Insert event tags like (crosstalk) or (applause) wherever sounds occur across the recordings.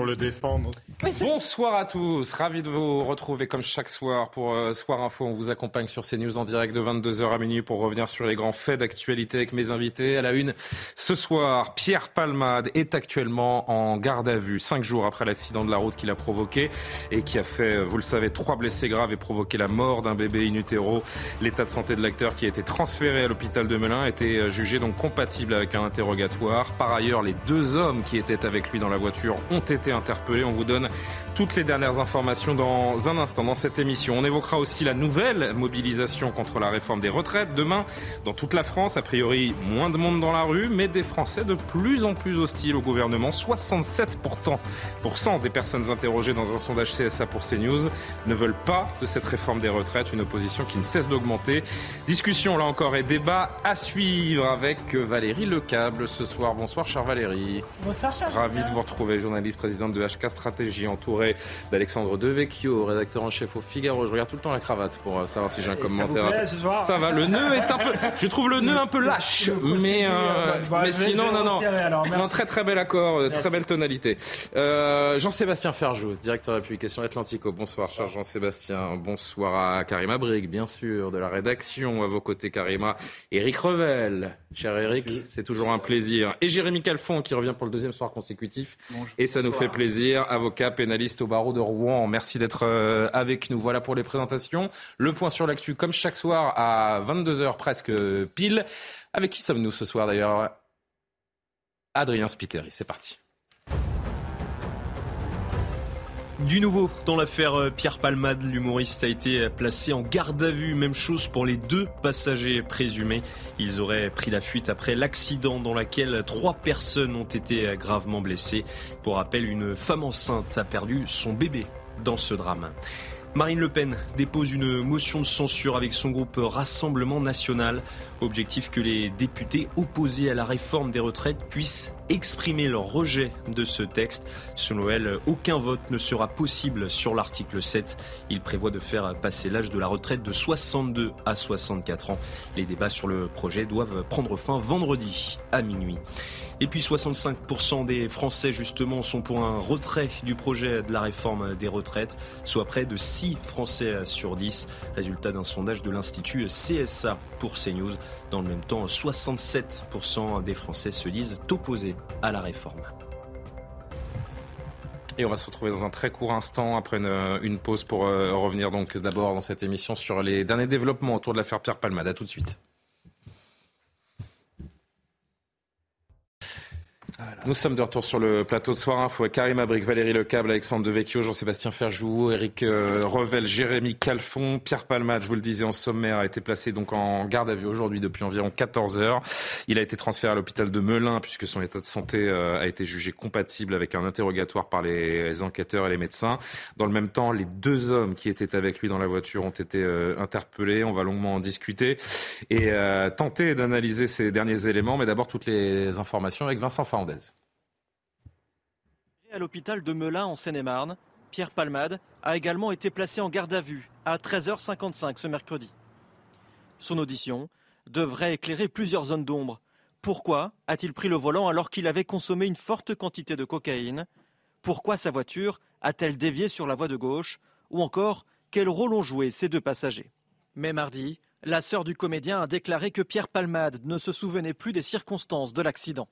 Pour le défendre. Bonsoir à tous, ravi de vous retrouver comme chaque soir pour euh, Soir Info. On vous accompagne sur CNews en direct de 22h à minuit pour revenir sur les grands faits d'actualité avec mes invités. À la une, ce soir, Pierre Palmade est actuellement en garde à vue, cinq jours après l'accident de la route qu'il a provoqué et qui a fait, vous le savez, trois blessés graves et provoqué la mort d'un bébé in utero. L'état de santé de l'acteur qui a été transféré à l'hôpital de Melun a été euh, jugé donc compatible avec un interrogatoire. Par ailleurs, les deux hommes qui étaient avec lui dans la voiture ont été interpellés. On vous donne toutes les dernières informations dans un instant dans cette émission. On évoquera aussi la nouvelle mobilisation contre la réforme des retraites. Demain, dans toute la France, a priori moins de monde dans la rue, mais des Français de plus en plus hostiles au gouvernement. 67% des personnes interrogées dans un sondage CSA pour CNews ne veulent pas de cette réforme des retraites, une opposition qui ne cesse d'augmenter. Discussion là encore et débat à suivre avec Valérie Lecable ce soir. Bonsoir, chère Valérie. Bonsoir, cher Ravi de vous retrouver, journaliste présidente de HK Stratégie, entouré d'Alexandre Devecchio, rédacteur en chef au Figaro. Je regarde tout le temps la cravate pour euh, savoir si j'ai un commentaire. vous plaît, à ce faire. soir Ça va, le nœud est un peu. Je trouve le nœud un peu lâche, mais, euh, Bah, mais sinon, non, non. alors. Non, très très bel accord, euh, très Merci. belle tonalité. Euh, Jean-Sébastien Ferjou, directeur de la publication Atlantico. Bonsoir, cher Jean-Sébastien. Bonsoir à Karima Brig, bien sûr, de la rédaction. À vos côtés, Karima. Éric Revel. Cher Éric, c'est toujours un plaisir. Et Jérémy Calfon, qui revient pour le deuxième soir consécutif. Et ça nous fait plaisir. Avocat, pénaliste au barreau de Rouen. Merci d'être euh, avec nous. Voilà pour les présentations. Le point sur l'actu, comme chaque soir, à 22h presque pile. Avec qui sommes-nous ce soir d'ailleurs? Adrien Spiteri, c'est parti. Du nouveau, dans l'affaire euh, Pierre Palmade, l'humoriste a été euh, placé en garde à vue. Même chose pour les deux passagers présumés. Ils auraient pris la fuite après l'accident dans lequel trois personnes ont été euh, gravement blessées. Pour rappel, une femme enceinte a perdu son bébé dans ce drame. Marine Le Pen dépose une motion de censure avec son groupe Rassemblement National. Objectif que les députés opposés à la réforme des retraites puissent exprimer leur rejet de ce texte. Selon elle, aucun vote ne sera possible sur l'article 7. Il prévoit de faire passer l'âge de la retraite de 62 à 64 ans. Les débats sur le projet doivent prendre fin vendredi à minuit. Et puis 65% des Français justement sont pour un retrait du projet de la réforme des retraites, soit près de 6 Français sur 10. Résultat d'un sondage de l'Institut CSA pour CNews. Dans le même temps, 67% des Français se disent opposés à la réforme. Et on va se retrouver dans un très court instant après une, pause pour euh, revenir donc d'abord dans cette émission sur les derniers développements autour de l'affaire Pierre Palmade. À tout de suite. Uh, Nous sommes de retour sur le plateau de Soir Info avec Karim Abric, Valérie Lecable, Alexandre Devecchio, Jean-Sébastien Ferjou, Eric euh, Revel, Jérémy Calfon, Pierre Palmade, je vous le disais en sommaire, a été placé donc en garde à vue aujourd'hui depuis environ 14 heures. Il a été transféré à l'hôpital de Melun puisque son état de santé euh, a été jugé compatible avec un interrogatoire par les enquêteurs et les médecins. Dans le même temps, les deux hommes qui étaient avec lui dans la voiture ont été euh, interpellés. On va longuement en discuter et tenter d'analyser ces derniers éléments. Mais d'abord, toutes les informations avec Vincent Fernandez. À l'hôpital de Melun en Seine-et-Marne, Pierre Palmade a également été placé en garde à vue à 13h55 ce mercredi. Son audition devrait éclairer plusieurs zones d'ombre. Pourquoi a-t-il pris le volant alors qu'il avait consommé une forte quantité de cocaïne? Pourquoi sa voiture a-t-elle dévié sur la voie de gauche? Ou encore, quel rôle ont joué ces deux passagers? Mais mardi, la sœur du comédien a déclaré que Pierre Palmade ne se souvenait plus des circonstances de l'accident.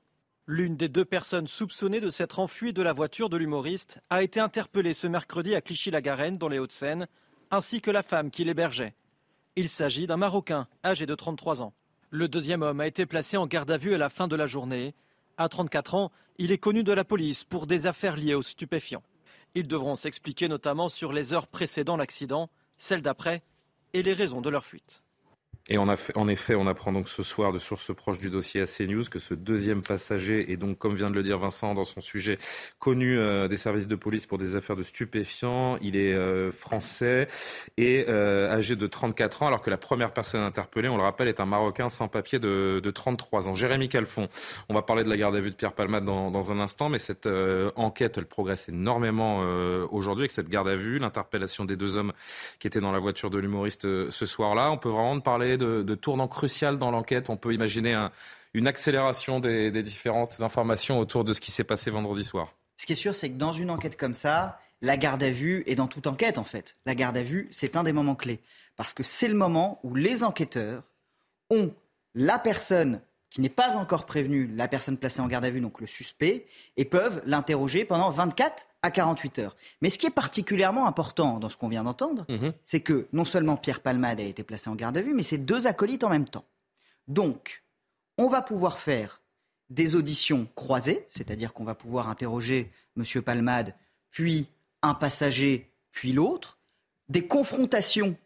L'une des deux personnes soupçonnées de s'être enfuie de la voiture de l'humoriste a été interpellée ce mercredi à Clichy-la-Garenne, dans les Hauts-de-Seine, ainsi que la femme qui l'hébergeait. Il s'agit d'un Marocain âgé de 33 ans. Le deuxième homme a été placé en garde à vue à la fin de la journée. À 34 ans, il est connu de la police pour des affaires liées aux stupéfiants. Ils devront s'expliquer notamment sur les heures précédant l'accident, celles d'après et les raisons de leur fuite. Et on a fait, en effet, on apprend donc ce soir de sources proches du dossier AC News que ce deuxième passager est donc, comme vient de le dire Vincent dans son sujet, connu euh, des services de police pour des affaires de stupéfiants. Il est euh, français et euh, âgé de 34 ans, alors que la première personne interpellée, on le rappelle, est un Marocain sans papier de, de 33 ans. Jérémy Calfon, on va parler de la garde à vue de Pierre Palmade dans, dans un instant, mais cette enquête, elle progresse énormément aujourd'hui avec cette garde à vue, l'interpellation des deux hommes qui étaient dans la voiture de l'humoriste ce soir-là. On peut vraiment parler de, tournant crucial dans l'enquête. On peut imaginer une accélération des, différentes informations autour de ce qui s'est passé vendredi soir. Ce qui est sûr, c'est que dans une enquête comme ça, la garde à vue, et dans toute enquête en fait, la garde à vue, c'est un des moments clés. Parce que c'est le moment où les enquêteurs ont la personne qui n'est pas encore prévenue, la personne placée en garde à vue, donc le suspect, et peuvent l'interroger pendant 24 à 48 heures. Mais ce qui est particulièrement important dans ce qu'on vient d'entendre, mhm. c'est que non seulement Pierre Palmade a été placé en garde à vue, mais c'est deux acolytes en même temps. Donc, on va pouvoir faire des auditions croisées, c'est-à-dire qu'on va pouvoir interroger M. Palmade, puis un passager, puis l'autre. Des confrontations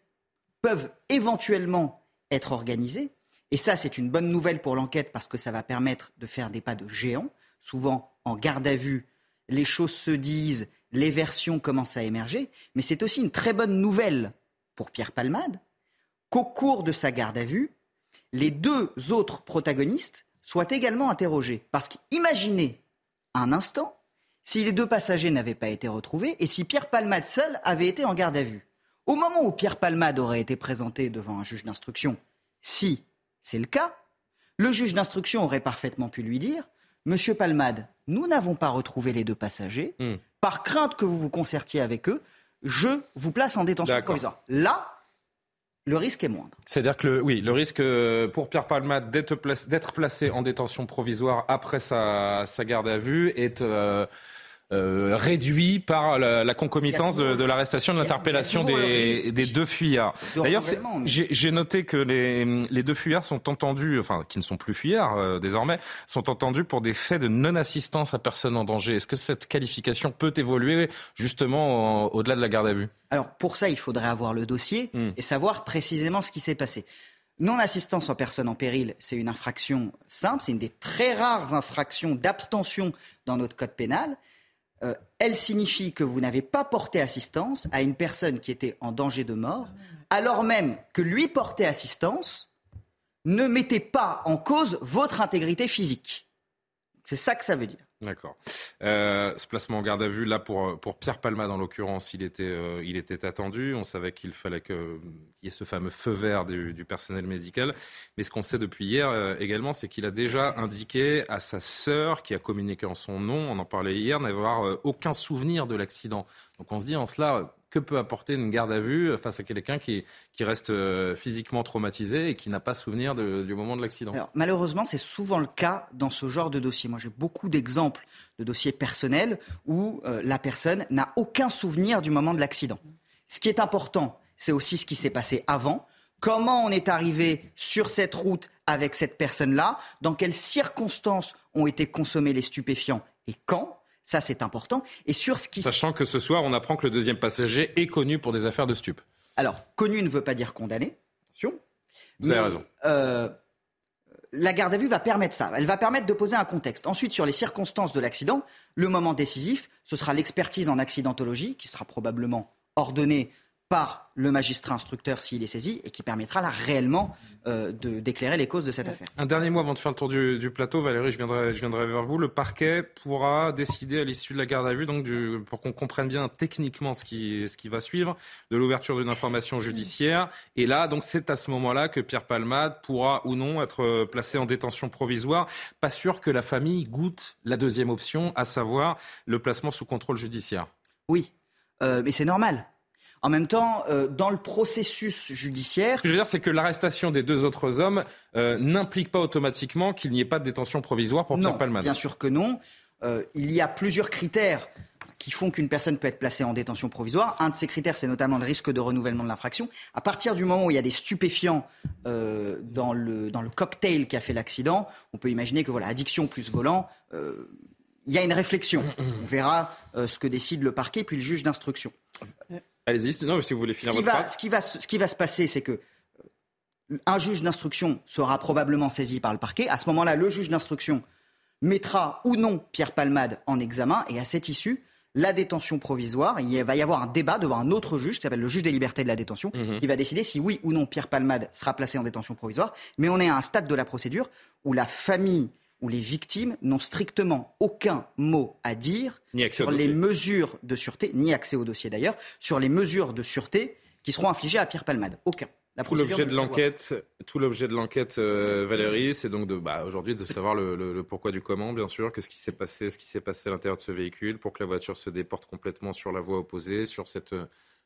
peuvent éventuellement être organisées. Et ça, c'est une bonne nouvelle pour l'enquête parce que ça va permettre de faire des pas de géant. Souvent, en garde à vue, les choses se disent, les versions commencent à émerger, mais c'est aussi une très bonne nouvelle pour Pierre Palmade qu'au cours de sa garde à vue, les deux autres protagonistes soient également interrogés. Parce qu'imaginez un instant si les deux passagers n'avaient pas été retrouvés et si Pierre Palmade seul avait été en garde à vue. Au moment où Pierre Palmade aurait été présenté devant un juge d'instruction, si c'est le cas, le juge d'instruction aurait parfaitement pu lui dire Monsieur Palmade, nous n'avons pas retrouvé les deux passagers. Hmm. Par crainte que vous vous concertiez avec eux, je vous place en détention provisoire. Là, le risque est moindre. C'est-à-dire que le, oui, le risque euh, pour Pierre Palmade d'être placé, en détention provisoire après sa, garde à vue est euh, euh, réduit par la, concomitance de, l'arrestation, de l'interpellation des, deux fuyards. D'ailleurs, j'ai noté que les, deux fuyards sont entendus, enfin, qui ne sont plus fuyards euh, désormais, sont entendus pour des faits de non-assistance à personne en danger. Est-ce que cette qualification peut évoluer justement au-delà de la garde à vue? Alors, pour ça, il faudrait avoir le dossier hmm. et savoir précisément ce qui s'est passé. Non-assistance en personne en péril, c'est une infraction simple, c'est une des très rares infractions d'abstention dans notre code pénal. Euh, elle signifie que vous n'avez pas porté assistance à une personne qui était en danger de mort, alors même que lui porter assistance ne mettait pas en cause votre intégrité physique. C'est ça que ça veut dire. D'accord. Euh, ce placement en garde à vue, là, pour, pour Pierre Palma, dans l'occurrence, il était, euh, il était attendu. On savait qu'il fallait qu'il y ait ce fameux feu vert du, personnel médical. Mais ce qu'on sait depuis hier euh, également, c'est qu'il a déjà indiqué à sa sœur, qui a communiqué en son nom, on en parlait hier, n'avoir aucun souvenir de l'accident. Donc on se dit en cela, que peut apporter une garde à vue face à quelqu'un qui, qui reste euh, physiquement traumatisé et qui n'a pas souvenir du moment de l'accident Malheureusement, c'est souvent le cas dans ce genre de dossier. Moi, j'ai beaucoup d'exemples de dossiers personnels où euh, la personne n'a aucun souvenir du moment de l'accident. Ce qui est important, c'est aussi ce qui s'est passé avant. Comment on est arrivé sur cette route avec cette personne-là? Dans quelles circonstances ont été consommés les stupéfiants? Et quand? Ça, c'est important. Et sur ce qui... Sachant que ce soir, on apprend que le deuxième passager est connu pour des affaires de stupes. Alors, connu ne veut pas dire condamné. Attention. Vous avez raison. Euh, la garde à vue va permettre ça. Elle va permettre de poser un contexte. Ensuite, sur les circonstances de l'accident, le moment décisif, ce sera l'expertise en accidentologie qui sera probablement ordonnée par le magistrat instructeur s'il est saisi et qui permettra là réellement euh, d'éclairer les causes de cette affaire. Un dernier mot avant de faire le tour du, plateau, Valérie, je viendrai, je viendrai vers vous. Le parquet pourra décider à l'issue de la garde à vue, donc du, pour qu'on comprenne bien techniquement ce qui, ce qui va suivre, de l'ouverture d'une information judiciaire. Et là, donc c'est à ce moment-là que Pierre Palmade pourra ou non être placé en détention provisoire. Pas sûr que la famille goûte la deuxième option, à savoir le placement sous contrôle judiciaire. Oui, euh, mais c'est normal. En même temps, euh, dans le processus judiciaire. Ce que je veux dire, c'est que l'arrestation des deux autres hommes euh, n'implique pas automatiquement qu'il n'y ait pas de détention provisoire pour Pierre Palman. Bien sûr que non. Euh, il y a plusieurs critères qui font qu'une personne peut être placée en détention provisoire. Un de ces critères, c'est notamment le risque de renouvellement de l'infraction. À partir du moment où il y a des stupéfiants dans, le, dans le cocktail qui a fait l'accident, on peut imaginer que voilà, addiction plus volant, il y a une réflexion. (clears throat) On verra ce que décide le parquet puis le juge d'instruction. Allez-y, non, si vous voulez finir votre phrase. Ce qui, va, ce qui va se passer, c'est que euh, un juge d'instruction sera probablement saisi par le parquet. À ce moment-là, le juge d'instruction mettra ou non Pierre Palmade en examen et à cette issue, la détention provisoire, il va y avoir un débat devant un autre juge qui s'appelle le juge des libertés de la détention, Mhm. qui va décider si oui ou non Pierre Palmade sera placé en détention provisoire. Mais on est à un stade de la procédure où la famille ou les victimes n'ont strictement aucun mot à dire Ni sur les mesures de sûreté, ni accès au dossier d'ailleurs, sur les mesures de sûreté qui seront infligées à Pierre Palmade. Aucun. La Tout l'objet de l'enquête, tout l'objet de l'enquête, euh, Valérie, c'est donc de, bah, aujourd'hui de savoir le, le- le pourquoi du comment, bien sûr, qu'est-ce qui s'est passé, ce qui s'est passé à l'intérieur de ce véhicule, pour que la voiture se déporte complètement sur la voie opposée, sur cette,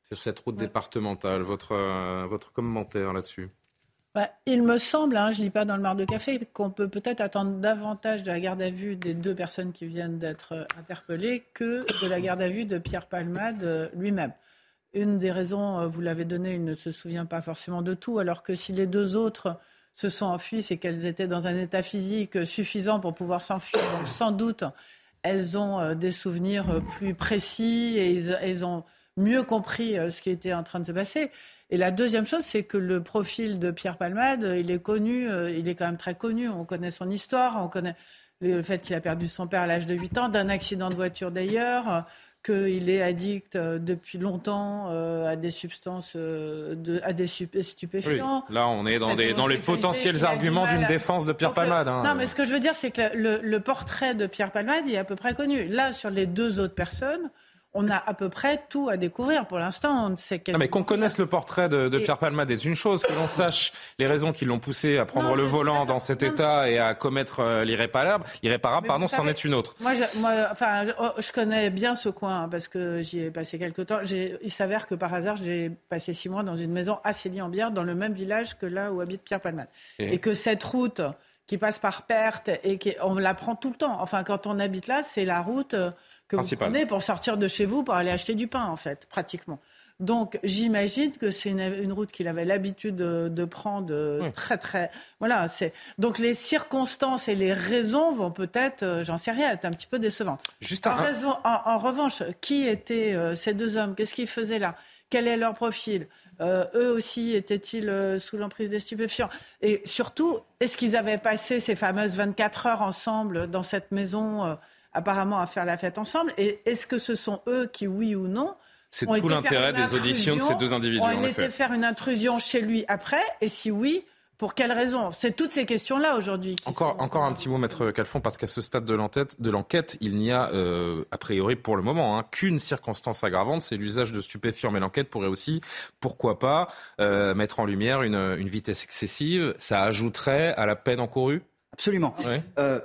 sur cette route départementale? Votre, euh, votre commentaire là-dessus? Bah, il me semble, hein, je ne lis pas dans le mar de café, qu'on peut peut-être attendre davantage de la garde à vue des deux personnes qui viennent d'être euh, interpellées que de la garde à vue de Pierre Palmade euh, lui-même. Une des raisons, euh, vous l'avez donnée, il ne se souvient pas forcément de tout, alors que si les deux autres se sont enfuies, c'est qu'elles étaient dans un état physique suffisant pour pouvoir s'enfuir. Donc sans doute, elles ont des souvenirs plus précis et elles ont mieux compris ce qui était en train de se passer. Et la deuxième chose, c'est que le profil de Pierre Palmade, euh, il est connu, euh, il est quand même très connu. On connaît son histoire, on connaît le fait qu'il a perdu son père à l'âge de 8 ans, d'un accident de voiture d'ailleurs, qu'il est addict euh, depuis longtemps à des substances, de- à des Oui, stupéfiants. là on est dans, Cette des, dans les potentiels arguments d'une à- défense de Pierre Donc, Palmade. hein. Non, mais ce que je veux dire, c'est que le, le portrait de Pierre Palmade il est à peu près connu. Là, sur les deux autres personnes, on a à peu près tout à découvrir. Pour l'instant, on ne sait Non, mais qu'on connaisse le portrait de, Pierre Palmade est une chose, que l'on sache les raisons qui l'ont poussé à prendre Non, le volant dans cet Non, état et à commettre euh, l'irréparable, irréparable, pardon, c'en est une autre. Moi, je, moi, enfin, je, oh, connais bien ce coin hein, parce que j'y ai passé quelques temps. J'ai- Il s'avère que par hasard, j'ai passé six mois dans une maison à Célie-en-Bière, dans le même village que là où habite Pierre Palmade. Et- Et, que cette route qui passe par Perthes et qui, on la prend tout le temps. Enfin, quand on habite là, c'est la route euh, que Principale. vous prenez pour sortir de chez vous pour aller acheter du pain, en fait, pratiquement. Donc, j'imagine que c'est une, une route qu'il avait l'habitude de, de prendre euh, Oui. très, très. Voilà. C'est donc les circonstances et les raisons vont peut-être, euh, j'en sais rien, être un petit peu décevantes. Juste En, un, raison- en- en revanche, qui étaient euh, ces deux hommes? Qu'est-ce qu'ils faisaient là? Quel est leur profil? Euh, Eux aussi étaient-ils sous l'emprise des stupéfiants? Et surtout, est-ce qu'ils avaient passé ces fameuses 24 heures ensemble dans cette maison, apparemment à faire la fête ensemble Et est-ce que ce sont eux qui, oui ou non, c'est ont tout l'intérêt des auditions de ces deux individus, été effet. faire une intrusion chez lui après Et si oui, pour quelles raisons C'est toutes ces questions-là aujourd'hui. Encore, sont- encore un petit mot, maître Calfon, parce qu'à ce stade de l'enquête, il n'y a, euh, a priori pour le moment, hein, qu'une circonstance aggravante, c'est l'usage de stupéfiants. Mais l'enquête pourrait aussi, pourquoi pas, euh, mettre en lumière une, une vitesse excessive. Ça ajouterait à la peine encourue? Absolument. Ouais. Euh,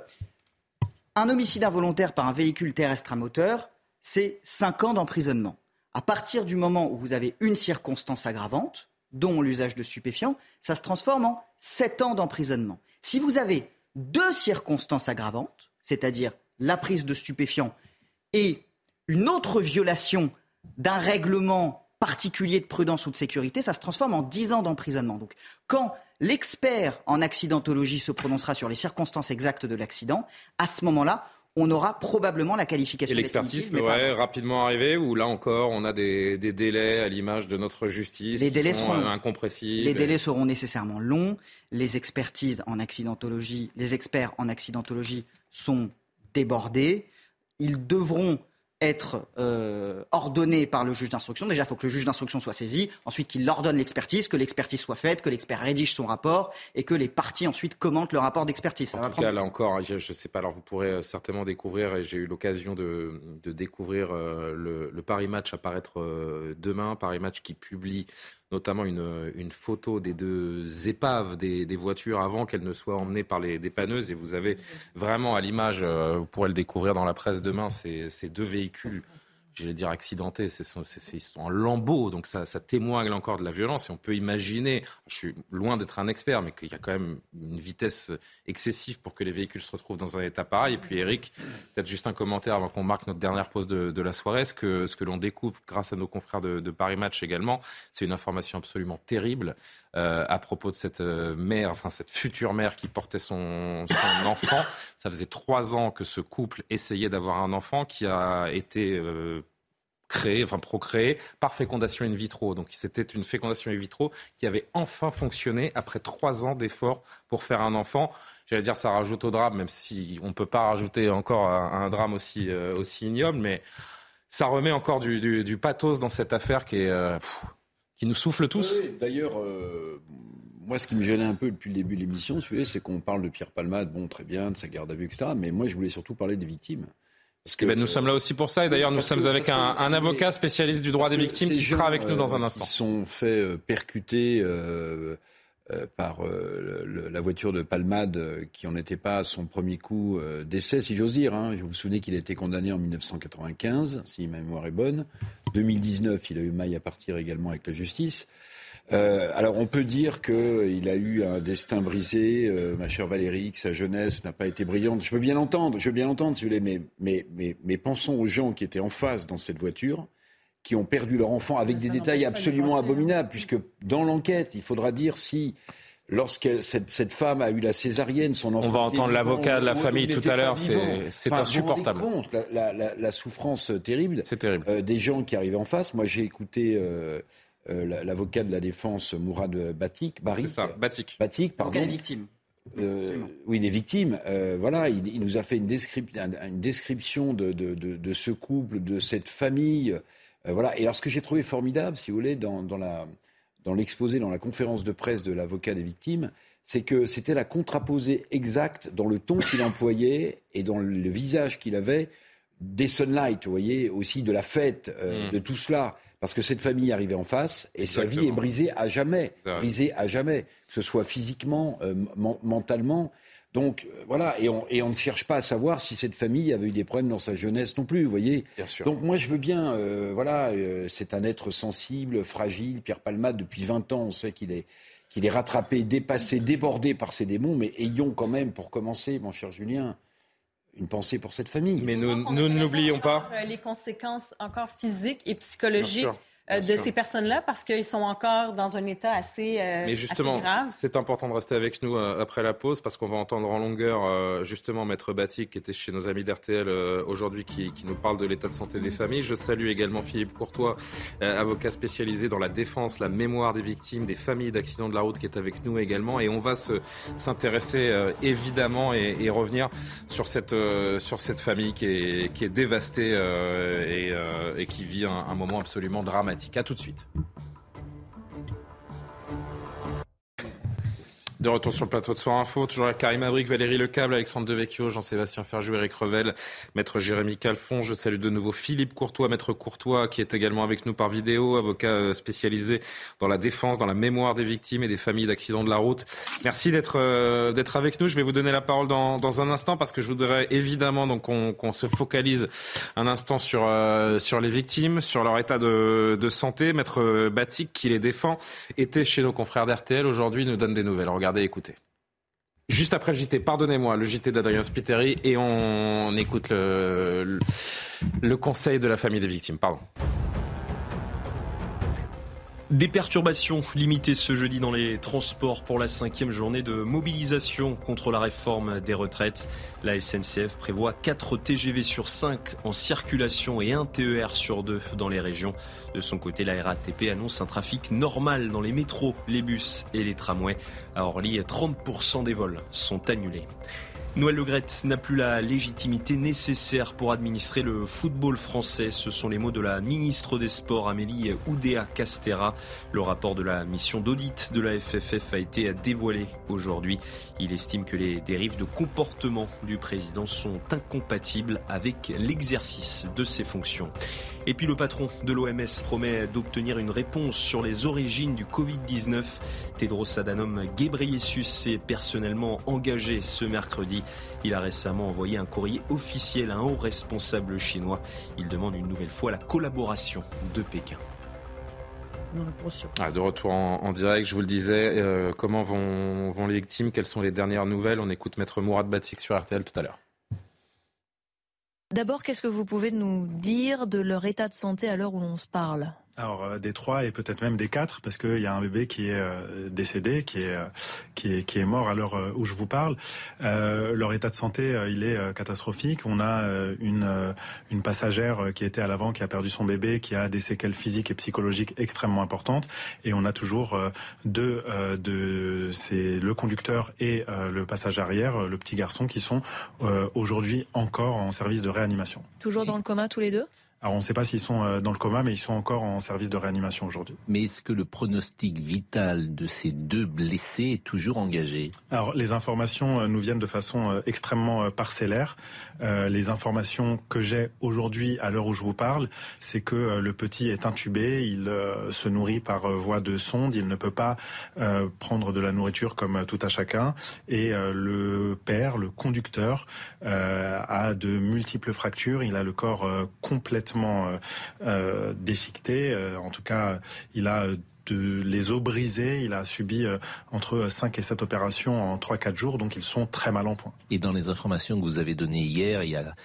un homicide involontaire par un véhicule terrestre à moteur, c'est 5 ans d'emprisonnement. À partir du moment où vous avez une circonstance aggravante, dont l'usage de stupéfiants, ça se transforme en 7 ans d'emprisonnement. Si vous avez deux circonstances aggravantes, c'est-à-dire la prise de stupéfiants et une autre violation d'un règlement particulier de prudence ou de sécurité, ça se transforme en 10 ans d'emprisonnement. Donc, quand l'expert en accidentologie se prononcera sur les circonstances exactes de l'accident, à ce moment-là, on aura probablement la qualification Et l'expertise pourrait avant. rapidement arriver, ou là encore, on a des, des délais à l'image de notre justice Les qui délais sont seront- euh, incompressibles. Les délais seront nécessairement longs. Les expertises en accidentologie, les experts en accidentologie sont débordés. Ils devront être euh, ordonnés par le juge d'instruction. Déjà, il faut que le juge d'instruction soit saisi, ensuite qu'il ordonne l'expertise, que l'expertise soit faite, que l'expert rédige son rapport et que les parties ensuite commentent le rapport d'expertise. Ça En va tout prendre cas, là encore, je ne sais pas, alors vous pourrez euh, certainement découvrir, et j'ai eu l'occasion de, de découvrir euh, le, le Paris Match apparaître euh, demain, Paris Match qui publie notamment une, photo des deux épaves des, voitures avant qu'elles ne soient emmenées par les dépanneuses. Et vous avez vraiment à l'image, euh, vous pourrez le découvrir dans la presse demain, ces deux véhicules j'allais dire accidentés, c'est, en lambeaux, donc ça, ça témoigne encore de la violence. Et on peut imaginer, je suis loin d'être un expert, mais qu'il y a quand même une vitesse excessive pour que les véhicules se retrouvent dans un état pareil. Et puis Eric, peut-être juste un commentaire avant qu'on marque notre dernière pause de, la soirée. Ce que, ce que l'on découvre grâce à nos confrères de Paris Match également, c'est une information absolument terrible euh, à propos de cette euh, mère, enfin cette future mère qui portait son, son (coughs) enfant. Ça faisait trois ans que ce couple essayait d'avoir un enfant qui a été euh, créé, enfin procréé par fécondation in vitro. Donc c'était une fécondation in vitro qui avait enfin fonctionné après trois ans d'efforts pour faire un enfant. J'allais dire ça rajoute au drame, même si on ne peut pas rajouter encore un, drame aussi, euh, aussi ignoble, mais ça remet encore du, pathos dans cette affaire qui, est, euh, qui nous souffle tous. D'ailleurs, euh, moi, ce qui me gênait un peu depuis le début de l'émission, c'est qu'on parle de Pierre Palmade, bon, très bien, de sa garde à vue, etc. Mais moi, je voulais surtout parler des victimes. Parce que, eh ben, nous sommes là aussi pour ça. Et d'ailleurs, nous sommes avec un, avocat spécialiste du droit des victimes qui sera avec nous dans un instant. Ils sont fait percuter euh, par euh, la voiture de Palmade, euh, qui n'en était pas à son premier coup d'essai, si j'ose dire. Hein. Je vous souvenez qu'il a été condamné en 1995, si ma mémoire est bonne. 2019, il a eu maille à partir également avec la justice. alors on peut dire qu'il a eu un destin brisé, ma chère Valérie, que sa jeunesse n'a pas été brillante. Je veux bien l'entendre, je veux bien l'entendre si vous voulez, mais, mais, mais, pensons aux gens qui étaient en face dans cette voiture, qui ont perdu leur enfant avec des détails absolument abominables, puisque dans l'enquête, il faudra dire si lorsque cette, femme a eu la césarienne, son enfant. On va entendre l'avocat de la famille tout à l'heure, c'est insupportable. Vous la, la, la, souffrance terrible, C'est terrible. Euh, des gens qui arrivaient en face. Moi, j'ai écouté euh, euh, l'avocat de la défense, Mourad Batik. C'est ça, Batik. Batik, pardon. Des victimes. oui, des victimes. voilà, il, nous a fait une, une description de, de, de, de, ce couple, de cette famille. Euh, voilà. Et alors, ce que j'ai trouvé formidable, si vous voulez, dans, dans l'exposé, dans la conférence de presse de l'avocat des victimes, c'est que c'était la contraposée exacte dans le ton qu'il employait et dans le visage qu'il avait des sunlight, vous voyez, aussi de la fête, euh, mm. de tout cela. Parce que cette famille arrivait en face et sa vie est brisée à jamais. Brisée à jamais. Que ce soit physiquement, euh, mentalement. Donc euh, voilà, et on, et on, ne cherche pas à savoir si cette famille avait eu des problèmes dans sa jeunesse non plus, vous voyez. Donc moi je veux bien, euh, voilà, euh, c'est un être sensible, fragile. Pierre Palmade, depuis 20 ans, on sait qu'il est, qu'il est rattrapé, dépassé, débordé par ses démons, mais ayons quand même, pour commencer, mon cher Julien, une pensée pour cette famille. Mais nous, nous n'oublions pas les conséquences encore physiques et psychologiques euh, de ces personnes-là parce qu'ils sont encore dans un état assez, euh, Mais justement, c'est important de rester avec nous euh, après la pause parce qu'on va entendre en longueur justement Maître Batik qui était chez nos amis d'RTL aujourd'hui qui, qui, nous parle de l'état de santé des familles. Je salue également Philippe Courtois, avocat spécialisé dans la défense, la mémoire des victimes, des familles d'accidents de la route qui est avec nous également. Et on va s'intéresser évidemment et, et, revenir sur cette, sur cette famille qui est, qui est dévastée et, et, qui vit un, un moment absolument dramatique dramatique. À tout de suite. De retour sur le plateau de Soir Info, toujours avec Karim Abric, Valérie Lecable, Alexandre Devecchio, Jean-Sébastien Ferjou, Eric Revel, Maître Jérémy Calfon. Je salue de nouveau Philippe Courtois, Maître Courtois, qui est également avec nous par vidéo, avocat euh, spécialisé dans la défense, dans la mémoire des victimes et des familles d'accidents de la route. Merci d'être euh, avec nous. Je vais vous donner la parole dans, dans un instant parce que je voudrais évidemment qu'on se focalise un instant sur euh, sur les victimes, sur leur état de, de santé. Maître Batik, qui les défend, était chez nos confrères d'RTL. Aujourd'hui, nous donne des nouvelles. Regardez Juste après le JT, pardonnez-moi, le JT d'Adrien Spiteri, et on écoute le, le conseil de la famille des victimes. Pardon. Des perturbations limitées ce jeudi dans les transports pour la cinquième journée de mobilisation contre la réforme des retraites. La SNCF prévoit 4 TGV sur 5 en circulation et 1 TER sur 2 dans les régions. De son côté, la RATP annonce un trafic normal dans les métros, les bus et les tramways. À Orly, 30% des vols sont annulés. Noël Legrette n'a plus la légitimité nécessaire pour administrer le football français. Ce sont les mots de la ministre des Sports Amélie Oudéa Castera. Le rapport de la mission d'audit de la FFF a été dévoilé aujourd'hui. Il estime que les dérives de comportement du président sont incompatibles avec l'exercice de ses fonctions. Et puis le patron de l'OMS promet d'obtenir une réponse sur les origines du Covid-19. Tedros Adhanom Ghebreyesus s'est personnellement engagé ce mercredi. Il a récemment envoyé un courrier officiel à un haut responsable chinois. Il demande une nouvelle fois la collaboration de Pékin. Ah, de retour en, direct, je vous le disais, euh, comment vont, vont les victimes? Quelles sont les dernières nouvelles? On écoute Maître Mourad Batik sur RTL tout à l'heure. D'abord, qu'est-ce que vous pouvez nous dire de leur état de santé à l'heure où l'on se parle? Alors euh, des trois et peut-être même des quatre parce qu'il y a un bébé qui est euh, décédé, qui est, euh, qui est qui est mort à l'heure où je vous parle. leur état de santé, il est catastrophique. On a une une passagère qui était à l'avant, qui a perdu son bébé, qui a des séquelles physiques et psychologiques extrêmement importantes. Et on a toujours deux de c'est le conducteur et le passager arrière, le petit garçon, qui sont aujourd'hui encore en service de réanimation. Toujours dans le coma tous les deux? Alors on ne sait pas s'ils sont euh, dans le coma, mais ils sont encore en service de réanimation aujourd'hui. Mais est-ce que le pronostic vital de ces deux blessés est toujours engagé? Alors les informations euh, nous viennent de façon euh, extrêmement parcellaire. les informations que j'ai aujourd'hui, à l'heure où je vous parle, c'est que le petit est intubé, il se nourrit par voie de sonde, il ne peut pas prendre de la nourriture comme tout à chacun, et le père, le conducteur, a de multiples fractures, il a le corps complètement euh, euh, déchiqueté. Euh, en tout cas, il a les os brisés. Il a subi entre 5 et 7 opérations en 3-4 jours, donc ils sont très mal en point. Et dans les informations que vous avez données hier, il y a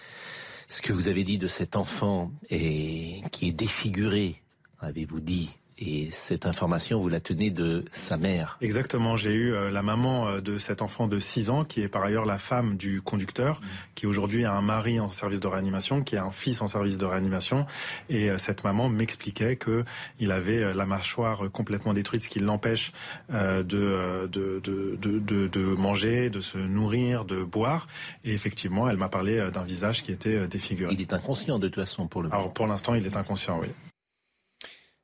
ce que vous avez dit de cet enfant et qui est défiguré, avez-vous dit, et cette information, vous la tenez de sa mère. Exactement. J'ai eu euh, la maman euh, de cet enfant de 6 ans, qui est par ailleurs la femme du conducteur, qui aujourd'hui a un mari en service de réanimation, qui a un fils en service de réanimation. Et euh, cette maman m'expliquait que il avait la mâchoire complètement détruite, ce qui l'empêche de, de, de, de, de manger, de se nourrir, de boire. Et effectivement, elle m'a parlé d'un visage qui était défiguré. Il est inconscient de toute façon pour le Alors pour l'instant, il est inconscient, oui.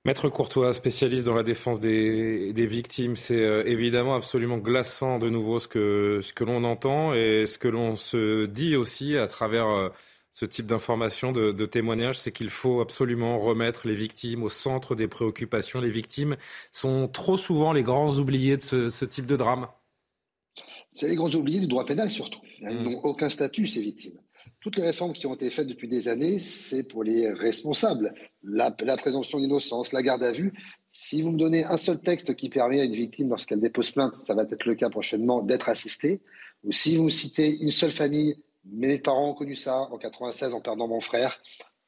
Maître Courtois, spécialiste dans la défense des, victimes, c'est euh, évidemment absolument glaçant de nouveau ce que, ce que l'on entend et ce que l'on se dit aussi à travers euh, ce type d'informations, de, de témoignages, c'est qu'il faut absolument remettre les victimes au centre des préoccupations. Les victimes sont trop souvent les grands oubliés de ce, type de drame. C'est les grands oubliés du droit pénal surtout. Ils mmh. n'ont aucun statut, ces victimes. Toutes les réformes qui ont été faites depuis des années, c'est pour les responsables. La, présomption d'innocence, la garde à vue. Si vous me donnez un seul texte qui permet à une victime, lorsqu'elle dépose plainte, ça va être le cas prochainement, d'être assistée, ou si vous me citez une seule famille, mes parents ont connu ça en 96 en perdant mon frère,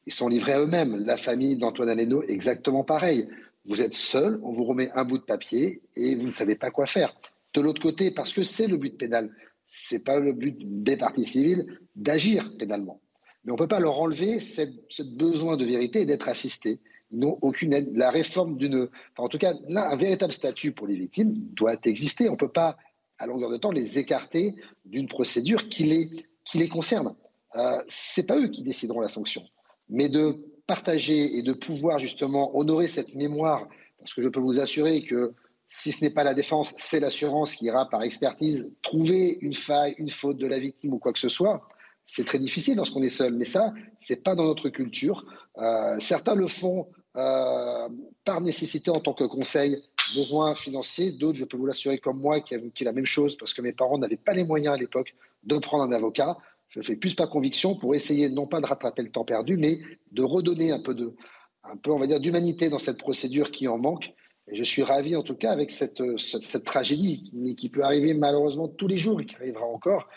ils sont livrés à eux-mêmes. La famille d'Antoine Aleno, exactement pareil. Vous êtes seul, on vous remet un bout de papier et vous ne savez pas quoi faire. De l'autre côté, parce que c'est le but pénal, c'est pas le but des partis civils d'agir pénalement. Mais on ne peut pas leur enlever ce besoin de vérité et d'être assistés. Ils n'ont aucune aide. La réforme d'une. en tout cas, là, un véritable statut pour les victimes doit exister. On ne peut pas, à longueur de temps, les écarter d'une procédure qui les, qui les concerne. Euh, Ce n'est pas eux qui décideront la sanction. Mais de partager et de pouvoir justement honorer cette mémoire, parce que je peux vous assurer que si ce n'est pas la défense, c'est l'assurance qui ira par expertise trouver une faille, une faute de la victime ou quoi que ce soit. C'est très difficile lorsqu'on est seul, mais ça, c'est pas dans notre culture. Euh, certains le font euh, par nécessité en tant que conseil, besoin financier. D'autres, je peux vous l'assurer, comme moi, qui a la même chose parce que mes parents n'avaient pas les moyens à l'époque de prendre un avocat. Je fais plus pas conviction pour essayer non pas de rattraper le temps perdu, mais de redonner un peu de, un peu, on va dire, d'humanité dans cette procédure qui en manque je suis ravi en tout cas avec cette, cette, tragédie, mais qui peut arriver malheureusement tous les jours et qui arrivera encore,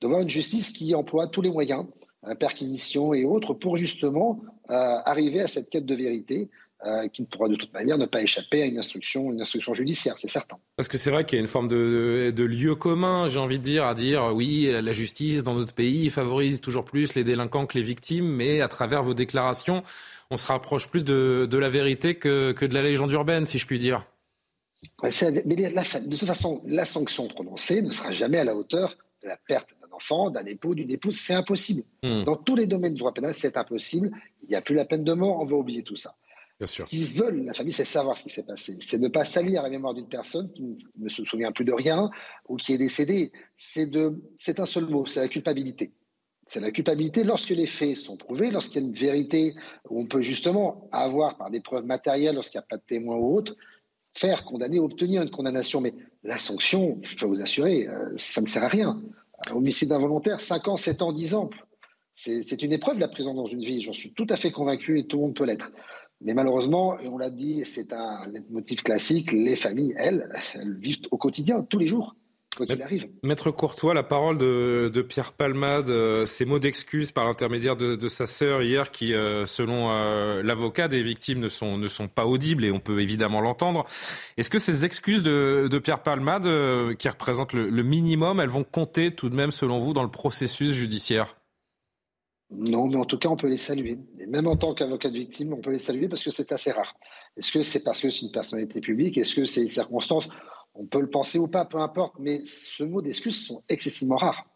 de voir une justice qui emploie tous les moyens, euh, perquisition et autres, pour justement euh, arriver à cette quête de vérité. Euh, qui ne pourra de toute manière ne pas échapper à une instruction, une instruction judiciaire, c'est certain. Parce que c'est vrai qu'il y a une forme de, de, lieu commun, j'ai envie de dire, à dire oui, la justice dans notre pays favorise toujours plus les délinquants que les victimes, mais à travers vos déclarations, on se rapproche plus de, la vérité que, de la légende urbaine, si je puis dire. Mais de toute façon, la sanction prononcée ne sera jamais à la hauteur de la perte d'un enfant, d'un époux, d'une épouse. C'est impossible. Hmm. Dans tous les domaines du droit pénal, c'est impossible. Il n'y a plus la peine de mort, on va oublier tout ça. Bien. Ce qu'ils veulent, la famille, c'est savoir ce qui s'est passé. C'est ne pas salir la mémoire d'une personne qui ne se souvient plus de rien ou qui est décédée. C'est un seul mot, c'est la culpabilité. C'est la culpabilité lorsque les faits sont prouvés, lorsqu'il y a une vérité, où on peut justement avoir par des preuves matérielles, lorsqu'il n'y a pas de témoins ou autre, faire condamner, obtenir une condamnation. Mais la sanction, je peux vous assurer, euh, ça ne sert à rien. Homicide involontaire, 5 ans, 7 ans, 10 ans. C'est une épreuve la prison dans une vie, j'en suis tout à fait convaincu et tout le monde peut l'être. Mais malheureusement, et on l'a dit, c'est un motif classique, les familles, elles, elles vivent au quotidien, tous les jours. quoi qu'il arrive. Maître Courtois, la parole de, de Pierre Palmade, euh, ces mots d'excuse par l'intermédiaire de, de, sa sœur hier, qui, euh, selon euh, l'avocat des victimes, ne sont, ne sont pas audibles et on peut évidemment l'entendre. Est-ce que ces excuses de, de Pierre Palmade, qui représentent le, le minimum, elles vont compter tout de même, selon vous, dans le processus judiciaire? Non, mais en tout cas, on peut les saluer. Et même en tant qu'avocat de victime, on peut les saluer parce que c'est assez rare. Est-ce que c'est parce que c'est une personnalité publique? Est-ce que c'est une circonstance? On peut le penser ou pas, peu importe, mais ce mot d'excuse sont excessivement rares.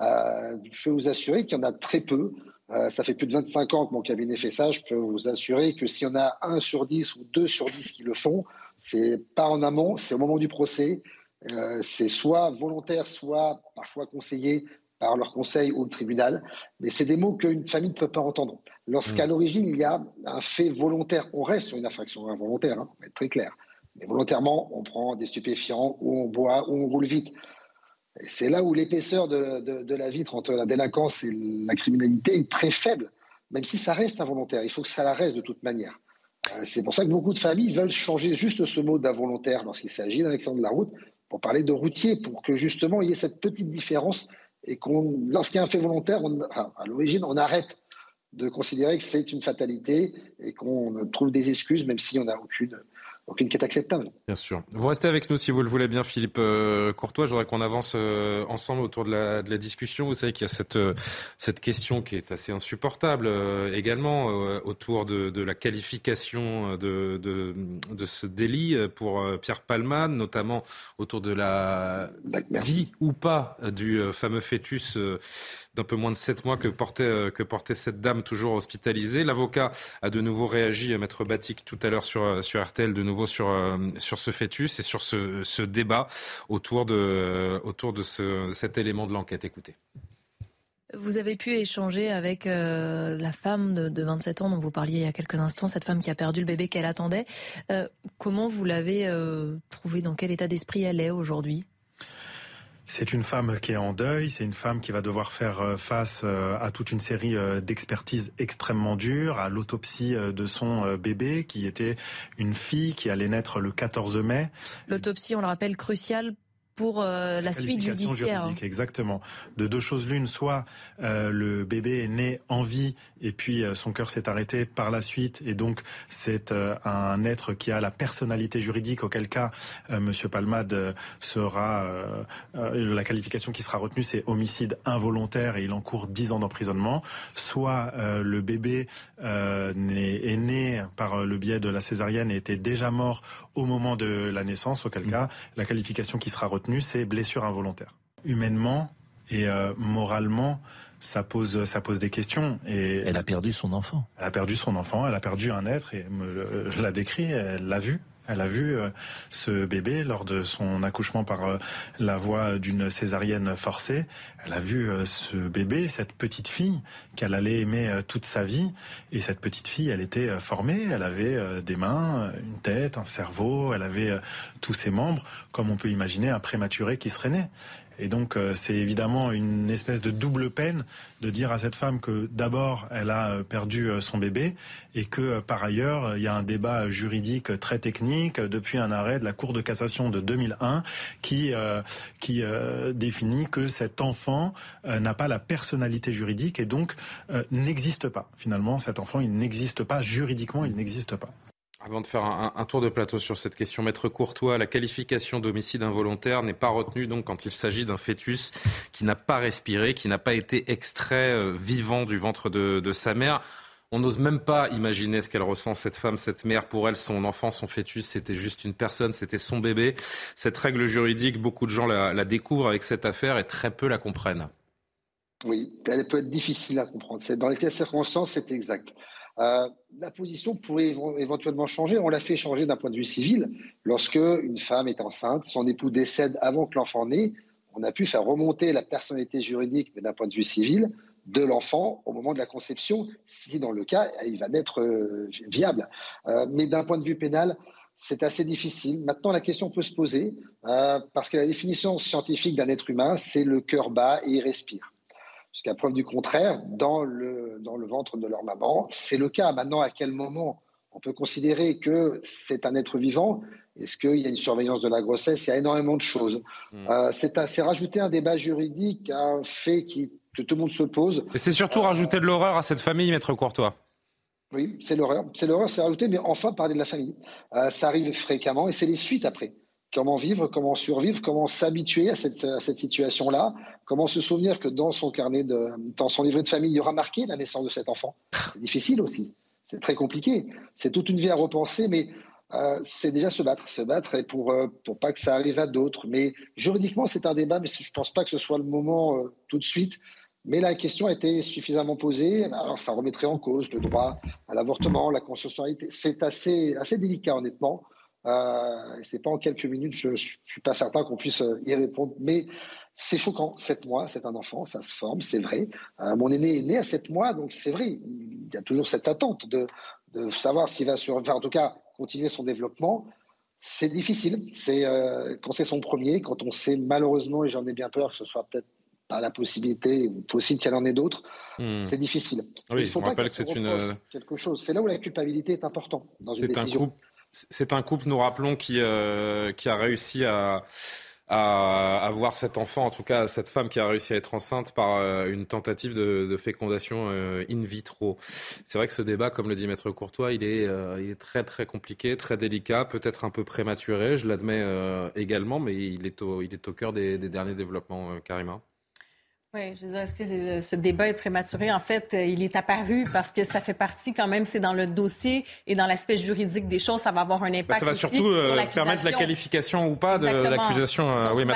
Euh, je peux vous assurer qu'il y en a très peu. Euh, ça fait plus de 25 ans que mon cabinet fait ça. Je peux vous assurer que s'il y en a un sur 10 ou deux sur 10 qui le font, c'est pas en amont, c'est au moment du procès. Euh, c'est soit volontaire, soit parfois conseillé par leur conseil ou le tribunal, mais c'est des mots qu'une famille ne peut pas entendre. Lorsqu'à mmh. l'origine, il y a un fait volontaire, on reste sur une infraction involontaire, hein, être très clair. Mais volontairement, on prend des stupéfiants, ou on boit, ou on roule vite. Et c'est là où l'épaisseur de, de, la vitre entre la délinquance et la criminalité est très faible, même si ça reste involontaire. Il faut que ça la reste de toute manière. Euh, c'est pour ça que beaucoup de familles veulent changer juste ce mot d'involontaire lorsqu'il s'agit d'un accident de la route pour parler de routier, pour que justement il y ait cette petite différence et lorsqu'il y a un fait volontaire, à l'origine, on arrête de considérer que c'est une fatalité et qu'on trouve des excuses, même si on n'a aucune, aucune quête acceptable. Bien sûr. Vous restez avec nous si vous le voulez bien, Philippe euh, Courtois. Je voudrais qu'on avance euh, ensemble autour de la, de la, discussion. Vous savez qu'il y a cette, euh, cette question qui est assez insupportable également autour de, de, la qualification de, de, de, ce délit pour Pierre Palman, notamment autour de la vie ou pas du fameux fœtus d'un peu moins de sept mois que portait, euh, que portait cette dame toujours hospitalisée. L'avocat a de nouveau réagi, euh, Maître Batik, tout à l'heure sur, euh, sur RTL, de nouveau sur, sur ce fœtus et sur ce, ce débat autour de, autour de ce, cet élément de l'enquête. Écoutez. Vous avez pu échanger avec la femme de, de, 27 ans dont vous parliez il y a quelques instants, cette femme qui a perdu le bébé qu'elle attendait. comment vous l'avez trouvé Dans quel état d'esprit elle est aujourd'hui? C'est une femme qui est en deuil, c'est une femme qui va devoir faire euh, face euh, à toute une série euh, d'expertises extrêmement dures, à l'autopsie de son bébé qui était une fille qui allait naître le 14 mai. L'autopsie, on le rappelle, cruciale pour euh, la suite judiciaire. Juridique, exactement. De deux choses l'une, soit euh, le bébé est né en vie et puis euh, son cœur s'est arrêté par la suite et donc c'est un être qui a la personnalité juridique auquel cas Monsieur Palmade sera la qualification qui sera retenue c'est homicide involontaire et il encourt 10 ans d'emprisonnement. Soit le bébé est né par le biais de la césarienne et était déjà mort au moment de la naissance auquel mmh. cas la qualification qui sera retenue c'est blessure involontaire. Humainement et euh, moralement, ça pose, ça pose des questions. Et elle a perdu son enfant. Elle a perdu son enfant, elle a perdu un être et me l'a décrit, elle l'a vu. Elle a vu euh, ce bébé lors de son accouchement par euh, la voie d'une césarienne forcée. Elle a vu euh, ce bébé, cette petite fille qu'elle allait aimer toute sa vie. Et cette petite fille, elle était formée. Elle avait des mains, une tête, un cerveau. Elle avait tous ses membres, comme on peut imaginer un prématuré qui serait né. Et donc, euh, c'est évidemment une espèce de double peine de dire à cette femme que d'abord, elle a euh, perdu euh, son bébé et que par ailleurs, il y a un débat juridique très technique depuis un arrêt de la Cour de cassation de 2001 qui, qui définit que cet enfant n'a pas la personnalité juridique et donc n'existe pas. Finalement, cet enfant, il n'existe pas juridiquement, il n'existe pas. Avant de faire un, tour de plateau sur cette question, Maître Courtois, la qualification d'homicide involontaire n'est pas retenue donc quand il s'agit d'un fœtus qui n'a pas respiré, qui n'a pas été extrait euh, vivant du ventre de, sa mère. On n'ose même pas imaginer ce qu'elle ressent, cette femme, cette mère. Pour elle, son enfant, son fœtus, c'était juste une personne, c'était son bébé. Cette règle juridique, beaucoup de gens la, la découvrent avec cette affaire et très peu la comprennent. Oui, elle peut être difficile à comprendre. Dans les circonstances, c'est exact. Euh, la position pourrait éventuellement changer. On l'a fait changer d'un point de vue civil. Lorsque une femme est enceinte, son époux décède avant que l'enfant naisse, on a pu faire remonter la personnalité juridique, mais d'un point de vue civil, de l'enfant au moment de la conception, si dans le cas, il va naître euh, viable. Euh, mais d'un point de vue pénal, c'est assez difficile. Maintenant, la question peut se poser, parce que la définition scientifique d'un être humain, c'est le cœur bas et il respire jusqu'à preuve du contraire, dans le, dans le ventre de leur maman. C'est le cas. Maintenant, à quel moment on peut considérer que c'est un être vivant? Est-ce qu'il y a une surveillance de la grossesse? Il y a énormément de choses. Hmm. Euh, c'est rajouter un débat juridique à un fait qui, que tout le monde se pose. C'est surtout rajouter de l'horreur à cette famille, Maître Courtois. Oui, c'est l'horreur. C'est l'horreur, c'est rajouter, mais enfin parler de la famille. Euh, ça arrive fréquemment et c'est les suites après. Comment vivre, comment survivre, comment s'habituer à cette, à cette situation-là, comment se souvenir que dans son carnet, de, dans son livret de famille, il y aura marqué la naissance de cet enfant? C'est difficile aussi. C'est très compliqué. C'est toute une vie à repenser, mais euh, c'est déjà se battre, se battre pour euh, pour pas que ça arrive à d'autres. Mais juridiquement, c'est un débat, mais je pense pas que ce soit le moment euh, tout de suite. Mais la question a été suffisamment posée. Alors, ça remettrait en cause le droit à l'avortement, la consensualité. C'est assez assez délicat, honnêtement. Euh, c'est pas en quelques minutes. Je, je suis pas certain qu'on puisse y répondre, mais c'est choquant. Sept mois, c'est un enfant, ça se forme, c'est vrai. mon aîné est né à sept mois, donc c'est vrai. Il y a toujours cette attente de, de savoir s'il va survivre. en tout cas, continuer son développement. C'est difficile. C'est euh, quand c'est son premier, quand on sait malheureusement, et j'en ai bien peur que ce soit peut-être pas la possibilité ou possible qu'elle en ait d'autres, hmm. c'est difficile. Oui, il faut pas que c'est une quelque chose. C'est là où la culpabilité est importante dans une décision. C'est un couple, nous rappelons, qui, euh, qui a réussi à à avoir cet enfant, en tout cas cette femme qui a réussi à être enceinte par euh, une tentative de, fécondation euh, in vitro. C'est vrai que ce débat, comme le dit Maître Courtois, il est, euh, il est très très compliqué, très délicat, peut-être un peu prématuré, je l'admets également, mais il est au, il est au cœur des, des derniers développements, Karima. Oui, je veux est-ce que ce débat est prématuré? En fait, euh, il est apparu parce que ça fait partie quand même, c'est dans le dossier et dans l'aspect juridique des choses, ça va avoir un impact. Ben, ça va surtout euh, permettre la qualification ou pas de l'accusation. Euh, oui,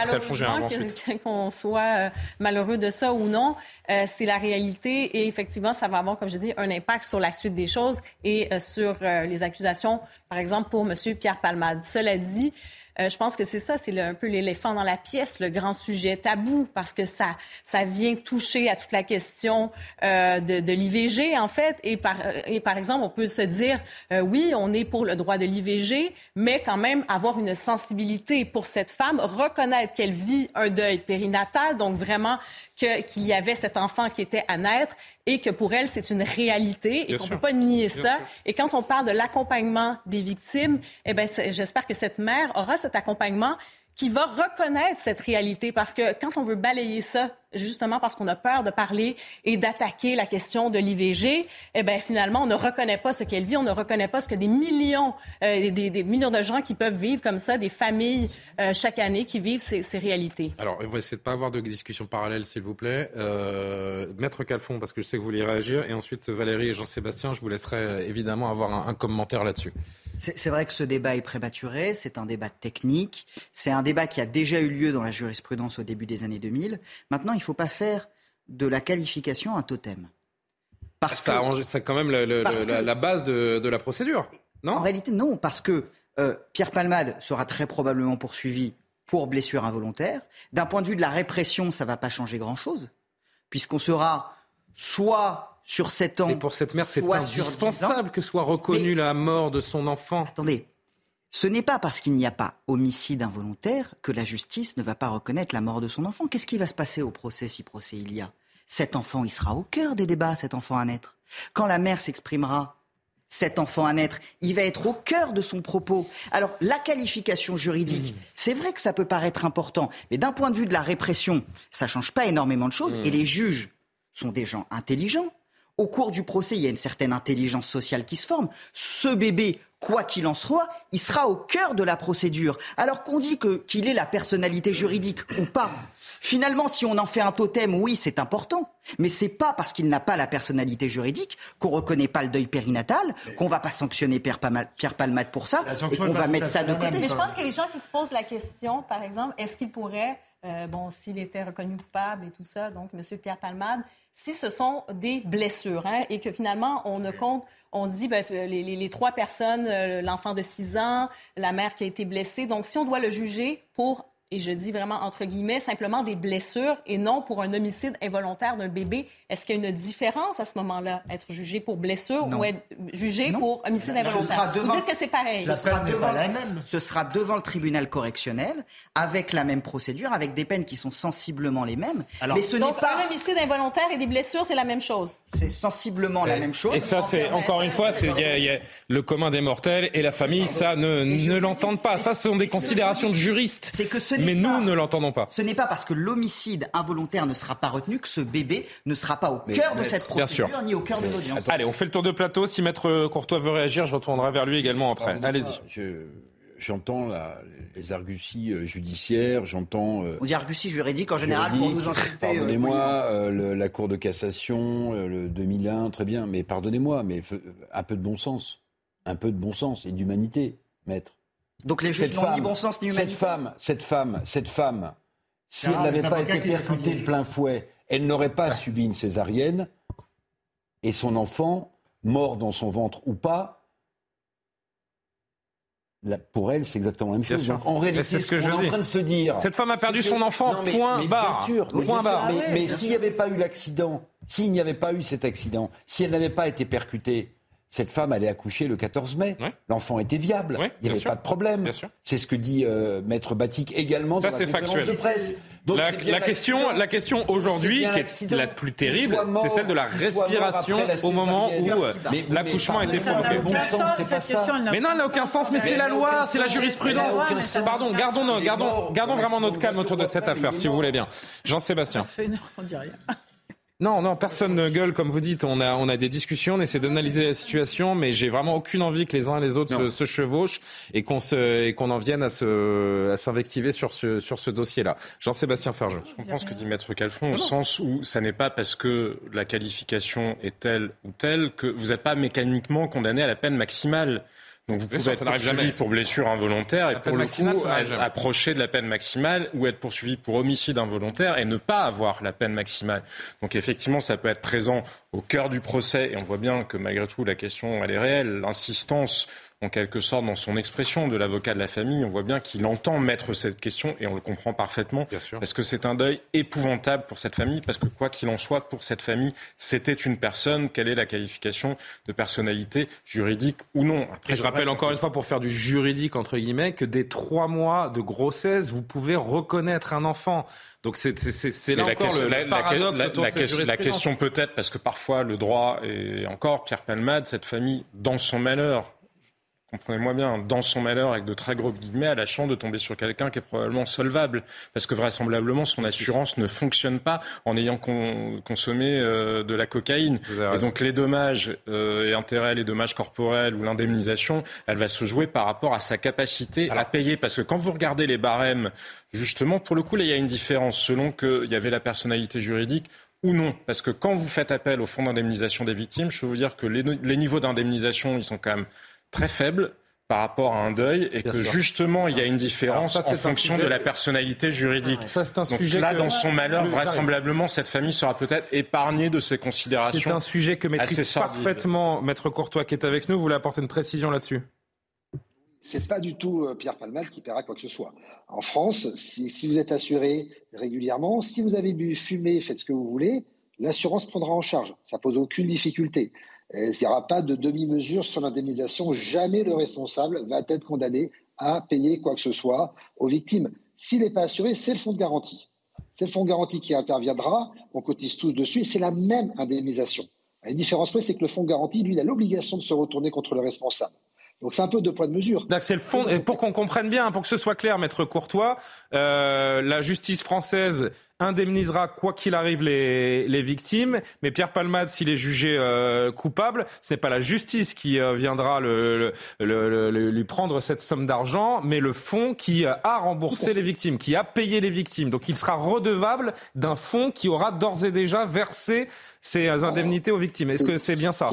ensuite. (laughs) Qu'on soit malheureux de ça ou non, c'est la réalité et effectivement, ça va avoir, comme je dis, un impact sur la suite des choses et sur les accusations, par exemple, pour M. Pierre Palmade. Cela dit, euh, je pense que c'est ça, c'est un peu l'éléphant dans la pièce, le grand sujet tabou, parce que ça, ça vient toucher à toute la question euh, de, l'IVG, en fait. Et par, et par exemple, on peut se dire, euh, oui, on est pour le droit de l'IVG, mais quand même avoir une sensibilité pour cette femme, reconnaître qu'elle vit un deuil périnatal, donc vraiment qu'il y avait cet enfant qui était à naître et que pour elle, c'est une réalité et qu'on ne peut pas nier ça. Et quand on parle de l'accompagnement des victimes, eh ben, j'espère que cette mère aura cet accompagnement qui va reconnaître cette réalité parce que quand on veut balayer ça justement parce qu'on a peur de parler et d'attaquer la question de l'IVG, eh ben finalement on ne reconnaît pas ce qu'elle vit, on ne reconnaît pas ce que des millions, euh, des, millions de gens qui peuvent vivre comme ça, des familles euh, chaque année qui vivent ces, réalités. Alors on va essayer de pas avoir de discussion parallèle s'il vous plaît. Euh, Maître Calfon parce que je sais que vous voulez réagir et ensuite Valérie et Jean-Sébastien, je vous laisserai évidemment avoir un commentaire là-dessus. C'est vrai que ce débat est prématuré, c'est un débat technique, c'est un débat qui a déjà eu lieu dans la jurisprudence au début des années 2000. Maintenant, il ne faut pas faire de la qualification un totem. Parce ça que, c'est quand même la, base de, la procédure, non? En réalité, non, parce que euh, Pierre Palmade sera très probablement poursuivi pour blessure involontaire. D'un point de vue de la répression, ça ne va pas changer grand-chose, puisqu'on sera soit sur 7 ans. Et pour cette mère, c'est indispensable que soit reconnue la mort de son enfant. Attendez, ce n'est pas parce qu'il n'y a pas homicide involontaire que la justice ne va pas reconnaître la mort de son enfant. Qu'est-ce qui va se passer au procès si procès il y a? Cet enfant, il sera au cœur des débats, cet enfant à naître. Quand la mère s'exprimera, cet enfant à naître, il va être au cœur de son propos. Alors, la qualification juridique, mmh. c'est vrai que ça peut paraître important, mais d'un point de vue de la répression, ça change pas énormément de choses, mmh. et les juges sont des gens intelligents, au cours du procès, il y a une certaine intelligence sociale qui se forme. Ce bébé, quoi qu'il en soit, il sera au cœur de la procédure. Alors qu'on dit qu'il est la personnalité juridique ou pas. Finalement, si on en fait un totem, oui, c'est important. Mais c'est pas parce qu'il n'a pas la personnalité juridique qu'on reconnaît pas le deuil périnatal, qu'on va pas sanctionner Pierre, Palmade pour ça, et qu'on va mettre ça de côté. Mais je pense que les gens qui se posent la question, par exemple, est-ce qu'il pourrait, euh, bon, s'il était reconnu coupable et tout ça, donc M. Pierre Palmade, si ce sont des blessures hein, et que finalement on ne compte, on se dit ben, les, trois personnes, euh, l'enfant de 6 ans, la mère qui a été blessée, donc si on doit le juger pour et je dis vraiment entre guillemets, simplement des blessures et non pour un homicide involontaire d'un bébé. Est-ce qu'il y a une différence à ce moment-là, être jugé pour blessure ou être jugé pour homicide involontaire? Vous dites que c'est pareil. Ce sera, devant, ce sera devant le tribunal correctionnel, avec la même procédure, avec des peines qui sont sensiblement les mêmes. Alors, mais ce donc pas... un homicide involontaire et des blessures, c'est la même chose. C'est sensiblement la même chose. Et ça, c'est encore une fois, c'est le commun des mortels et la famille, ça ne, ne l'entendent pas. Ça, ce sont des considérations de juristes. C'est que ce mais nous ne l'entendons pas. Ce n'est pas parce que l'homicide involontaire ne sera pas retenu que ce bébé ne sera pas au cœur de cette procédure ni au cœur de l'audience. Allez, on fait le tour de plateau. Si Maître Courtois veut réagir, je retournerai vers lui également après. Allez-y. J'entends les arguties euh, judiciaires, j'entends. Euh, on dit arguties juridiques en général pour nous insulter. Euh, pardonnez-moi, la Cour de cassation, le 2001, très bien, mais pardonnez-moi, mais un peu de bon sens, un peu de bon sens et d'humanité, maître. Donc les juges n'ont ni bon sens ni humanité. Cette femme, cette femme, cette femme, si elle n'avait pas été percutée de plein fouet, elle n'aurait pas subi une césarienne et son enfant, mort dans son ventre ou pas, pour elle, c'est exactement la même chose. en réalité, c'est ce que je est en train de se dire. Cette femme a perdu son enfant, point barre. Bien sûr, point barre. mais s'il n'y avait pas eu l'accident, s'il n'y avait pas eu cet accident, si elle n'avait pas été percutée, cette femme allait accoucher le 14 mai. L'enfant était viable. il n'y avait pas de problème. C'est ce que dit euh, Maître Batik également Ça, dans la factuel. de presse. Donc la, question, la question aujourd'hui, qui est la plus terrible, c'est celle de la respiration au moment où euh, l'accouchement a été provoqué. Bon. Mais non, elle n'a aucun sens. Mais c'est la loi, c'est la jurisprudence. Pardon, gardons, gardons, gardons vraiment notre calme autour de cette affaire, si vous voulez bien. Jean-Sébastien. Non, non, personne ne gueule, comme vous dites. On a, on a des discussions, on essaie d'analyser la situation, mais j'ai vraiment aucune envie que les uns et les autres se, chevauchent et qu'on se, et qu'on en vienne à se, à s'invectiver sur ce, sur ce dossier-là. Jean-Sébastien Ferjeux. Je comprends ce que dit Maître Calfon, au sens où ça n'est pas parce que la qualification est telle ou telle que vous n'êtes pas mécaniquement condamné à la peine maximale. Donc vous pouvez être poursuivi pour blessure involontaire et pour le coup approcher de la peine maximale ou être poursuivi pour homicide involontaire et ne pas avoir la peine maximale. Donc effectivement, ça peut être présent au cœur du procès et on voit bien que malgré tout la question elle est réelle. L'insistance en quelque sorte dans son expression de l'avocat de la famille. On voit bien qu'il entend mettre cette question et on le comprend parfaitement. Bien sûr. Parce que c'est un deuil épouvantable pour cette famille, parce que quoi qu'il en soit, pour cette famille, c'était une personne. Quelle est la qualification de personnalité juridique ou non? Après, je rappelle encore une fois, pour faire du juridique, entre guillemets, que dès trois mois de grossesse, vous pouvez reconnaître un enfant. Donc c'est là encore le, paradoxe la, autour de cette la question peut-être, parce que parfois le droit est encore, Pierre Palmade, cette famille, dans son malheur, comprenez-moi bien, dans son malheur, avec de très gros guillemets, a la chance de tomber sur quelqu'un qui est probablement solvable. Parce que vraisemblablement, son assurance ne fonctionne pas en ayant consommé euh, de la cocaïne. Et donc les dommages euh, et intérêts, les dommages corporels ou l'indemnisation, elle va se jouer par rapport à sa capacité à payer. Parce que quand vous regardez les barèmes, justement, pour le coup, là, il y a une différence selon qu'il y avait la personnalité juridique ou non Parce que quand vous faites appel au fonds d'indemnisation des victimes, je peux vous dire que les, les niveaux d'indemnisation, ils sont quand même très faible par rapport à un deuil et que justement il y a une différence en fonction de la personnalité juridique. Ça c'est un sujet là dans son malheur vraisemblablement cette famille sera peut-être épargnée de ces considérations. C'est un sujet que maîtrise parfaitement maître Courtois qui est avec nous. Vous voulez apporter une précision là-dessus? C'est pas du tout euh, Pierre Palmade qui paiera quoi que ce soit. En France, si, si vous êtes assuré régulièrement, si vous avez bu, fumé, faites ce que vous voulez, l'assurance prendra en charge. Ça pose aucune difficulté. Il n'y aura pas de demi-mesure sur l'indemnisation. Jamais le responsable va être condamné à payer quoi que ce soit aux victimes. S'il n'est pas assuré, c'est le fonds de garantie. C'est le fonds de garantie qui interviendra. On cotise tous dessus c'est la même indemnisation. La différence près, c'est que le fonds de garantie, lui, a l'obligation de se retourner contre le responsable. Donc c'est un peu de poids de mesure. C'est le fond. Et pour qu'on comprenne bien, pour que ce soit clair, maître Courtois, euh, la justice française indemnisera quoi qu'il arrive les, les, victimes, mais Pierre Palmade, s'il est jugé euh, coupable, ce n'est pas la justice qui euh, viendra le, le, le, lui prendre cette somme d'argent, mais le fonds qui a remboursé les victimes, qui a payé les victimes. Donc il sera redevable d'un fonds qui aura d'ores et déjà versé ces indemnités aux victimes. Est-ce que c'est bien ça?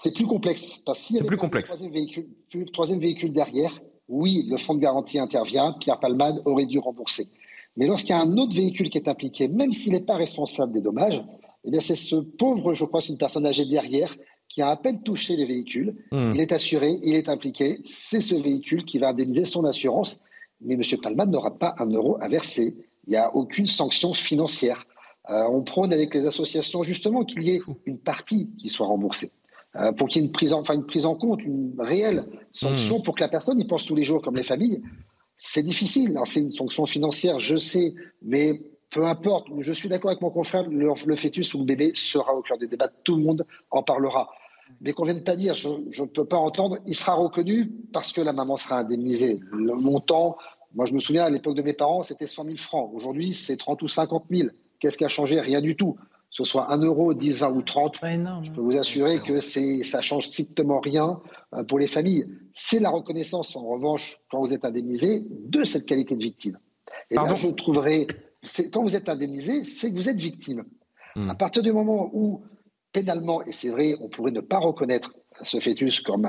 C'est plus complexe. C'est plus complexe. Troisième véhicule, troisième véhicule derrière, oui, le fonds de garantie intervient, Pierre Palmade aurait dû rembourser. Mais lorsqu'il y a un autre véhicule qui est impliqué, même s'il n'est pas responsable des dommages, eh bien c'est ce pauvre, je crois, c'est une personne âgée derrière qui a à peine touché les véhicules. Hmm. Il est assuré, il est impliqué. C'est ce véhicule qui va indemniser son assurance. mais M. Palmade n'aura pas un euro à verser. Il n'y a aucune sanction financière. Euh, on prône avec les associations justement qu'il y ait une partie qui soit remboursée. Euh, pour qu'il y ait une prise, en, enfin, une prise en compte, une réelle sanction, mmh. pour que la personne y pense tous les jours, comme les familles. C'est difficile. C'est une sanction financière, je sais, mais peu importe. Je suis d'accord avec mon confrère, le, le, fœtus ou le bébé sera au cœur des débats. Tout le monde en parlera. Mais qu'on ne vienne pas dire, je ne peux pas entendre, il sera reconnu parce que la maman sera indemnisée. Le montant, moi je me souviens à l'époque de mes parents, c'était 100 000 francs. Aujourd'hui, c'est 30 ou 50 000. Qu'est-ce qui a changé? Rien du tout. Que ce soit 1 euro, 10, 20 ou 30, je peux vous assurer que ça change strictement rien euh, pour les familles. C'est la reconnaissance, en revanche, quand vous êtes indemnisé, de cette qualité de victime. Et là, je trouverai, quand vous êtes indemnisé, c'est que vous êtes victime. Hmm. À partir du moment où, pénalement, et c'est vrai, on pourrait ne pas reconnaître ce fœtus comme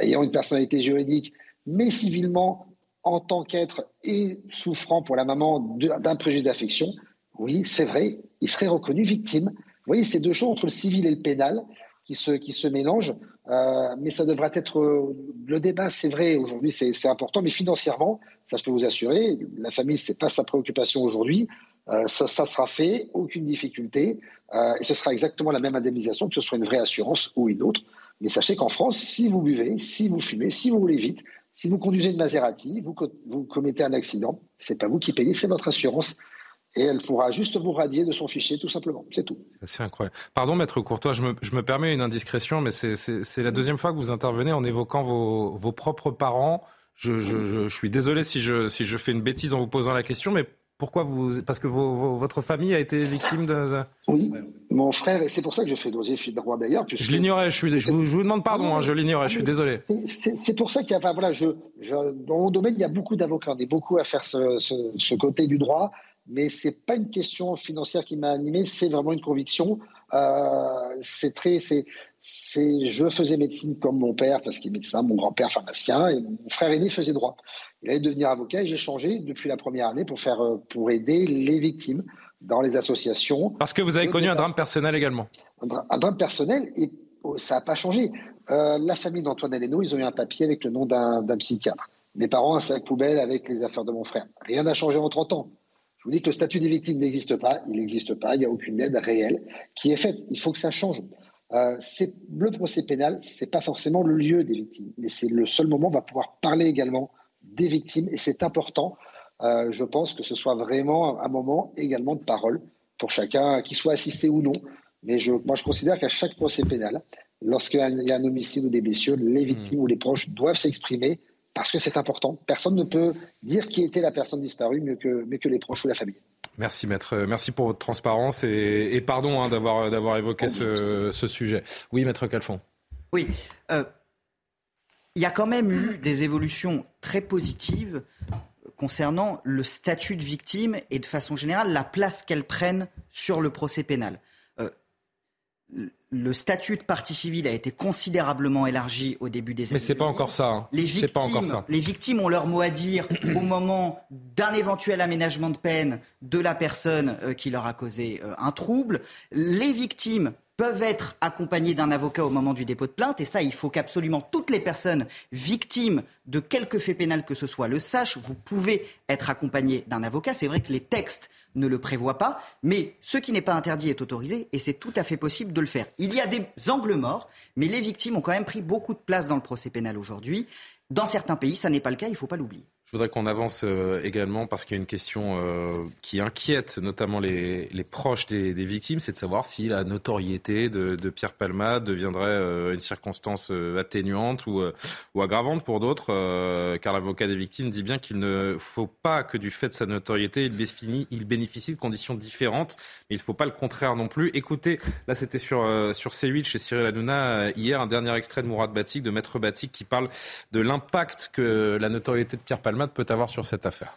ayant une personnalité juridique, mais civilement, en tant qu'être et souffrant pour la maman d'un préjudice d'affection, oui, c'est vrai, il serait reconnu victime. Vous voyez, c'est deux choses entre le civil et le pénal qui se, qui se mélangent, euh, mais ça devrait être euh, le débat, c'est vrai, aujourd'hui c'est important, mais financièrement, ça je peux vous assurer, la famille, c'est pas sa préoccupation aujourd'hui, euh, ça, sera fait, aucune difficulté, et ce sera exactement la même indemnisation, que ce soit une vraie assurance ou une autre. Mais sachez qu'en France, si vous buvez, si vous fumez, si vous roulez vite, si vous conduisez une Maserati, vous, commettez un accident, c'est pas vous qui payez, c'est votre assurance et elle pourra juste vous radier de son fichier, tout simplement. C'est tout. C'est incroyable. Pardon, maître Courtois, je me, je me permets une indiscrétion, mais c'est la deuxième fois que vous intervenez en évoquant vos, vos propres parents. Je, je, je, je, suis désolé si je, si je fais une bêtise en vous posant la question, mais pourquoi vous Parce que vos, votre famille a été victime de. Oui, mon frère, et c'est pour ça que j'ai fait dossier fil droit d'ailleurs. Je l'ignorais, je, suis, je, vous, je vous demande pardon, hein, je l'ignorais, je suis désolé. C'est pour ça qu'il y a. Enfin, voilà, je, dans mon domaine, il y a beaucoup d'avocats, on est beaucoup à faire ce, ce, ce côté du droit mais c'est pas une question financière qui m'a animé, c'est vraiment une conviction. Euh, c'est très, c'est, c'est, je faisais médecine comme mon père parce qu'il est médecin, mon grand-père pharmacien et mon frère aîné faisait droit. Il allait devenir avocat et j'ai changé depuis la première année pour faire, euh, pour aider les victimes dans les associations. Parce que vous avez connu un drame personnel également. Un, drame personnel et oh, ça n'a pas changé. Euh, la famille d'Antoine Aleno, ils ont eu un papier avec le nom d'un, d'un psychiatre. Mes parents, un sac poubelle avec les affaires de mon frère. Rien n'a changé en 30 ans. Je vous dis que le statut des victimes n'existe pas, il n'existe pas, il n'y a aucune aide réelle qui est faite. Il faut que ça change. Euh, le procès pénal, c'est pas forcément le lieu des victimes, mais c'est le seul moment où on va pouvoir parler également des victimes, et c'est important. Euh, je pense que ce soit vraiment un moment également de parole pour chacun, qu'il soit assisté ou non. Mais je, moi, je considère qu'à chaque procès pénal, lorsqu'il y a un homicide ou des blessures, les victimes mmh. ou les proches doivent s'exprimer parce que c'est important. Personne ne peut dire qui était la personne disparue mieux que, mieux que les proches ou la famille. Merci maître, merci pour votre transparence et, pardon hein, d'avoir d'avoir évoqué ce, ce, sujet. Oui maître Calfon. Oui, euh, il y a quand même eu des évolutions très positives concernant le statut de victime et de façon générale la place qu'elles prennent sur le procès pénal le statut de partie civile a été considérablement élargi au début des années. Mais c'est pas encore ça. Hein. Les victimes, pas encore ça. les victimes ont leur mot à dire au (clears throat) moment d'un éventuel aménagement de peine de la personne euh, qui leur a causé euh, un trouble. Les victimes peuvent être accompagnés d'un avocat au moment du dépôt de plainte. Et ça, il faut qu'absolument toutes les personnes victimes de quelque fait pénal que ce soit le sachent. Vous pouvez être accompagné d'un avocat. C'est vrai que les textes ne le prévoient pas, mais ce qui n'est pas interdit est autorisé et c'est tout à fait possible de le faire. Il y a des angles morts, mais les victimes ont quand même pris beaucoup de place dans le procès pénal aujourd'hui. Dans certains pays, ça n'est pas le cas, il ne faut pas l'oublier. Je voudrais qu'on avance euh, également parce qu'il y a une question euh, qui inquiète notamment les, proches des, victimes, c'est de savoir si la notoriété de, Pierre Palma deviendrait euh, une circonstance atténuante ou, aggravante pour d'autres, car l'avocat des victimes dit bien qu'il ne faut pas que du fait de sa notoriété, il bénéficie, de conditions différentes, mais il ne faut pas le contraire non plus. Écoutez, là c'était sur, sur C8 chez Cyril Hanouna hier, un dernier extrait de Mourad Batik, de Maître Batik, qui parle de l'impact que la notoriété de Pierre Peut avoir sur cette affaire.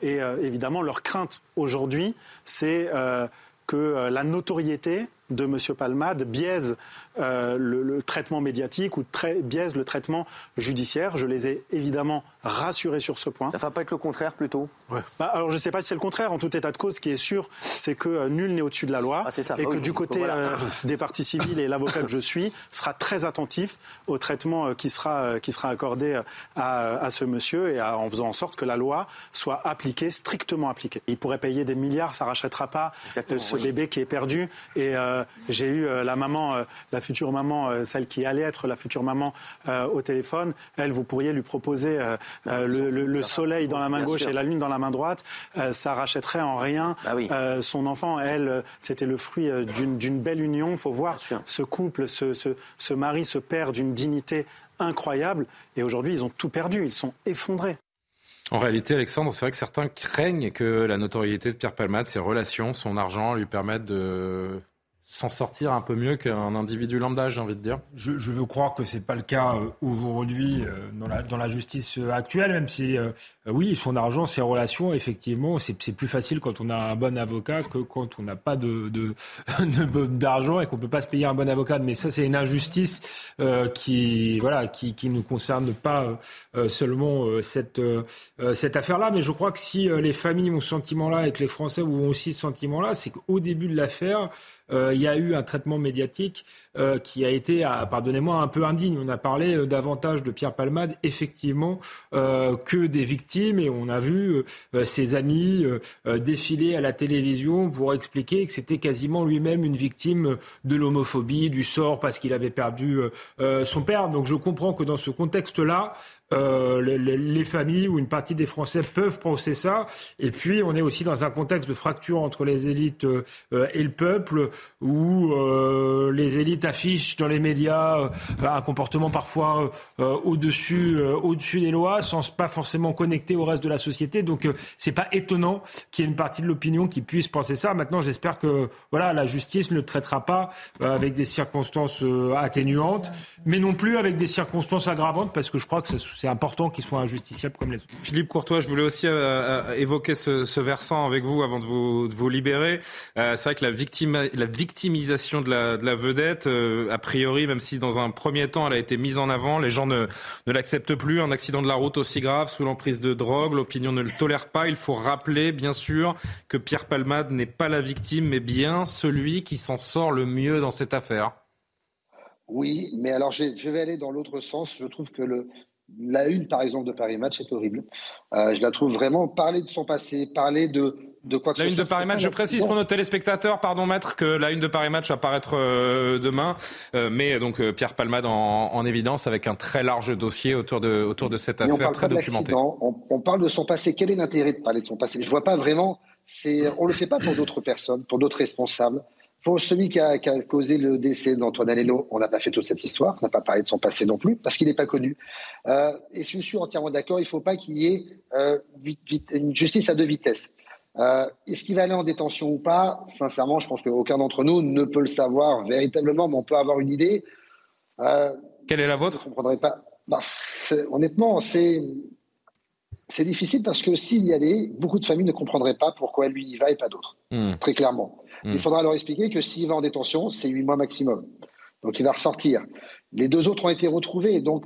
Et euh, évidemment, leur crainte aujourd'hui, c'est euh, que euh, la notoriété de M. Palmade biaise euh, le, traitement médiatique ou biaise le traitement judiciaire. Je les ai évidemment rassurés sur ce point. Ça ne va pas être le contraire plutôt? Bah, Alors je ne sais pas si c'est le contraire. En tout état de cause, ce qui est sûr, c'est que euh, nul n'est au-dessus de la loi. Ah, ça. Et bah que du côté euh, des parties civiles et l'avocat que je suis sera très attentif au traitement qui, sera, qui sera accordé à, ce monsieur et en faisant en sorte que la loi soit appliquée, strictement appliquée. Il pourrait payer des milliards, ça ne rachètera pas ce bébé qui est perdu. Et j'ai eu la maman, la future maman, euh, celle qui allait être la future maman euh, au téléphone, elle, vous pourriez lui proposer euh, le, soleil dans la main gauche et la lune dans la main droite, ça rachèterait en rien bah son enfant. Elle, c'était le fruit d'une belle union. Il faut voir ce couple, ce, ce mari, ce père d'une dignité incroyable. Et aujourd'hui, ils ont tout perdu, ils sont effondrés. En réalité, Alexandre, c'est vrai que certains craignent que la notoriété de Pierre Palmade, ses relations, son argent lui permettent de s'en sortir un peu mieux qu'un individu lambda, j'ai envie de dire je, veux croire que c'est pas le cas euh, aujourd'hui euh, dans, la, justice euh, actuelle, même si oui, son argent, ses relations, effectivement, c'est plus facile quand on a un bon avocat que quand on n'a pas (laughs) d'argent et qu'on peut pas se payer un bon avocat. Mais ça, c'est une injustice qui voilà qui, qui ne concerne pas seulement cette cette affaire-là. Mais je crois que si les familles ont ce sentiment-là et que les Français ont aussi ce sentiment-là, c'est qu'au début de l'affaire il y a eu un traitement médiatique euh, qui a été, ah, pardonnez-moi, un peu indigne. On a parlé euh, davantage de Pierre Palmade, effectivement, que des victimes, et on a vu ses amis défiler à la télévision pour expliquer que c'était quasiment lui-même une victime de l'homophobie, du sort, parce qu'il avait perdu son père. Donc je comprends que dans ce contexte-là, euh, les, les, familles ou une partie des Français peuvent penser ça. Et puis, on est aussi dans un contexte de fracture entre les élites euh, et le peuple, où euh, les élites affichent dans les médias un comportement parfois au-dessus, au-dessus des lois, sans pas forcément connecter au reste de la société. Donc, c'est pas étonnant qu'il y ait une partie de l'opinion qui puisse penser ça. Maintenant, j'espère que voilà, la justice ne traitera pas avec des circonstances atténuantes, mais non plus avec des circonstances aggravantes, parce que je crois que ça c'est important qu'ils soient injusticiables comme les autres. Philippe Courtois, je voulais aussi euh, euh, évoquer ce, versant avec vous avant de vous, de vous libérer. Euh, c'est vrai que la, victime, la victimisation de la, de la vedette, a priori, même si dans un premier temps elle a été mise en avant, les gens ne, ne l'acceptent plus. Un accident de la route aussi grave, sous l'emprise de drogue, l'opinion ne le tolère pas. Il faut rappeler, bien sûr, que Pierre Palmade n'est pas la victime, mais bien celui qui s'en sort le mieux dans cette affaire. Oui, mais alors je vais aller dans l'autre sens. Je trouve que le, la une, par exemple, de Paris Match est horrible. Euh, je la trouve vraiment parler de son passé, parler de, de quoi que La une de Paris Match, je précise pour nos téléspectateurs, pardon maître, que la une de Paris Match va paraître euh, demain, euh, mais donc Pierre Palmade en, évidence avec un très large dossier autour de, autour de cette affaire très documentée. On, on, parle de son passé. Quel est l'intérêt de parler de son passé? Je vois pas vraiment. On le fait pas pour d'autres personnes, pour d'autres responsables. Pour celui qui a, causé le décès d'Antoine Aleno, on n'a pas fait toute cette histoire, on n'a pas parlé de son passé non plus, parce qu'il n'est pas connu. Euh, et je suis entièrement d'accord, il ne faut pas qu'il y ait euh, une justice à deux vitesses. Euh, Est-ce qu'il va aller en détention ou pas? Sincèrement, je pense qu'aucun d'entre nous ne peut le savoir véritablement, mais on peut avoir une idée. Quelle est la vôtre? Je ne comprendrais pas. Bah, honnêtement, c'est c'est difficile parce que s'il y allait, beaucoup de familles ne comprendraient pas pourquoi lui y va et pas d'autres. Hmm. Très clairement. Il hmm. faudra leur expliquer que s'il va en détention, c'est huit mois maximum. Donc il va ressortir. Les deux autres ont été retrouvés. Donc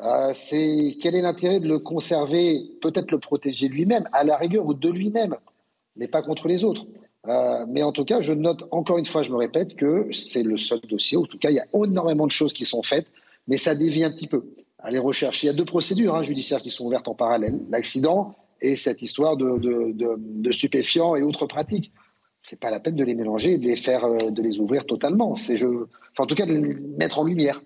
euh, c'est quel est l'intérêt de le conserver, peut-être le protéger lui-même, à la rigueur ou de lui-même, mais pas contre les autres? Euh, mais en tout cas, je note encore une fois, je me répète, que c'est le seul dossier. En tout cas, il y a énormément de choses qui sont faites, mais ça dévie un petit peu. Allez rechercher. Il y a deux procédures hein, judiciaires qui sont ouvertes en parallèle l'accident et cette histoire de stupéfiants et autres pratiques c'est pas la peine de les mélanger et de les faire, euh, de les ouvrir totalement. C'est je, enfin, en tout cas, de les mettre en lumière.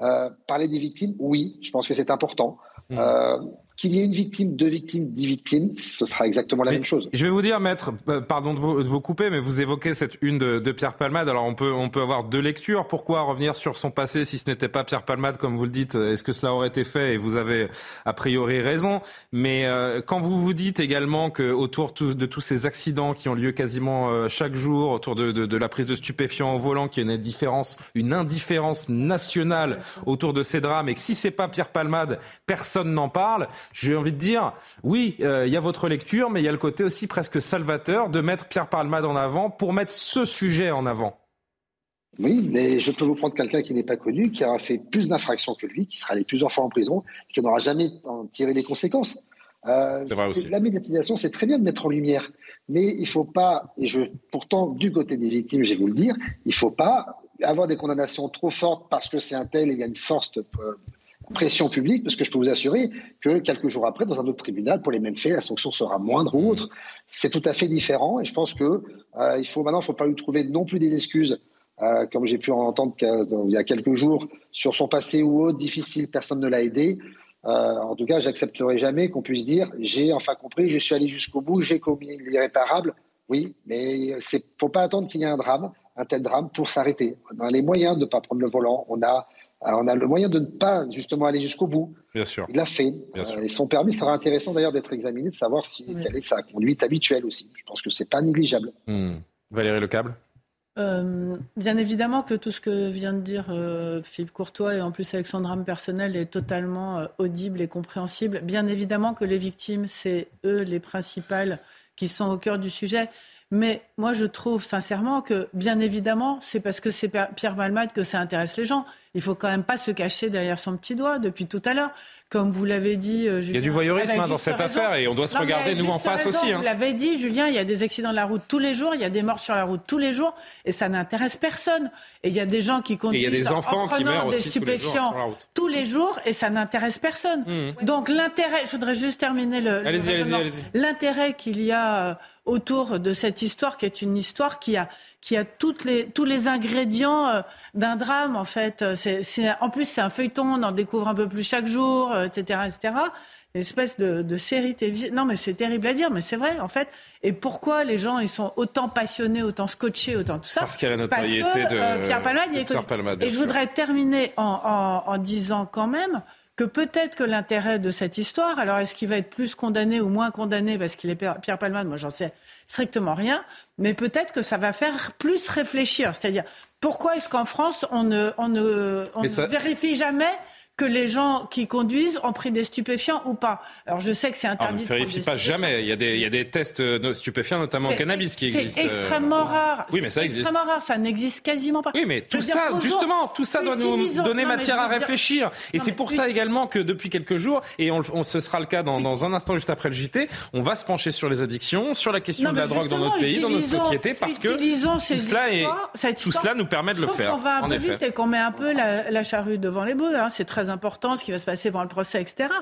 Euh, parler des victimes, oui, je pense que c'est important. Mmh. Euh, qu'il y ait une victime, deux victimes, dix victimes, ce sera exactement la même chose. Je vais vous dire, maître, euh, pardon de vous, de vous couper, mais vous évoquez cette une de, de, Pierre Palmade. Alors on peut, on peut avoir deux lectures. Pourquoi revenir sur son passé si ce n'était pas Pierre Palmade, comme vous le dites? Est-ce que cela aurait été fait? Et vous avez a priori raison. Mais euh, quand vous vous dites également que autour de tous ces accidents qui ont lieu quasiment euh, chaque jour, autour de, de, de, la prise de stupéfiants au volant, qu'il y a une différence, une indifférence nationale autour de ces drames, et que si c'est pas Pierre Palmade, personne n'en parle j'ai envie de dire, oui, euh, il y a votre lecture, mais il y a le côté aussi presque salvateur de mettre Pierre Palmade en avant pour mettre ce sujet en avant. Oui, mais je peux vous prendre quelqu'un qui n'est pas connu, qui aura fait plus d'infractions que lui, qui sera allé plusieurs fois en prison, qui n'aura jamais en tiré les conséquences. Euh, c'est vrai aussi. La médiatisation, c'est très bien de mettre en lumière, mais il ne faut pas, et je, pourtant, du côté des victimes, je vais vous le dire, il ne faut pas avoir des condamnations trop fortes parce que c'est un tel et il y a une forte euh, pression publique, parce que je peux vous assurer que quelques jours après, dans un autre tribunal, pour les mêmes faits, la sanction sera moindre ou autre. C'est tout à fait différent, et je pense que euh, il faut maintenant, il ne faut pas lui trouver non plus des excuses. comme j'ai pu en entendre il y a quelques jours, sur son passé ou autre, difficile, personne ne l'a aidé. Euh, en tout cas, j'accepterai jamais qu'on puisse dire j'ai enfin compris, je suis allé jusqu'au bout, j'ai commis l'irréparable. Oui, mais il ne faut pas attendre qu'il y ait un drame, un tel drame, pour s'arrêter. On a les moyens de ne pas prendre le volant. On a, on a le moyen de ne pas justement aller jusqu'au bout. Bien sûr. Il l'a fait. Euh, et son permis sera intéressant d'ailleurs d'être examiné, de savoir si, quelle est sa conduite habituelle aussi. Je pense que c'est pas négligeable. Hmm. Valérie Lecable? Euh, bien évidemment que tout ce que vient de dire euh, Philippe Courtois et en plus avec son drame personnel est totalement euh, audible et compréhensible. Bien évidemment que les victimes, c'est eux les principales qui sont au cœur du sujet. Mais moi, je trouve sincèrement que, bien évidemment, c'est parce que c'est Pierre Malmade que ça intéresse les gens. Il faut quand même pas se cacher derrière son petit doigt depuis tout à l'heure. Comme vous l'avez dit, Julien, Il y a du voyeurisme hein, dans cette affaire et on doit se regarder nous en face aussi. Hein. Vous l'avez dit, Julien, il y a des accidents de la route tous les jours, il y a des morts sur la route tous les jours et ça n'intéresse personne. Et il y a des gens qui conduisent et il y a des enfants qui meurent tous les, jours, et ça n'intéresse personne. Mmh. Donc l'intérêt, je voudrais juste terminer le. Allez-y, allez-y, allez-y. L'intérêt qu'il y a euh, autour de cette histoire qui est une histoire qui a, qui a toutes les, tous les ingrédients euh, d'un drame, en fait. C'est, en plus, c'est un feuilleton, on en découvre un peu plus chaque jour, etc., euh, etc. Une espèce de, de série télévisée. Non, mais c'est terrible à dire, mais c'est vrai, en fait. Et pourquoi les gens, ils sont autant passionnés, autant scotchés, autant tout ça? Parce qu'il y a la notoriété de Pierre Palmade. Pierre Palmade et je voudrais terminer en, en, en disant quand même que peut-être que l'intérêt de cette histoire, alors est-ce qu'il va être plus condamné ou moins condamné parce qu'il est Pierre Palmade, moi j'en sais strictement rien, mais peut-être que ça va faire plus réfléchir. C'est-à-dire, pourquoi est-ce qu'en France, on ne, on ne, on ne vérifie jamais que les gens qui conduisent ont pris des stupéfiants ou pas. Alors je sais que c'est interdit. on ne vérifie pas jamais. Il y, a des, il y a des tests euh, stupéfiants, notamment cannabis, qui existent. C'est euh, extrêmement rare. Oui, mais ça existe. Extrêmement rare. Ça n'existe quasiment pas. Oui, mais tout ça, justement, tout ça doit nous donner matière à réfléchir. Et c'est pour ça également que depuis quelques jours, et on, ce sera le cas dans, dans, un instant juste après le JT, on va se pencher sur les addictions, sur la question de la drogue dans notre pays, dans notre société, parce que tout cela, est, tout cela nous permet de le faire. On va un peu vite et qu'on met un peu la, charrue devant les bœufs. Hein. C'est très ce qui va se passer pendant le procès, etc.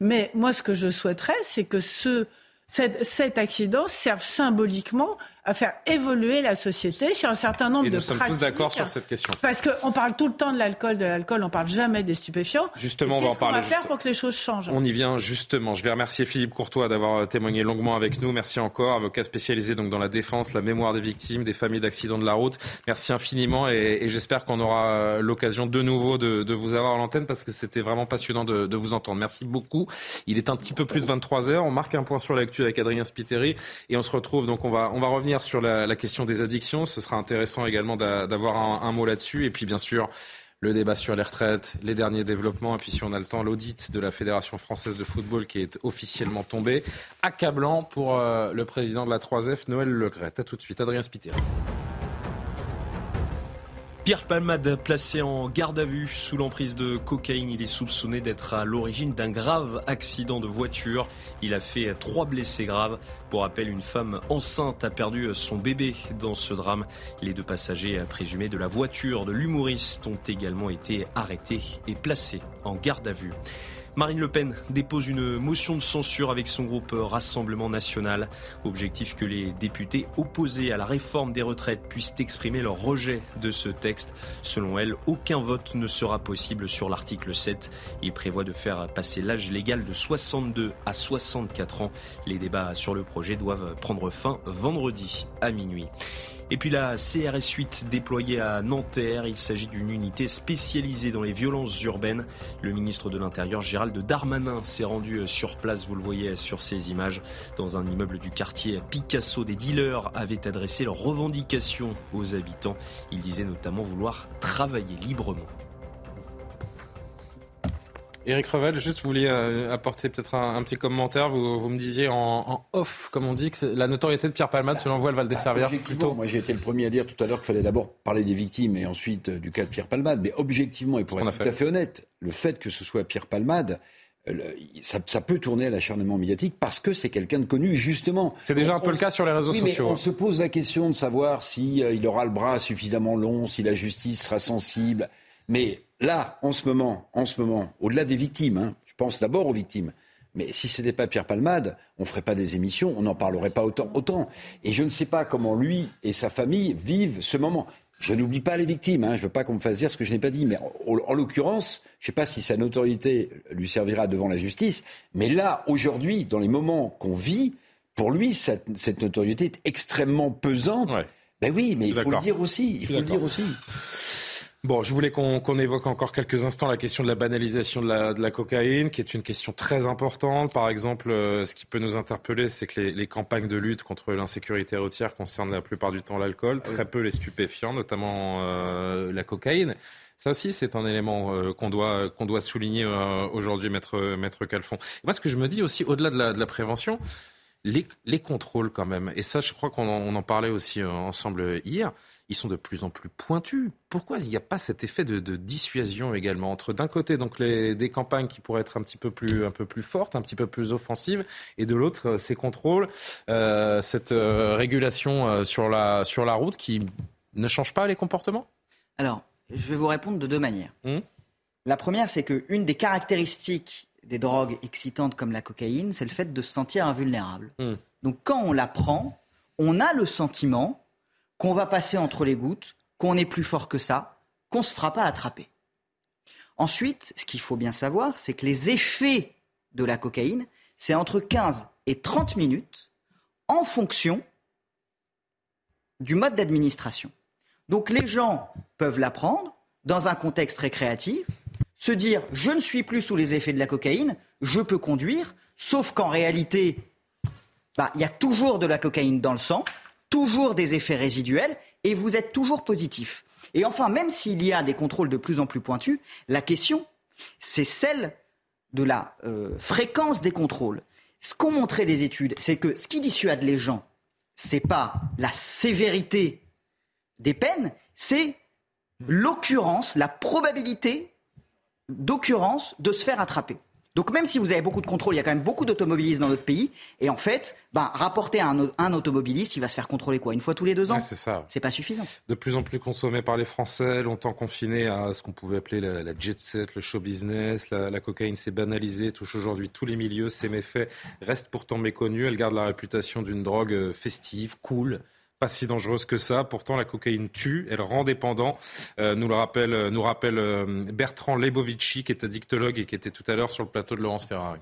Mais moi, ce que je souhaiterais, c'est que ce, cet accident serve symboliquement à faire évoluer la société sur un certain nombre Et de nous sommes tous d'accord sur cette question. Parce qu'on parle tout le temps de l'alcool, de l'alcool, on parle jamais des stupéfiants. Justement, on va en parler. Qu'est-ce qu'on va faire pour que les choses changent? On y vient justement. Je vais remercier Philippe Courtois d'avoir euh, témoigné longuement avec nous. Merci encore, avocat spécialisé donc dans la défense, la mémoire des victimes, des familles d'accidents de la route. Merci infiniment et, et j'espère qu'on aura euh, l'occasion de nouveau de, de, vous avoir à l'antenne parce que c'était vraiment passionnant de, de, vous entendre. Merci beaucoup. Il est un petit peu plus de 23 heures. On marque un point sur l'actu avec Adrien Spiteri et on se retrouve donc on va on va revenir sur la, question des addictions. Ce sera intéressant également d'avoir un, mot là-dessus. Et puis, bien sûr, le débat sur les retraites, les derniers développements, et puis si on a le temps, l'audit de la Fédération française de football qui est officiellement tombé. Accablant pour euh, le président de la 3F, Noël Legrette. A tout de suite, Adrien Spiteri. Pierre Palmade, placé en garde à vue sous l'emprise de cocaïne, il est soupçonné d'être à l'origine d'un grave accident de voiture. Il a fait trois blessés graves. Pour rappel, une femme enceinte a perdu son bébé dans ce drame. Les deux passagers présumés de la voiture de l'humoriste ont également été arrêtés et placés en garde à vue. Marine Le Pen dépose une motion de censure avec son groupe Rassemblement national. Objectif que les députés opposés à la réforme des retraites puissent exprimer leur rejet de ce texte. Selon elle, aucun vote ne sera possible sur l'article 7. Il prévoit de faire passer l'âge légal de 62 à 64 ans. Les débats sur le projet doivent prendre fin vendredi à minuit. Et puis la CRS 8 déployée à Nanterre, il s'agit d'une unité spécialisée dans les violences urbaines. Le ministre de l'Intérieur Gérald Darmanin s'est rendu sur place, vous le voyez sur ces images, dans un immeuble du quartier Picasso. Des dealers avaient adressé leurs revendications aux habitants. Ils disaient notamment vouloir travailler librement. Éric Revel, juste vous vouliez euh, apporter peut-être un, petit commentaire. Vous, vous me disiez en, off, comme on dit, que la notoriété de Pierre Palmade, selon vous, elle va le desservir plutôt. Moi, j'ai été le premier à dire tout à l'heure qu'il fallait d'abord parler des victimes et ensuite euh, du cas de Pierre Palmade. Mais objectivement, et pour être tout à fait honnête, le fait que ce soit Pierre Palmade, euh, ça, peut tourner à l'acharnement médiatique parce que c'est quelqu'un de connu, justement. C'est déjà un peu le cas sur les réseaux sociaux. on se pose la question de savoir si il aura le bras suffisamment long, si la justice sera sensible. Mais là, en ce moment, en ce moment, au-delà des victimes, hein, je pense d'abord aux victimes. Mais si ce n'était pas Pierre Palmade, on ne ferait pas des émissions, on n'en parlerait pas autant, autant. Et je ne sais pas comment lui et sa famille vivent ce moment. Je n'oublie pas les victimes, hein, je ne veux pas qu'on me fasse dire ce que je n'ai pas dit, mais en, l'occurrence, je ne sais pas si sa notoriété lui servira devant la justice, mais là, aujourd'hui, dans les moments qu'on vit, pour lui, cette, notoriété est extrêmement pesante. Ben oui, mais il faut le dire aussi. Il faut le dire aussi. Bon, je voulais qu'on évoque encore quelques instants la question de la banalisation de la, de la, cocaïne, qui est une question très importante. Par exemple, euh, ce qui peut nous interpeller, c'est que les, les, campagnes de lutte contre l'insécurité routière concernent la plupart du temps l'alcool, très peu les stupéfiants, notamment euh, la cocaïne. Ça aussi, c'est un élément euh, qu'on doit, qu'on doit souligner aujourd'hui, maître, maître Calfon. moi, ce que je me dis aussi, au-delà de la, de la prévention, les, les, contrôles quand même, et ça, je crois qu'on en, en, parlait aussi ensemble hier, ils sont de plus en plus pointus. Pourquoi il n'y a pas cet effet de, dissuasion également entre d'un côté donc les, des campagnes qui pourraient être un petit peu plus un peu plus fortes, un petit peu plus offensives, et de l'autre euh, ces contrôles, euh, cette euh, régulation sur la sur la route qui ne change pas les comportements? Alors, je vais vous répondre de deux manières. Hum la première, c'est qu'une des caractéristiques des drogues excitantes comme la cocaïne, c'est le fait de se sentir invulnérable. Hum. Donc quand on la prend, on a le sentiment qu'on va passer entre les gouttes, qu'on est plus fort que ça, qu'on ne se fera pas attraper. Ensuite, ce qu'il faut bien savoir, c'est que les effets de la cocaïne, c'est entre 15 et 30 minutes en fonction du mode d'administration. Donc les gens peuvent la prendre dans un contexte récréatif, se dire je ne suis plus sous les effets de la cocaïne, je peux conduire, sauf qu'en réalité, bah, il y a toujours de la cocaïne dans le sang, toujours des effets résiduels et vous êtes toujours positif. Et enfin, même s'il y a des contrôles de plus en plus pointus, la question, c'est celle de la euh, fréquence des contrôles. Ce qu'ont montré les études, c'est que ce qui dissuade les gens, c'est pas la sévérité des peines, c'est l'occurrence, la probabilité d'occurrence de se faire attraper. Donc même si vous avez beaucoup de contrôle, il y a quand même beaucoup d'automobilistes dans notre pays. Et en fait, bah, rapporter à un, automobiliste, il va se faire contrôler quoi Une fois tous les deux ans C'est ça. C'est pas suffisant. De plus en plus consommé par les Français, longtemps confiné à ce qu'on pouvait appeler la, jet set, le show business. La, cocaïne s'est banalisée, touche aujourd'hui tous les milieux. Ses méfaits restent pourtant méconnus. Elle garde la réputation d'une drogue euh, festive, cool pas si dangereuse que ça. Pourtant, la cocaïne tue, elle rend dépendant. Euh, nous le rappelle, euh, euh, Bertrand Lebovici, qui est addictologue et qui était tout à l'heure sur le plateau de Laurence Ferrari.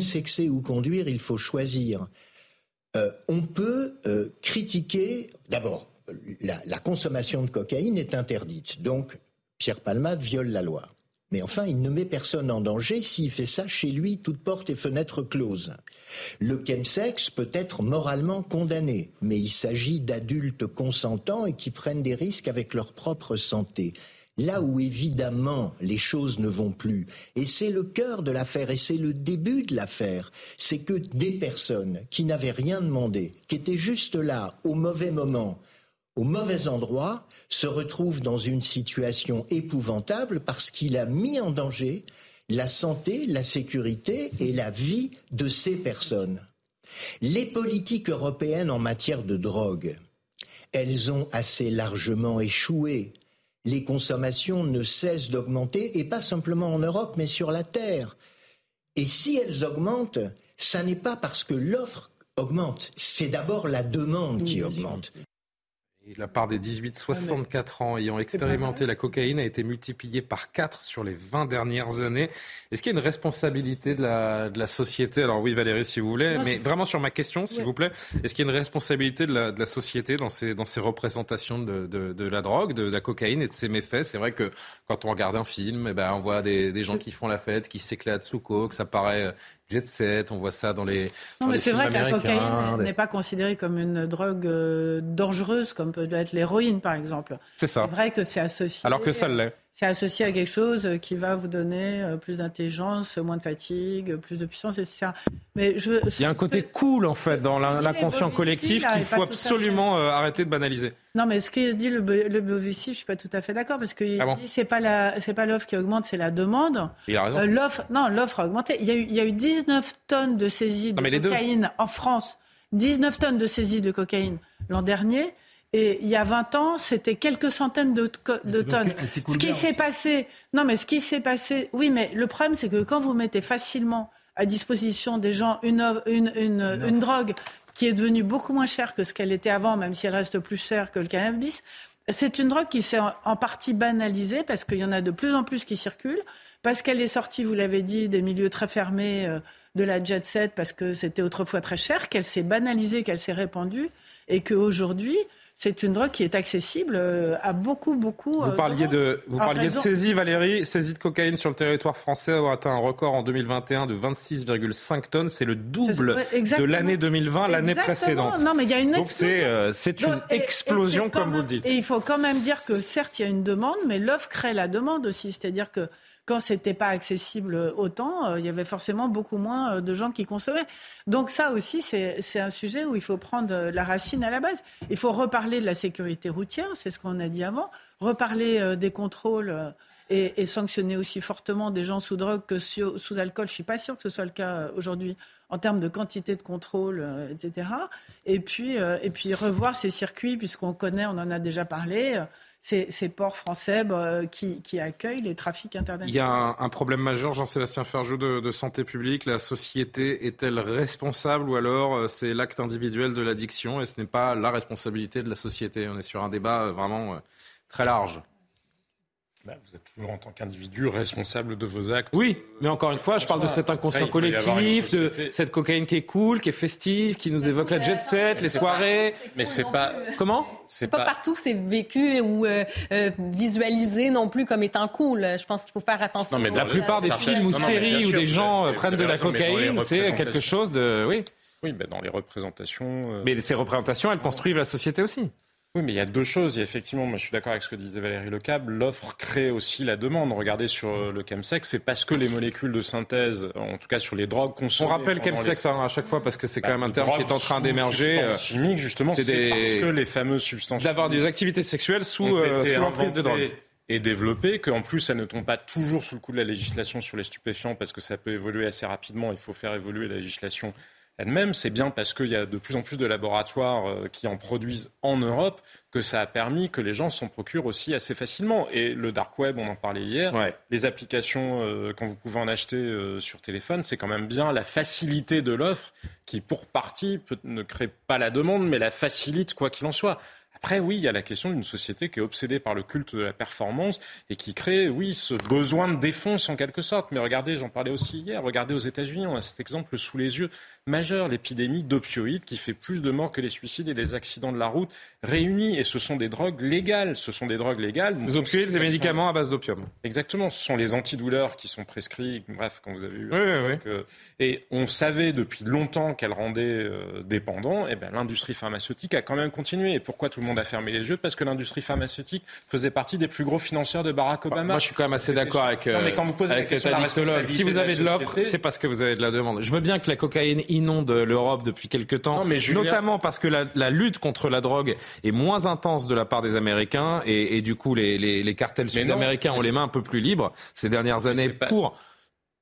sexer ou conduire, il faut choisir. on peut critiquer, d'abord, la, la consommation de cocaïne est interdite. Donc, Pierre Palmade viole la loi. Mais enfin, il ne met personne en danger s'il fait ça chez lui, toutes portes et fenêtres closes. Le chemsex peut être moralement condamné, mais il s'agit d'adultes consentants et qui prennent des risques avec leur propre santé. Là où évidemment les choses ne vont plus, et c'est le cœur de l'affaire, et c'est le début de l'affaire, c'est que des personnes qui n'avaient rien demandé, qui étaient juste là au mauvais moment, au mauvais endroit, se retrouve dans une situation épouvantable parce qu'il a mis en danger la santé, la sécurité et la vie de ces personnes. Les politiques européennes en matière de drogue, elles ont assez largement échoué. Les consommations ne cessent d'augmenter, et pas simplement en Europe, mais sur la Terre. Et si elles augmentent, ça n'est pas parce que l'offre augmente, c'est d'abord la demande qui augmente la part des 18-64 ans ayant expérimenté la cocaïne a été multipliée par 4 sur les 20 dernières années. Est-ce qu'il y a une responsabilité de la, de la société? Alors oui, Valérie, si vous voulez, mais vraiment sur ma question, s'il vous plaît, est-ce qu'il y a une responsabilité de la, de la société dans ces, dans ces représentations de, de, de la drogue, de, la cocaïne et de ses méfaits? C'est vrai que quand on regarde un film, eh ben, on voit des, des gens qui font la fête, qui s'éclatent sous coke, ça paraît jet set, on voit ça dans les. Non, mais c'est vrai que la cocaïne n'est pas considérée comme une drogue euh, dangereuse, comme peut être l'héroïne, par exemple. C'est ça. C'est vrai que c'est associé. Alors que ça l'est. C'est associé à quelque chose qui va vous donner euh, plus d'intelligence, moins de fatigue, plus de puissance, etc. Mais je, il y a un côté cool en fait dans l'inconscient collectif qu'il faut absolument euh, arrêter de banaliser. Non, mais ce que dit le, le Bovici, je suis pas tout à fait d'accord parce qu'il ah dit c'est pas la c'est pas l'offre qui augmente, c'est la demande. Il a raison. Euh, l'offre, non, l'offre a augmenté. Il y a eu il y a eu 19 tonnes de saisies de cocaïne en France, 19 tonnes de saisies de cocaïne l'an dernier. Et il y a 20 ans, c'était quelques centaines de, de tonnes. Ce qui s'est passé, non, mais ce qui s'est passé, oui, mais le problème, c'est que quand vous mettez facilement à disposition des gens une, une, une, une drogue qui est devenue beaucoup moins chère que ce qu'elle était avant, même si elle reste plus chère que le cannabis, c'est une drogue qui s'est en partie banalisée parce qu'il y en a de plus en plus qui circulent, parce qu'elle est sortie, vous l'avez dit, des milieux très fermés euh, de la jet set, parce que c'était autrefois très cher, qu'elle s'est banalisée, qu'elle s'est répandue, et qu'aujourd'hui, c'est une drogue qui est accessible euh, à beaucoup, beaucoup. Vous euh, parliez de, vous parliez de saisie, Valérie. Saisie de cocaïne sur le territoire français a atteint un record en 2021 de 26,5 tonnes. C'est le double de l'année 2020, l'année précédente. Non, mais il y a une Donc c'est euh, une explosion, comme vous le dites. Et il faut quand même dire que certes, il y a une demande, mais l'offre crée la demande aussi. C'est-à-dire que quand c'était pas accessible autant, euh, il y avait forcément beaucoup moins euh, de gens qui consommaient. Donc ça aussi, c'est un sujet où il faut prendre euh, la racine à la base. Il faut reparler de la sécurité routière, c'est ce qu'on a dit avant, reparler des contrôles et, sanctionner aussi fortement des gens sous drogue que sous, alcool. Je suis pas sûre que ce soit le cas aujourd'hui en termes de quantité de contrôle, etc. Et puis, et puis revoir ces circuits, puisqu'on connaît, on en a déjà parlé ces, ports français bah, qui, accueillent les trafics internationaux. Il y a un, problème majeur, Jean-Sébastien Ferjou, de, santé publique. La société est-elle responsable ou alors euh, c'est l'acte individuel de l'addiction et ce n'est pas la responsabilité de la société? On est sur un débat euh, vraiment euh, très large. Bah, vous êtes toujours en tant qu'individu responsable de vos actes. Oui, mais encore une fois, je parle de cet inconscient collectif, de cette cocaïne qui est cool, qui est festive, qui nous évoque la jet set, les soirées. Mais c'est pas comment C'est pas... partout c'est vécu ou euh, euh, visualisé non plus comme étant cool. Je pense qu'il faut faire attention. Non, mais la plupart des films ou séries où des gens euh, prennent de la cocaïne, c'est quelque chose de oui. Oui, mais dans les représentations. Mais ces représentations, elles construisent la société aussi. Oui, mais il y a deux choses. Il y a effectivement, moi je suis d'accord avec ce que disait Valérie Lecable, l'offre crée aussi la demande. Regardez sur euh, le chemsex, c'est parce que les molécules de synthèse, en tout cas sur les drogues consommées... On rappelle chemsex hein, à chaque fois parce que c'est quand bah, même un terme qui est en train d'émerger. Euh, chimique, justement, c'est des... parce que les fameuses substances... D'avoir des activités sexuelles sous, euh, sous l'emprise de drogue et développées, qu'en plus, ça ne tombe pas toujours sous le coup de la législation sur les stupéfiants, parce que ça peut évoluer assez rapidement. Il faut faire évoluer la législation elle-même. C'est bien parce qu'il y a de plus en plus de laboratoires euh, qui en produisent en Europe que ça a permis que les gens s'en procurent aussi assez facilement. Et le dark web, on en parlait hier, les applications, euh, quand vous pouvez en acheter euh, sur téléphone, c'est quand même bien la facilité de l'offre qui, pour partie, ne crée pas la demande, mais la facilite quoi qu'il en soit. Après, oui, il y a la question d'une société qui est obsédée par le culte de la performance et qui crée, oui, ce besoin de défense en quelque sorte. Mais regardez, j'en parlais aussi hier, regardez aux États-Unis, on a cet exemple sous les yeux majeur, l'épidémie d'opioïdes qui fait plus de morts que les suicides et les accidents de la route réunis. Et ce sont des drogues légales. Ce sont des drogues légales. Les opioïdes, c'est médicaments à base d'opium. Exactement. Ce sont les antidouleurs qui sont prescrits. Bref, quand vous avez eu. Oui, oui, oui. et on savait depuis longtemps qu'elles rendaient euh, dépendants. Et eh ben, l'industrie pharmaceutique a quand même continué. Et pourquoi tout le monde a fermé les yeux? Parce que l'industrie pharmaceutique faisait partie des plus gros financeurs de Barack Obama. Moi, je suis quand même assez d'accord avec, euh, mais quand vous posez avec cet Si vous avez de l'offre, c'est parce que vous avez de la demande. Je veux bien que la cocaïne inonde l'Europe depuis quelque temps, notamment parce que la, lutte contre la drogue est moins intense de la part des Américains et, du coup les, cartels sud-américains ont les mains un peu plus libres ces dernières années pour...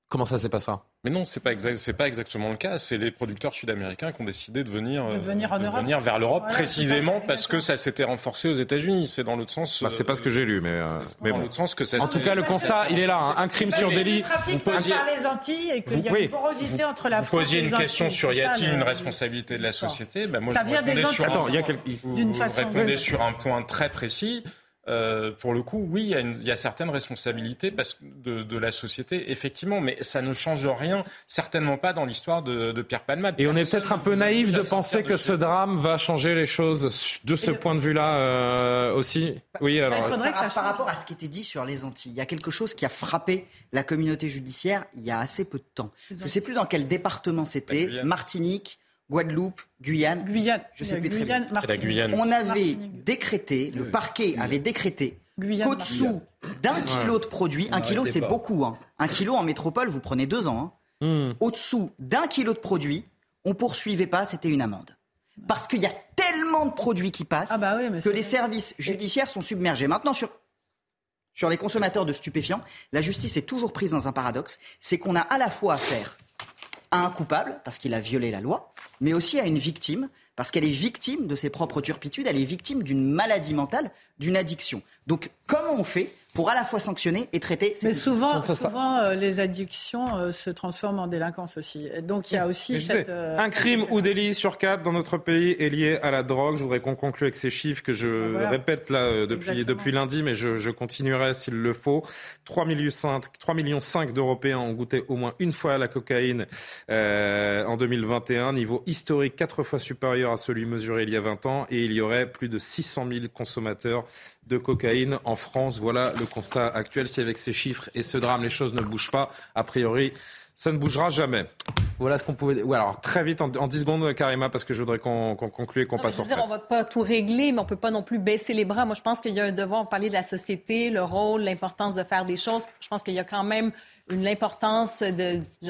Comment ça, c'est pas ça? Mais non, c'est pas c'est pas exactement le cas. C'est les producteurs sud-américains qui ont décidé de venir, de venir, euh, venir vers l'Europe précisément parce que ça s'était renforcé aux États-Unis. C'est dans l'autre sens. Bah, c'est pas ce que j'ai lu, mais euh, mais dans l'autre sens que ça. En tout cas, le constat, il est là. Hein. Un crime sur délit. Vous posiez par les Antilles et qu'il y a une porosité entre la France. Vous posiez une question sur y a-t-il une responsabilité de la société? Moi, ça vient des sur Attends, il y a Vous répondez sur un point très précis. Euh, pour le coup, oui, il y, a certaines responsabilités parce, de, de, la société, effectivement, mais ça ne change rien, certainement pas dans l'histoire de, de, Pierre Palmade. Et on est peut-être un peu naïf de penser que ce drame va changer les choses de ce point de vue-là euh, aussi. Oui, alors. Il faudrait que ça par rapport à ce qui était dit sur les Antilles, il y a quelque chose qui a frappé la communauté judiciaire il y a assez peu de temps. Je ne sais plus dans quel département c'était, Martinique. Guadeloupe, Guyane. Guyane. Je sais plus très bien. La Guyane. On avait décrété, le parquet avait décrété qu'au-dessous d'un kilo de produit, un kilo c'est beaucoup, hein. un kilo en métropole vous prenez deux ans, hein. Hmm. au-dessous d'un kilo de produit, on poursuivait pas, c'était une amende. Parce qu'il y a tellement de produits qui passent Ah bah oui, que les vrai. services judiciaires sont submergés. Maintenant, sur, sur les consommateurs de stupéfiants, la justice est toujours prise dans un paradoxe. C'est qu'on a à la fois affaire à un coupable, parce qu'il a violé la loi, mais aussi à une victime, parce qu'elle est victime de ses propres turpitudes, elle est victime d'une maladie mentale, d'une addiction. Donc, comment on fait pour à la fois sanctionner et traiter ces Mais souvent, souvent euh, les addictions euh, se transforment en délinquance aussi. Et Donc il y a aussi cette, euh, un crime ou délit sur quatre dans notre pays est lié à la drogue. Je voudrais qu'on conclue avec ces chiffres que je Voilà. répète là euh, depuis, Exactement. depuis lundi, mais je, je continuerai s'il le faut. 3 millions 5, 3 millions 5 d'Européens ont goûté au moins une fois à la cocaïne euh, en 2021, niveau historique quatre fois supérieur à celui mesuré il y a 20 ans, et il y aurait plus de 600 000 consommateurs de cocaïne en France. Voilà le constat actuel. Si avec ces chiffres et ce drame, les choses ne bougent pas, a priori, ça ne bougera jamais. Voilà ce qu'on pouvait. Oui, alors très vite, en, en 10 secondes, Karima, parce que je voudrais qu'on conclue et qu'on passe en dire, on va pas tout régler, mais on peut pas non plus baisser les bras. Moi, je pense qu'il y a un devoir, on parlait de la société, le rôle, l'importance de faire des choses. Je pense qu'il y a quand même l'importance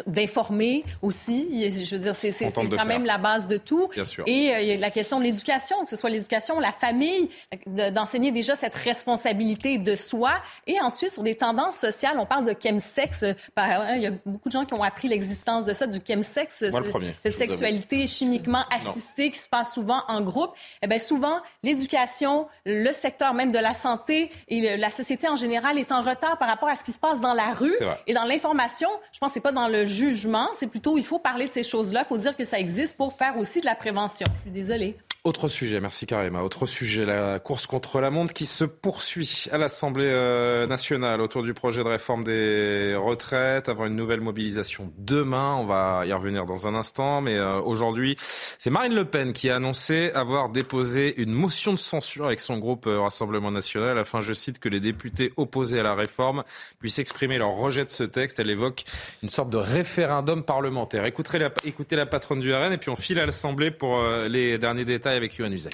d'informer aussi. Je veux dire, c'est quand faire. même la base de tout. Bien sûr. Et euh, il y a la question de l'éducation, que ce soit l'éducation, la famille, de- d'enseigner déjà cette responsabilité de soi. Et ensuite, sur des tendances sociales, on parle de chemsex. Euh, hein, Il y a beaucoup de gens qui ont appris l'existence de ça, du chemsex. Moi, ce- premier, Cette sexualité chimiquement assistée qui se passe souvent en groupe. Eh bien, souvent, l'éducation, le secteur même de la santé et le- la société en général est en retard par rapport à ce qui se passe dans la rue et dans l'information. Je pense que c'est pas dans le jugement, c'est plutôt il faut parler de ces choses-là, il faut dire que ça existe pour faire aussi de la prévention. Je suis désolée. Autre sujet, merci Karima. Autre sujet, la course contre la montre qui se poursuit à l'Assemblée euh, nationale autour du projet de réforme des retraites, avant une nouvelle mobilisation demain. On va y revenir dans un instant, mais euh, aujourd'hui, c'est Marine Le Pen qui a annoncé avoir déposé une motion de censure avec son groupe euh, Rassemblement national afin, je cite, que les députés opposés à la réforme puissent exprimer leur rejet de ce texte. Elle évoque une sorte de référendum parlementaire. Écoutez la, écoutez la patronne du RN et puis on file à l'Assemblée pour les derniers détails avec Yohann Usaï.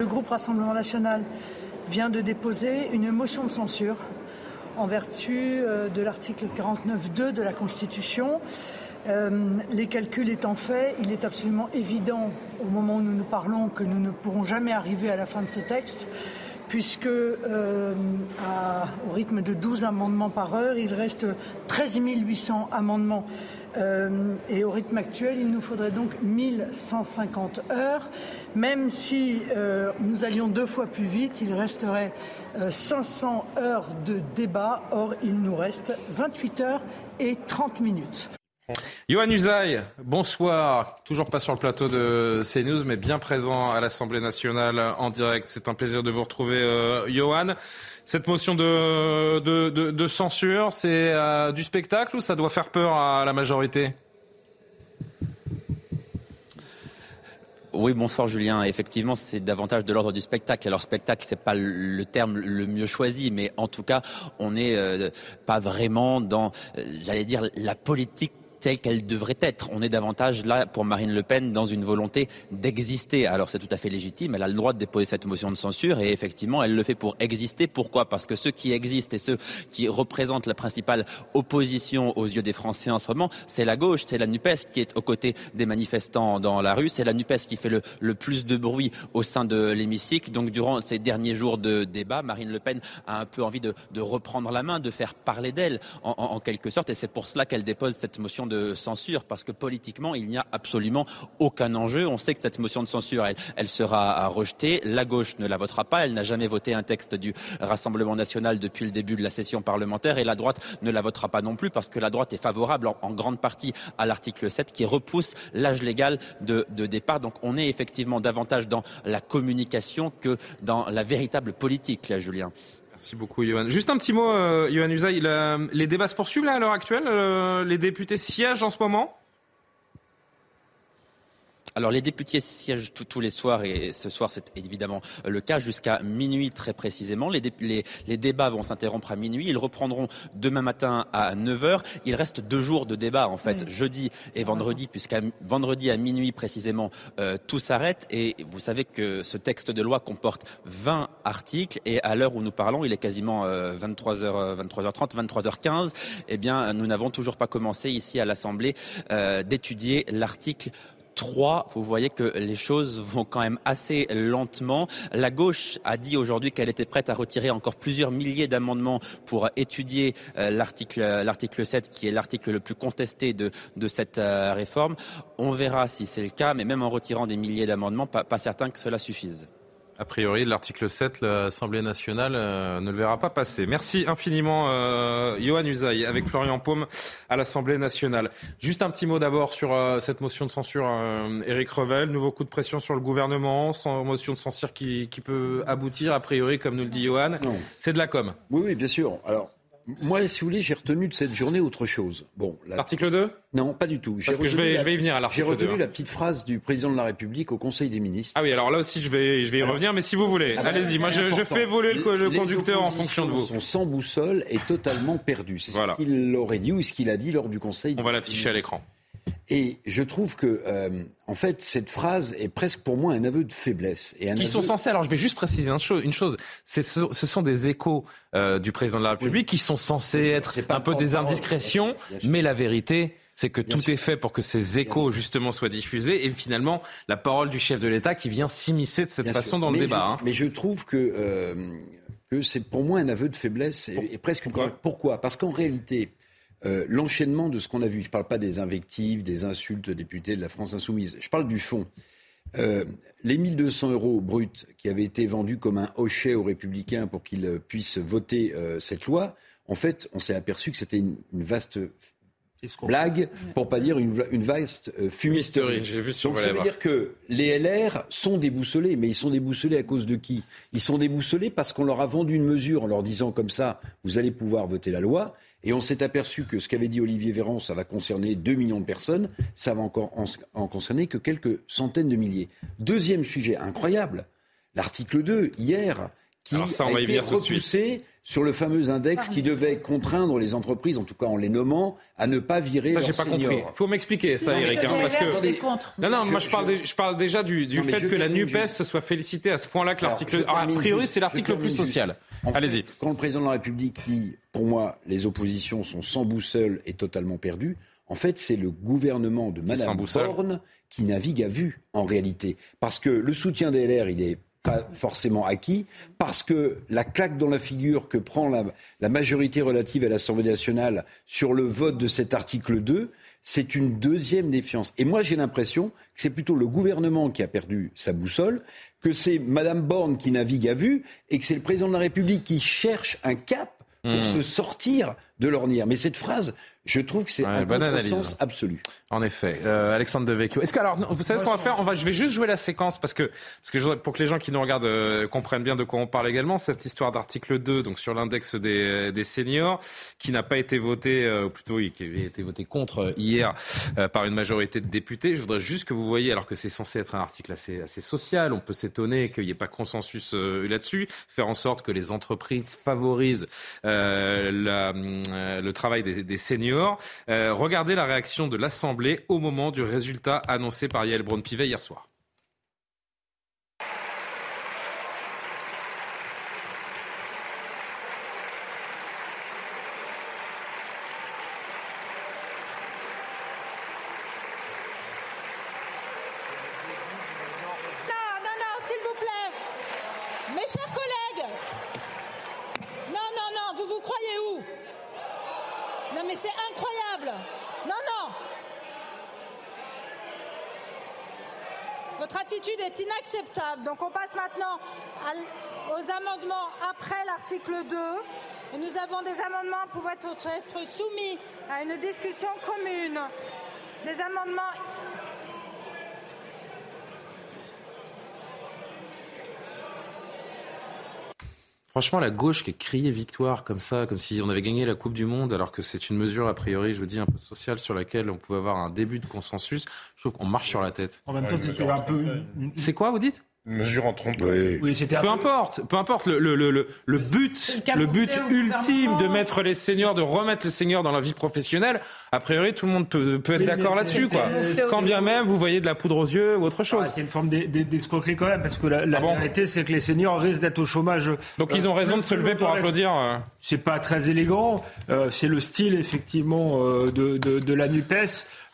Le groupe Rassemblement national vient de déposer une motion de censure en vertu euh, de l'article 49.2 de la Constitution. Euh, les calculs étant faits, il est absolument évident au moment où nous nous parlons que nous ne pourrons jamais arriver à la fin de ce texte puisque euh, au rythme de 12 amendements par heure, il reste 13 800 amendements. Euh, et au rythme actuel, il nous faudrait donc 1150 heures. Même si euh, nous allions deux fois plus vite, il resterait euh, 500 heures de débat. Or, il nous reste 28 heures et 30 minutes. Johan Usaï, bonsoir. Toujours pas sur le plateau de CNews, mais bien présent à l'Assemblée nationale en direct. C'est un plaisir de vous retrouver, euh, Johan. Cette motion de, de, de- censure, c'est euh, du spectacle ou ça doit faire peur à la majorité? Oui, bonsoir Julien. Effectivement, c'est davantage de l'ordre du spectacle. Alors spectacle, c'est pas le- le terme le mieux choisi, mais en tout cas, on n'est euh, pas vraiment dans, euh, j'allais dire, la politique telle qu'elle devrait être. On est davantage là pour Marine Le Pen dans une volonté d'exister. Alors c'est tout à fait légitime, elle a le droit de déposer cette motion de censure et effectivement elle le fait pour exister. Pourquoi? Parce que ceux qui existent et ceux qui représentent la principale opposition aux yeux des Français en ce moment, c'est la gauche, c'est la NUPES qui est aux côtés des manifestants dans la rue, c'est la NUPES qui fait le, plus de bruit au sein de l'hémicycle. Donc durant ces derniers jours de débat, Marine Le Pen a un peu envie de, reprendre la main, de faire parler d'elle en, en- en quelque sorte et c'est pour cela qu'elle dépose cette motion de censure parce que politiquement il n'y a absolument aucun enjeu. On sait que cette motion de censure elle, sera rejetée. La gauche ne la votera pas. Elle n'a jamais voté un texte du Rassemblement national depuis le début de la session parlementaire et la droite ne la votera pas non plus parce que la droite est favorable en, en grande partie à l'article 7 qui repousse l'âge légal de, de départ. Donc on est effectivement davantage dans la communication que dans la véritable politique, là, Julien. Merci beaucoup, Johan. Juste un petit mot, euh, Johan Usaï. les débats se poursuivent là à l'heure actuelle. euh, les députés siègent en ce moment. Alors les députés siègent tous les soirs et ce soir c'est évidemment le cas jusqu'à minuit très précisément. Les, les, débats vont s'interrompre à minuit. Ils reprendront demain matin à 9h. Il reste deux jours de débat en fait, jeudi et vendredi, puisqu'à vendredi à minuit précisément euh, tout s'arrête. Et vous savez que ce texte de loi comporte 20 articles et à l'heure où nous parlons, il est quasiment 23h, 23h30, 23h15. Eh bien, nous n'avons toujours pas commencé ici à l'Assemblée euh, d'étudier l'article 3, vous voyez que les choses vont quand même assez lentement. La gauche a dit aujourd'hui qu'elle était prête à retirer encore plusieurs milliers d'amendements pour étudier euh, l'article, l'article 7, qui est l'article le plus contesté de, cette euh, réforme. On verra si c'est le cas, mais même en retirant des milliers d'amendements, pas certain que cela suffise. A priori, l'article 7, l'Assemblée nationale euh, ne le verra pas passer. Merci infiniment, euh, Johan Usaï, avec Florian Paume à l'Assemblée nationale. Juste un petit mot d'abord sur euh, cette motion de censure, euh, Éric Revel. Nouveau coup de pression sur le gouvernement, sans motion de censure qui, qui peut aboutir, a priori, comme nous le dit Johan. C'est de la com. Oui, oui, bien sûr. Alors, moi, si vous voulez, j'ai retenu de cette journée autre chose. Bon, L'article 2 Non, pas du tout. Parce que je vais, je vais y venir à l'article 2. J'ai retenu hein. la petite phrase du président de la République au Conseil des ministres. Ah oui, alors là aussi, je vais, je vais y revenir, mais si vous voulez, allez-y. Moi, je, je, fais évoluer le, le conducteur en fonction de vous. Son sans boussole est totalement perdu. C'est ce qu'il aurait dit ou ce qu'il a dit lors du Conseil. On va l'afficher à l'écran. Et je trouve que, euh, en fait, cette phrase est presque pour moi un aveu de faiblesse. Et un qui sont censés, alors je vais juste préciser une chose, une chose. Ce, ce sont des échos euh, du président de la République qui sont censés être un peu des indiscrétions, mais la vérité, c'est que tout est fait pour que ces échos justement soient diffusés. Et finalement la parole du chef de l'État qui vient s'immiscer de cette façon dans le débat. hein. Mais je trouve que, euh, que c'est pour moi un aveu de faiblesse et, et presque Pourquoi, Pourquoi? Parce qu'en réalité, euh, l'enchaînement de ce qu'on a vu, je ne parle pas des invectives, des insultes députés de la France insoumise, je parle du fond. Euh, les 1200 euros bruts qui avaient été vendus comme un hochet aux républicains pour qu'ils puissent voter euh, cette loi, en fait, on s'est aperçu que c'était une, une vaste blague, pour pas dire une, une vaste euh, fumisterie. J'ai vu sur Donc ça veut dire que les LR sont déboussolés, mais ils sont déboussolés à cause de qui? Ils sont déboussolés parce qu'on leur a vendu une mesure en leur disant comme ça, vous allez pouvoir voter la loi. Et on s'est aperçu que ce qu'avait dit Olivier Véran, ça va concerner 2 millions de personnes, ça va encore en, en concerner que quelques centaines de milliers. Deuxième sujet incroyable, l'article 2, hier, qui Alors ça, on a va y été venir tout de suite. repoussé sur le fameux index qui devait contraindre les entreprises, en tout cas en les nommant, à ne pas virer Ça, leurs j'ai pas seniors. compris. Faut m'expliquer ça, Non, mais Eric. hein, parce que... contre. Non, non, moi Je- je parle, je- parle déjà du, du Non, mais fait que la NUPES juste. se soit félicitée à ce point-là que l'article. a priori, c'est l'article le plus juste. social. Allez-y. quand le président de la République dit, pour moi, les oppositions sont sans boussole et totalement perdues, en fait, c'est le gouvernement de Madame. Borne qui navigue à vue, en réalité. Parce que le soutien des LR, il est pas forcément acquis, parce que la claque dans la figure que prend la, la majorité relative à l'Assemblée nationale sur le vote de cet article 2, c'est une deuxième défiance. Et moi, j'ai l'impression que c'est plutôt le gouvernement qui a perdu sa boussole, que c'est Madame Borne qui navigue à vue, et que c'est le président de la République qui cherche un cap pour Mmh. se sortir de l'ornière. Mais cette phrase, je trouve que c'est Ouais, un bonne contresens analyse. absolu. En effet, euh, Alexandre Devecchio. Est-ce que alors, vous savez ce qu'on va faire? On va, je vais juste jouer la séquence parce que parce que je pour que les gens qui nous regardent euh, comprennent bien de quoi on parle également. Cette histoire d'article 2, donc sur l'index des, des seniors, qui n'a pas été voté, euh, ou plutôt oui, qui avait été voté contre euh, hier euh, par une majorité de députés. Je voudrais juste que vous voyez, alors que c'est censé être un article assez assez social, on peut s'étonner qu'il n'y ait pas consensus euh, là-dessus. Faire en sorte que les entreprises favorisent euh, la, euh, le travail des, des seniors. Euh, regardez la réaction de l'Assemblée au moment du résultat annoncé par Yael Braun-Pivet hier soir. Non, non, non, s'il vous plaît. Mes chers collègues. Non, non, non, vous vous croyez où Non, mais c'est incroyable. Non, non. Votre attitude est inacceptable. Donc on passe maintenant à l- aux amendements après l'article 2. Et nous avons des amendements pouvant être être soumis à une discussion commune. Des amendements Franchement, la gauche qui a crié victoire comme ça, comme si on avait gagné la Coupe du Monde, alors que c'est une mesure, a priori, je vous dis, un peu sociale sur laquelle on pouvait avoir un début de consensus, je trouve qu'on marche sur la tête. En même temps, c'était un peu. C'est quoi, vous dites? Mesure en trompe. Oui, c'était un peu peu- importe, peu importe le, le, le, le, le but, le but ultime de mettre les seniors, de remettre les seniors dans la vie professionnelle. A priori, tout le monde peut, peut être d'accord là-dessus, quoi. Quand bien même vous voyez de la poudre aux yeux ou autre chose. Ah, c'est une forme d'e- d'e- d'escroquerie quand même, parce que la, la vérité, c'est que les seniors risquent d'être au chômage. Donc ils ont raison de se lever pour applaudir. euh. C'est pas très élégant. euh, c'est le style effectivement euh, de, de, de la Nupes.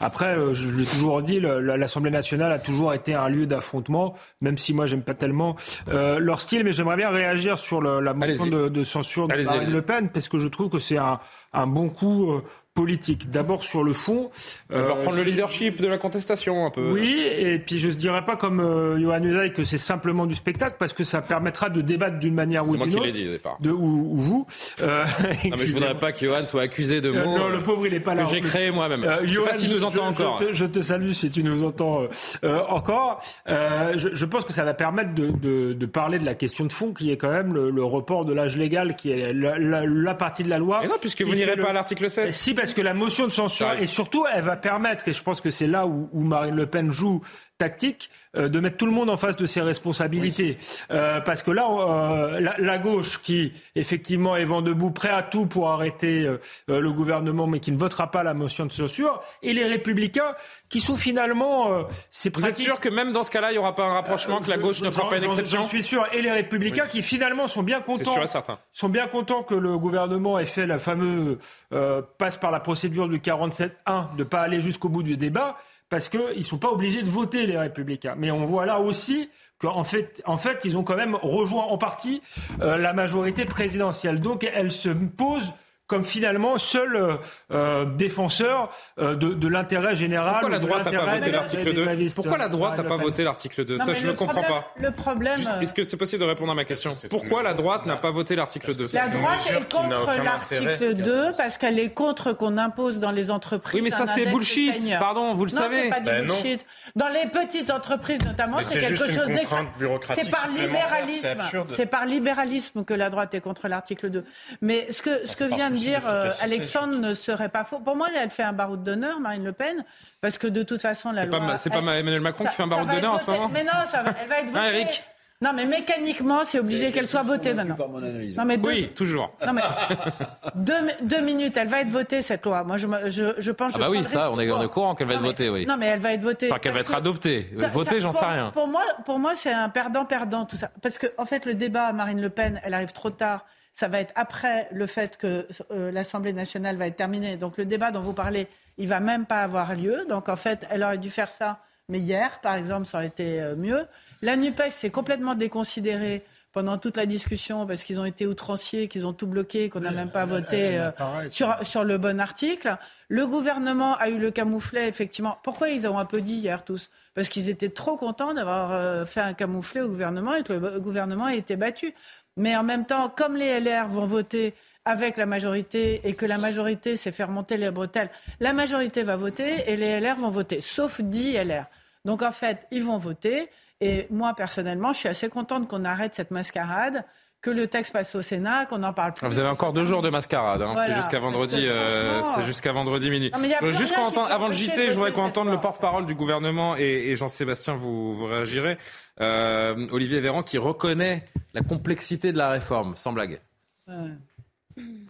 Après, euh, je l'ai toujours dit, l'Assemblée nationale a toujours été un lieu d'affrontement, même si moi j'aime pas tellement euh, leur style. Mais j'aimerais bien réagir sur le- la motion de, de censure de Marine. Le Pen, parce que je trouve que c'est un, un bon coup euh, politique. D'abord sur le fond. Elle va euh, reprendre le leadership de la contestation un peu. oui, et puis je ne dirais pas comme euh, Johan Usaï que c'est simplement du spectacle, parce que ça permettra de débattre d'une manière ou C'est moi d'une qui autre. l'ai dit au départ. De, ou, ou vous. Euh, (laughs) Non, mais je voudrais pas que Johan soit accusé de Euh, mots non, le euh, pauvre, il est pas là. que j'ai créé moi-même. Euh, je sais Johan, pas s'il nous entend encore. Je te, je te salue si tu nous entends euh, euh, encore. Euh, je, je pense que ça va permettre de, de, de parler de la question de fond qui est quand même le, le report de l'âge légal, qui est la, la- la partie de la loi. Et non, puisque vous n'irez le- pas à l'article 7. Si, parce que la motion de censure, et surtout, elle va permettre, et je pense que c'est là où, où Marine Le Pen joue tactique, euh, de mettre tout le monde en face de ses responsabilités. Euh, parce que là, euh, la, la gauche qui, effectivement, est vent debout, prêt à tout pour arrêter euh, euh, le gouvernement, mais qui ne votera pas la motion de censure, et les républicains qui sont finalement... euh, c'est Vous êtes sûr que même dans ce cas-là, il n'y aura pas un rapprochement, que la gauche ne fera pas une exception? J'en suis sûr. Et les républicains qui finalement sont bien contents sûr et certain. sont bien contents que le gouvernement ait fait la fameuse euh, passe par la procédure du 47-1 de pas aller jusqu'au bout du débat parce qu'ils ne sont pas obligés de voter les républicains. Mais on voit là aussi qu'en fait, en fait, ils ont quand même rejoint en partie euh, la majorité présidentielle. Donc elle se pose comme finalement seul euh, euh, défenseur euh, de, de l'intérêt général. Pourquoi la droite n'a pas voté l'article des 2 grévistes. Pourquoi la droite n'a pas voté l'article 2 Non, Ça, je ne comprends problème- pas. Le problème. Est-ce que c'est possible de répondre à ma question Pourquoi la droite n'a pas voté l'article 2 La droite est contre l'article intérêt. 2 parce qu'elle est contre qu'on impose dans les entreprises. Oui, mais ça, c'est bullshit. Pardon, vous le non, savez. c'est pas du Ben bullshit. Dans les petites entreprises, notamment, c'est quelque juste chose bureaucratique C'est par libéralisme. C'est par libéralisme que la droite est contre l'article 2. Mais ce que, ce c'est que vient de dire euh, Alexandre ne serait pas faux. Pour moi, elle fait un baroud d'honneur, Marine Le Pen, parce que de toute façon, la loi. c'est pas Emmanuel Macron ça- qui fait un être d'honneur en ce moment Mais non, ça va, elle va être (laughs) votée. Hein, Eric non, mais mécaniquement, c'est obligé qu'elle soit votée maintenant. par mon analyse. Non, mais deux- Oui, toujours. non, mais (laughs) deux, deux minutes, elle va être votée cette loi. Moi, je, me- je, je pense. Ah bah oui, ça, on est, au courant qu'elle va être mais- votée, oui. Non, mais elle va être votée. Enfin, qu'elle va être que- adoptée. Votée, j'en sais rien. Pour moi, pour moi c'est un perdant-perdant tout ça. Parce que, en fait, le débat à Marine Le Pen, elle arrive trop tard. Ça va être après le fait que euh, l'Assemblée nationale va être terminée. Donc, le débat dont vous parlez, il va même pas avoir lieu. Donc, en fait, elle aurait dû faire ça. Mais hier, par exemple, ça aurait été euh, mieux. La NUPES s'est complètement déconsidérée pendant toute la discussion parce qu'ils ont été outranciers, qu'ils ont tout bloqué, qu'on n'a même pas voté euh, sur, sur le bon article. Le gouvernement a eu le camouflet, effectivement. Pourquoi ils ont un peu dit hier tous? Parce qu'ils étaient trop contents d'avoir fait un camouflet au gouvernement et que le gouvernement a été battu. Mais en même temps, comme les LR vont voter avec la majorité et que la majorité s'est fait remonter les bretelles, la majorité va voter et les LR vont voter, sauf 10 LR. Donc en fait, ils vont voter. Et moi, personnellement, je suis assez contente qu'on arrête cette mascarade, que le texte passe au Sénat, qu'on n'en parle plus. Ah, Vous avez encore deux jours de mascarade. hein. Voilà. C'est jusqu'à vendredi. Euh, c'est jusqu'à vendredi minuit. Non, juste peut avant le JT, je voudrais qu'on entende le porte-parole du gouvernement et, et Jean-Sébastien, vous, vous réagirez. Euh, Olivier Véran qui reconnaît la complexité de la réforme, sans blague.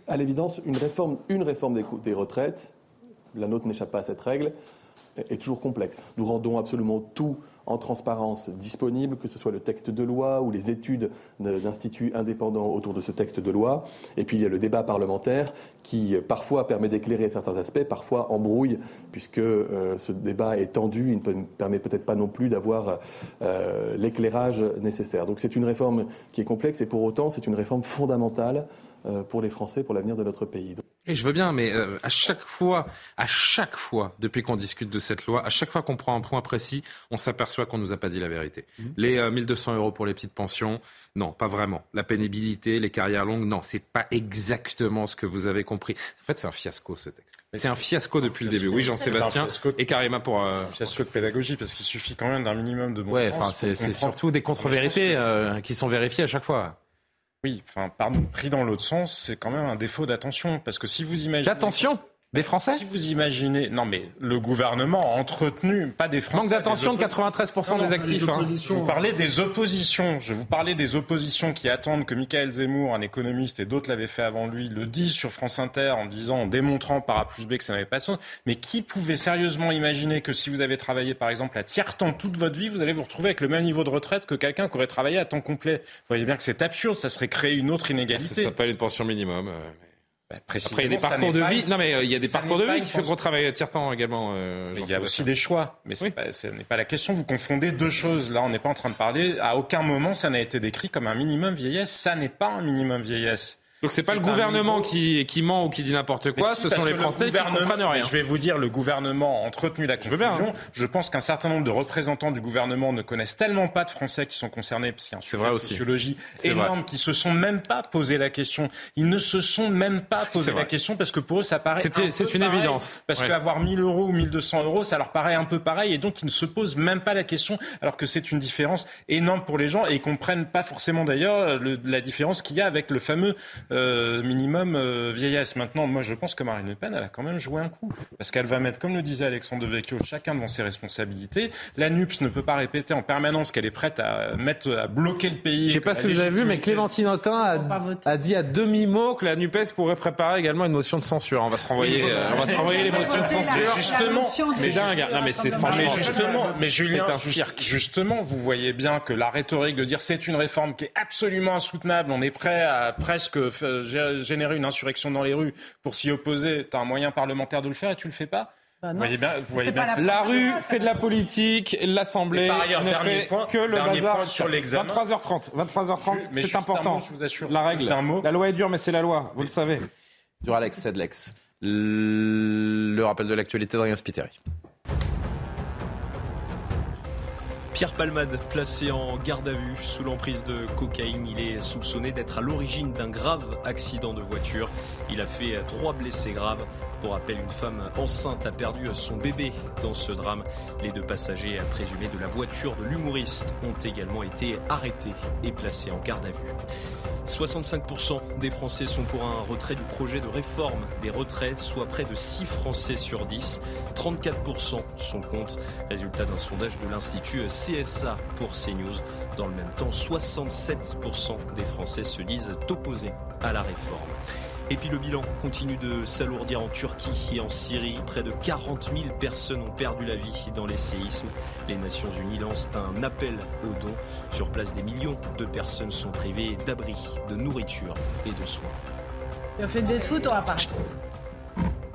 À l'évidence, une réforme, une réforme des retraites, la nôtre n'échappe pas à cette règle, est est toujours complexe. Nous rendons absolument tout en transparence disponible, que ce soit le texte de loi ou les études de- d'instituts indépendants autour de ce texte de loi. Et puis il y a le débat parlementaire qui parfois permet d'éclairer certains aspects, parfois embrouille, puisque euh, ce débat est tendu, il ne permet peut-être pas non plus d'avoir euh, l'éclairage nécessaire. Donc c'est une réforme qui est complexe et pour autant c'est une réforme fondamentale pour les Français, pour l'avenir de notre pays. Et je veux bien, mais euh, à chaque fois, à chaque fois, depuis qu'on discute de cette loi, à chaque fois qu'on prend un point précis, on s'aperçoit qu'on nous a pas dit la vérité. Les euh, 1200 euros pour les petites pensions, non, pas vraiment. La pénibilité, les carrières longues, non, c'est pas exactement ce que vous avez compris. En fait, c'est un fiasco ce texte. C'est un fiasco depuis le début. Oui, Jean-Sébastien et Karima pour. Euh... Fiasco de pédagogie, parce qu'il suffit quand même d'un minimum de bon Ouais, sens enfin, c'est surtout des contre-vérités euh, qui sont vérifiées à chaque fois. Oui, enfin, pardon, pris dans l'autre sens, c'est quand même un défaut d'attention. Parce que si vous imaginez. D'attention? Des Français Si vous imaginez, non mais le gouvernement a entretenu, pas des Français. Manque d'attention de des 93% Non, non, des actifs. hein. Je vous parlais des oppositions. Je vous parlais des oppositions qui attendent que Michael Zemmour, un économiste, et d'autres l'avaient fait avant lui, le disent sur France Inter en disant, en démontrant par A plus B que ça n'avait pas de sens. Mais qui pouvait sérieusement imaginer que si vous avez travaillé, par exemple, à tiers-temps toute votre vie, vous allez vous retrouver avec le même niveau de retraite que quelqu'un qui aurait travaillé à temps complet? Vous voyez bien que c'est absurde. Ça serait créer une autre Ça inégalité. s'appelle une pension minimum. euh, Après, il y a des parcours de pas vie. Non, mais euh, il y a des parcours de pas vie qui pension. qu'on travaille à tiers-temps également. euh, Mais il y a aussi des choix. Mais pas- ce n'est pas la question. Vous confondez deux choses. Là, on n'est pas en train de parler. À aucun moment, ça n'a été décrit comme un minimum vieillesse. Ça n'est pas un minimum vieillesse. Donc c'est pas le gouvernement niveau- qui, qui ment ou qui dit n'importe quoi, si, ce sont les que le Français qui comprennent rien. Je vais vous dire, le gouvernement a entretenu la bien, confusion. hein. Je pense qu'un certain nombre de représentants du gouvernement ne connaissent tellement pas de Français qui sont concernés, parce qu'il y a un C'est sujet vrai de aussi. sociologie C'est énorme, qui se sont même pas posé la question. Ils ne se sont même pas C'est posé vrai. la question parce que pour eux, ça paraît. C'était- un peu c'est une pareil. évidence. Parce Ouais. qu'avoir 1000 euros ou 1200 euros, ça leur paraît un peu pareil et donc ils ne se posent même pas la question, alors que c'est une différence énorme pour les gens et ils comprennent pas forcément d'ailleurs le- la différence qu'il y a avec le fameux euh, minimum euh, vieillesse. Maintenant, moi je pense que Marine Le Pen, elle a quand même joué un coup parce qu'elle va mettre, comme le disait Alexandre Devecchio, chacun devant ses responsabilités. La NUPS ne peut pas répéter en permanence qu'elle est prête à mettre, à bloquer le pays. Je sais que pas si vous avez vu, mais Clémentine Autain a, a dit à demi-mot que la NUPES pourrait préparer également une motion de censure. On va se renvoyer, Oui, euh, on va se renvoyer les motions de censure. Justement, c'est dingue. Non, mais c'est franchement. Mais justement, mais Julien, c'est un cirque. Justement, vous voyez bien que la rhétorique de dire c'est une réforme qui est absolument insoutenable, on est prêt à presque euh, gé- générer une insurrection dans les rues pour s'y opposer. T'as un moyen parlementaire de le faire et tu le fais pas? Bah vous voyez bien, vous voyez la- La rue fait de la politique, l'Assemblée Et par ailleurs, ne dernier fait point- que le bazar. sur l'examen. 23h30, 23h30, Ju- mais c'est important. mot, je vous assure. La règle. Mot. La loi est dure, mais c'est la loi. Vous le savez. Du Alex, c'est de l'ex. Le rappel de l'actualité d'Adrien Spiteri. Pierre Palmade, placé en garde à vue sous l'emprise de cocaïne, il est soupçonné d'être à l'origine d'un grave accident de voiture. Il a fait trois blessés graves. Pour rappel, une femme enceinte a perdu son bébé dans ce drame. Les deux passagers présumés de la voiture de l'humoriste ont également été arrêtés et placés en garde à vue. 65% des Français sont pour un retrait du projet de réforme des retraites, soit près de 6 Français sur 10. 34% sont contre. Résultat d'un sondage de l'Institut CSA pour CNews. Dans le même temps, 67% des Français se disent opposés à la réforme. Et puis le bilan continue de s'alourdir en Turquie et en Syrie. Près de 40 000 personnes ont perdu la vie dans les séismes. Les Nations Unies lancent un appel aux dons. Sur place, des millions de personnes sont privées d'abri, de nourriture et de soins. Tu as fait des foot, on va pas.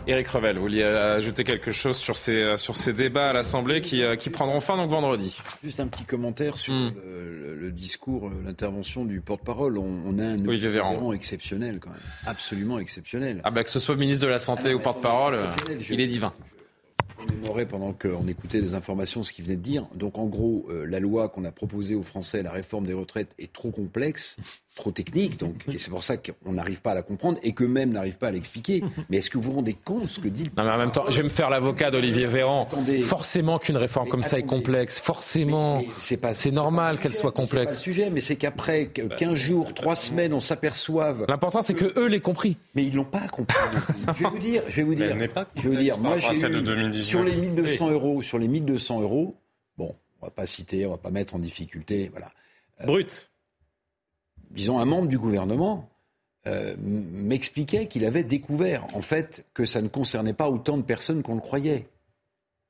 Éric Revel, vous vouliez ajouter quelque chose sur ces, euh, sur ces débats à l'Assemblée qui, euh, qui prendront fin donc vendredi? Juste un petit commentaire sur Hmm. le discours, euh, l'intervention du porte-parole. On, on a un Véran. Véran exceptionnel quand même, absolument exceptionnel. Ah bah que ce soit ministre de la Santé Ah non, ou porte-parole, il est divin. mémorais pendant qu'on écoutait les informations ce qu'il venait de dire. Donc en gros, euh, la loi qu'on a proposée aux Français, la réforme des retraites, est trop complexe, trop technique. Donc, et c'est pour ça qu'on n'arrive pas à la comprendre et qu'eux-mêmes n'arrivent pas à l'expliquer. (laughs) Mais est-ce que vous vous rendez compte ce que dit le Non mais en même temps, je vais me faire l'avocat d'Olivier Véran. Forcément qu'une réforme comme ça est complexe. Forcément. C'est normal qu'elle soit C'est pas le complexe. sujet, mais c'est qu'après 15 jours, 3 semaines, on s'aperçoive. L'important, c'est que eux l'aient compris. Mais ils l'ont pas compris. je vais vous dire, je vais vous dire. elle n'est pas je vais vous dire, complexe moi j'ai eu 2019. sur les 1200 euros, sur les 1200 euros. Bon, on va pas citer, on va pas mettre en difficulté, voilà. Euh, Brut. Disons un membre du gouvernement. euh, m'expliquait qu'il avait découvert en fait que ça ne concernait pas autant de personnes qu'on le croyait.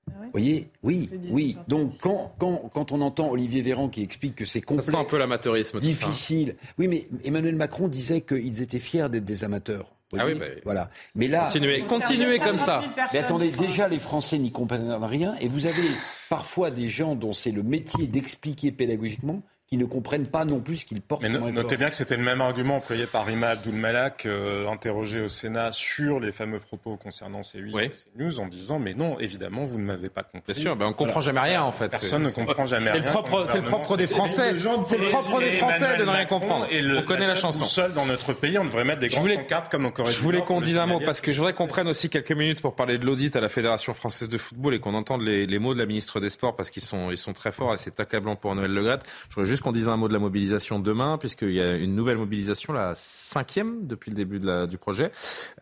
Vous voyez? Oui, oui. Donc quand, quand, quand on entend Olivier Véran qui explique que c'est Ça complexe, sent un peu l'amateurisme. ça. difficile. Oui, mais Emmanuel Macron disait qu'ils étaient fiers d'être des amateurs. Ah oui, bah, voilà. Mais là, Continuez, continuez comme ça. mais attendez, déjà les Français n'y comprennent rien, et vous avez parfois des gens dont c'est le métier d'expliquer pédagogiquement qui ne comprennent pas non plus ce qu'ils portent Mais no- notez bien que c'était le même argument employé par Rima Abdul-Malak, euh, interrogé au Sénat sur les fameux propos concernant C8 et CNews, en disant Mais non, évidemment, vous ne m'avez pas compris. Bien sûr, ben on comprend jamais rien en fait. Personne C'est- ne comprend jamais rien. c'est le propre des Français. C'est le et- propre des et Français de ne rien comprendre. Et le, On connaît la seule chanson. boussole dans notre pays, on devrait mettre des grandes pancartes comme en Corée Je voulais qu'on dise un mot parce que je voudrais qu'on prenne aussi quelques minutes pour parler de l'audit à la Fédération française de football et qu'on entende les, les mots de la ministre des Sports parce qu'ils sont, ils sont très forts et c'est accablant pour Noël Le Graët. Je voudrais juste qu'on dise un mot de la mobilisation demain, puisqu'il y a une nouvelle mobilisation, la cinquième depuis le début du projet.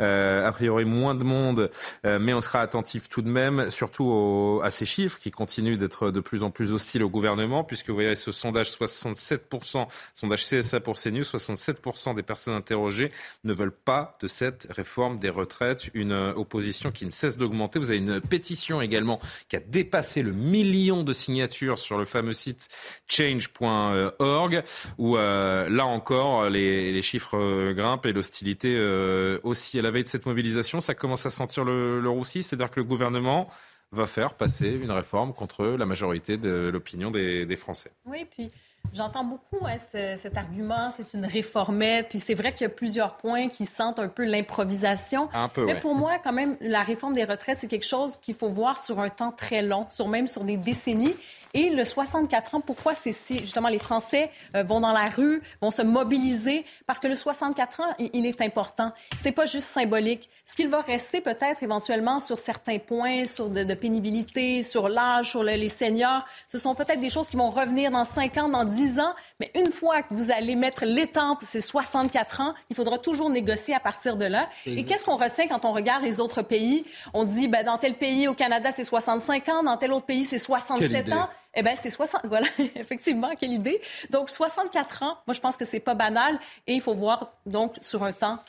Euh, a priori, moins de monde, euh, mais on sera attentif tout de même, surtout à ces chiffres qui continuent d'être de plus en plus hostiles au gouvernement, puisque vous voyez ce sondage 67%, sondage CSA pour CNews, 67% des personnes interrogées ne veulent pas de cette réforme des retraites. Une euh, opposition qui ne cesse d'augmenter. Vous avez une pétition également qui a dépassé le million de signatures sur le fameux site change.org, où euh, là encore les, chiffres euh, grimpent et l'hostilité aussi. À la veille de cette mobilisation, ça commence à sentir le, le roussi, c'est-à-dire que le gouvernement va faire passer une réforme contre la majorité de l'opinion des, des Français. Oui, puis J'entends beaucoup hein, cet argument, c'est une réformette. Puis c'est vrai qu'il y a plusieurs points qui sentent un peu l'improvisation. Un peu, Mais pour moi, quand même, la réforme des retraites, c'est quelque chose qu'il faut voir sur un temps très long, sur même sur des décennies. Et le 64 ans, pourquoi c'est si justement les Français euh, vont dans la rue, vont se mobiliser? Parce que le 64 ans, il, est important. C'est pas juste symbolique. Ce qu'il va rester peut-être éventuellement sur certains points, sur de, pénibilité, sur l'âge, sur les seniors, ce sont peut-être des choses qui vont revenir dans 5 ans, dans 10 ans. Mais une fois que vous allez mettre l'étape, c'est 64 ans, il faudra toujours négocier à partir de là. Et qu'est-ce qu'on retient quand on regarde les autres pays? On dit, ben, dans tel pays au Canada, c'est 65 ans, dans tel autre pays, c'est 67 ans. Eh bien, c'est 60. (laughs) Voilà, effectivement, quelle idée. Donc, 64 ans, moi, je pense que c'est pas banal et il faut voir, donc, sur un temps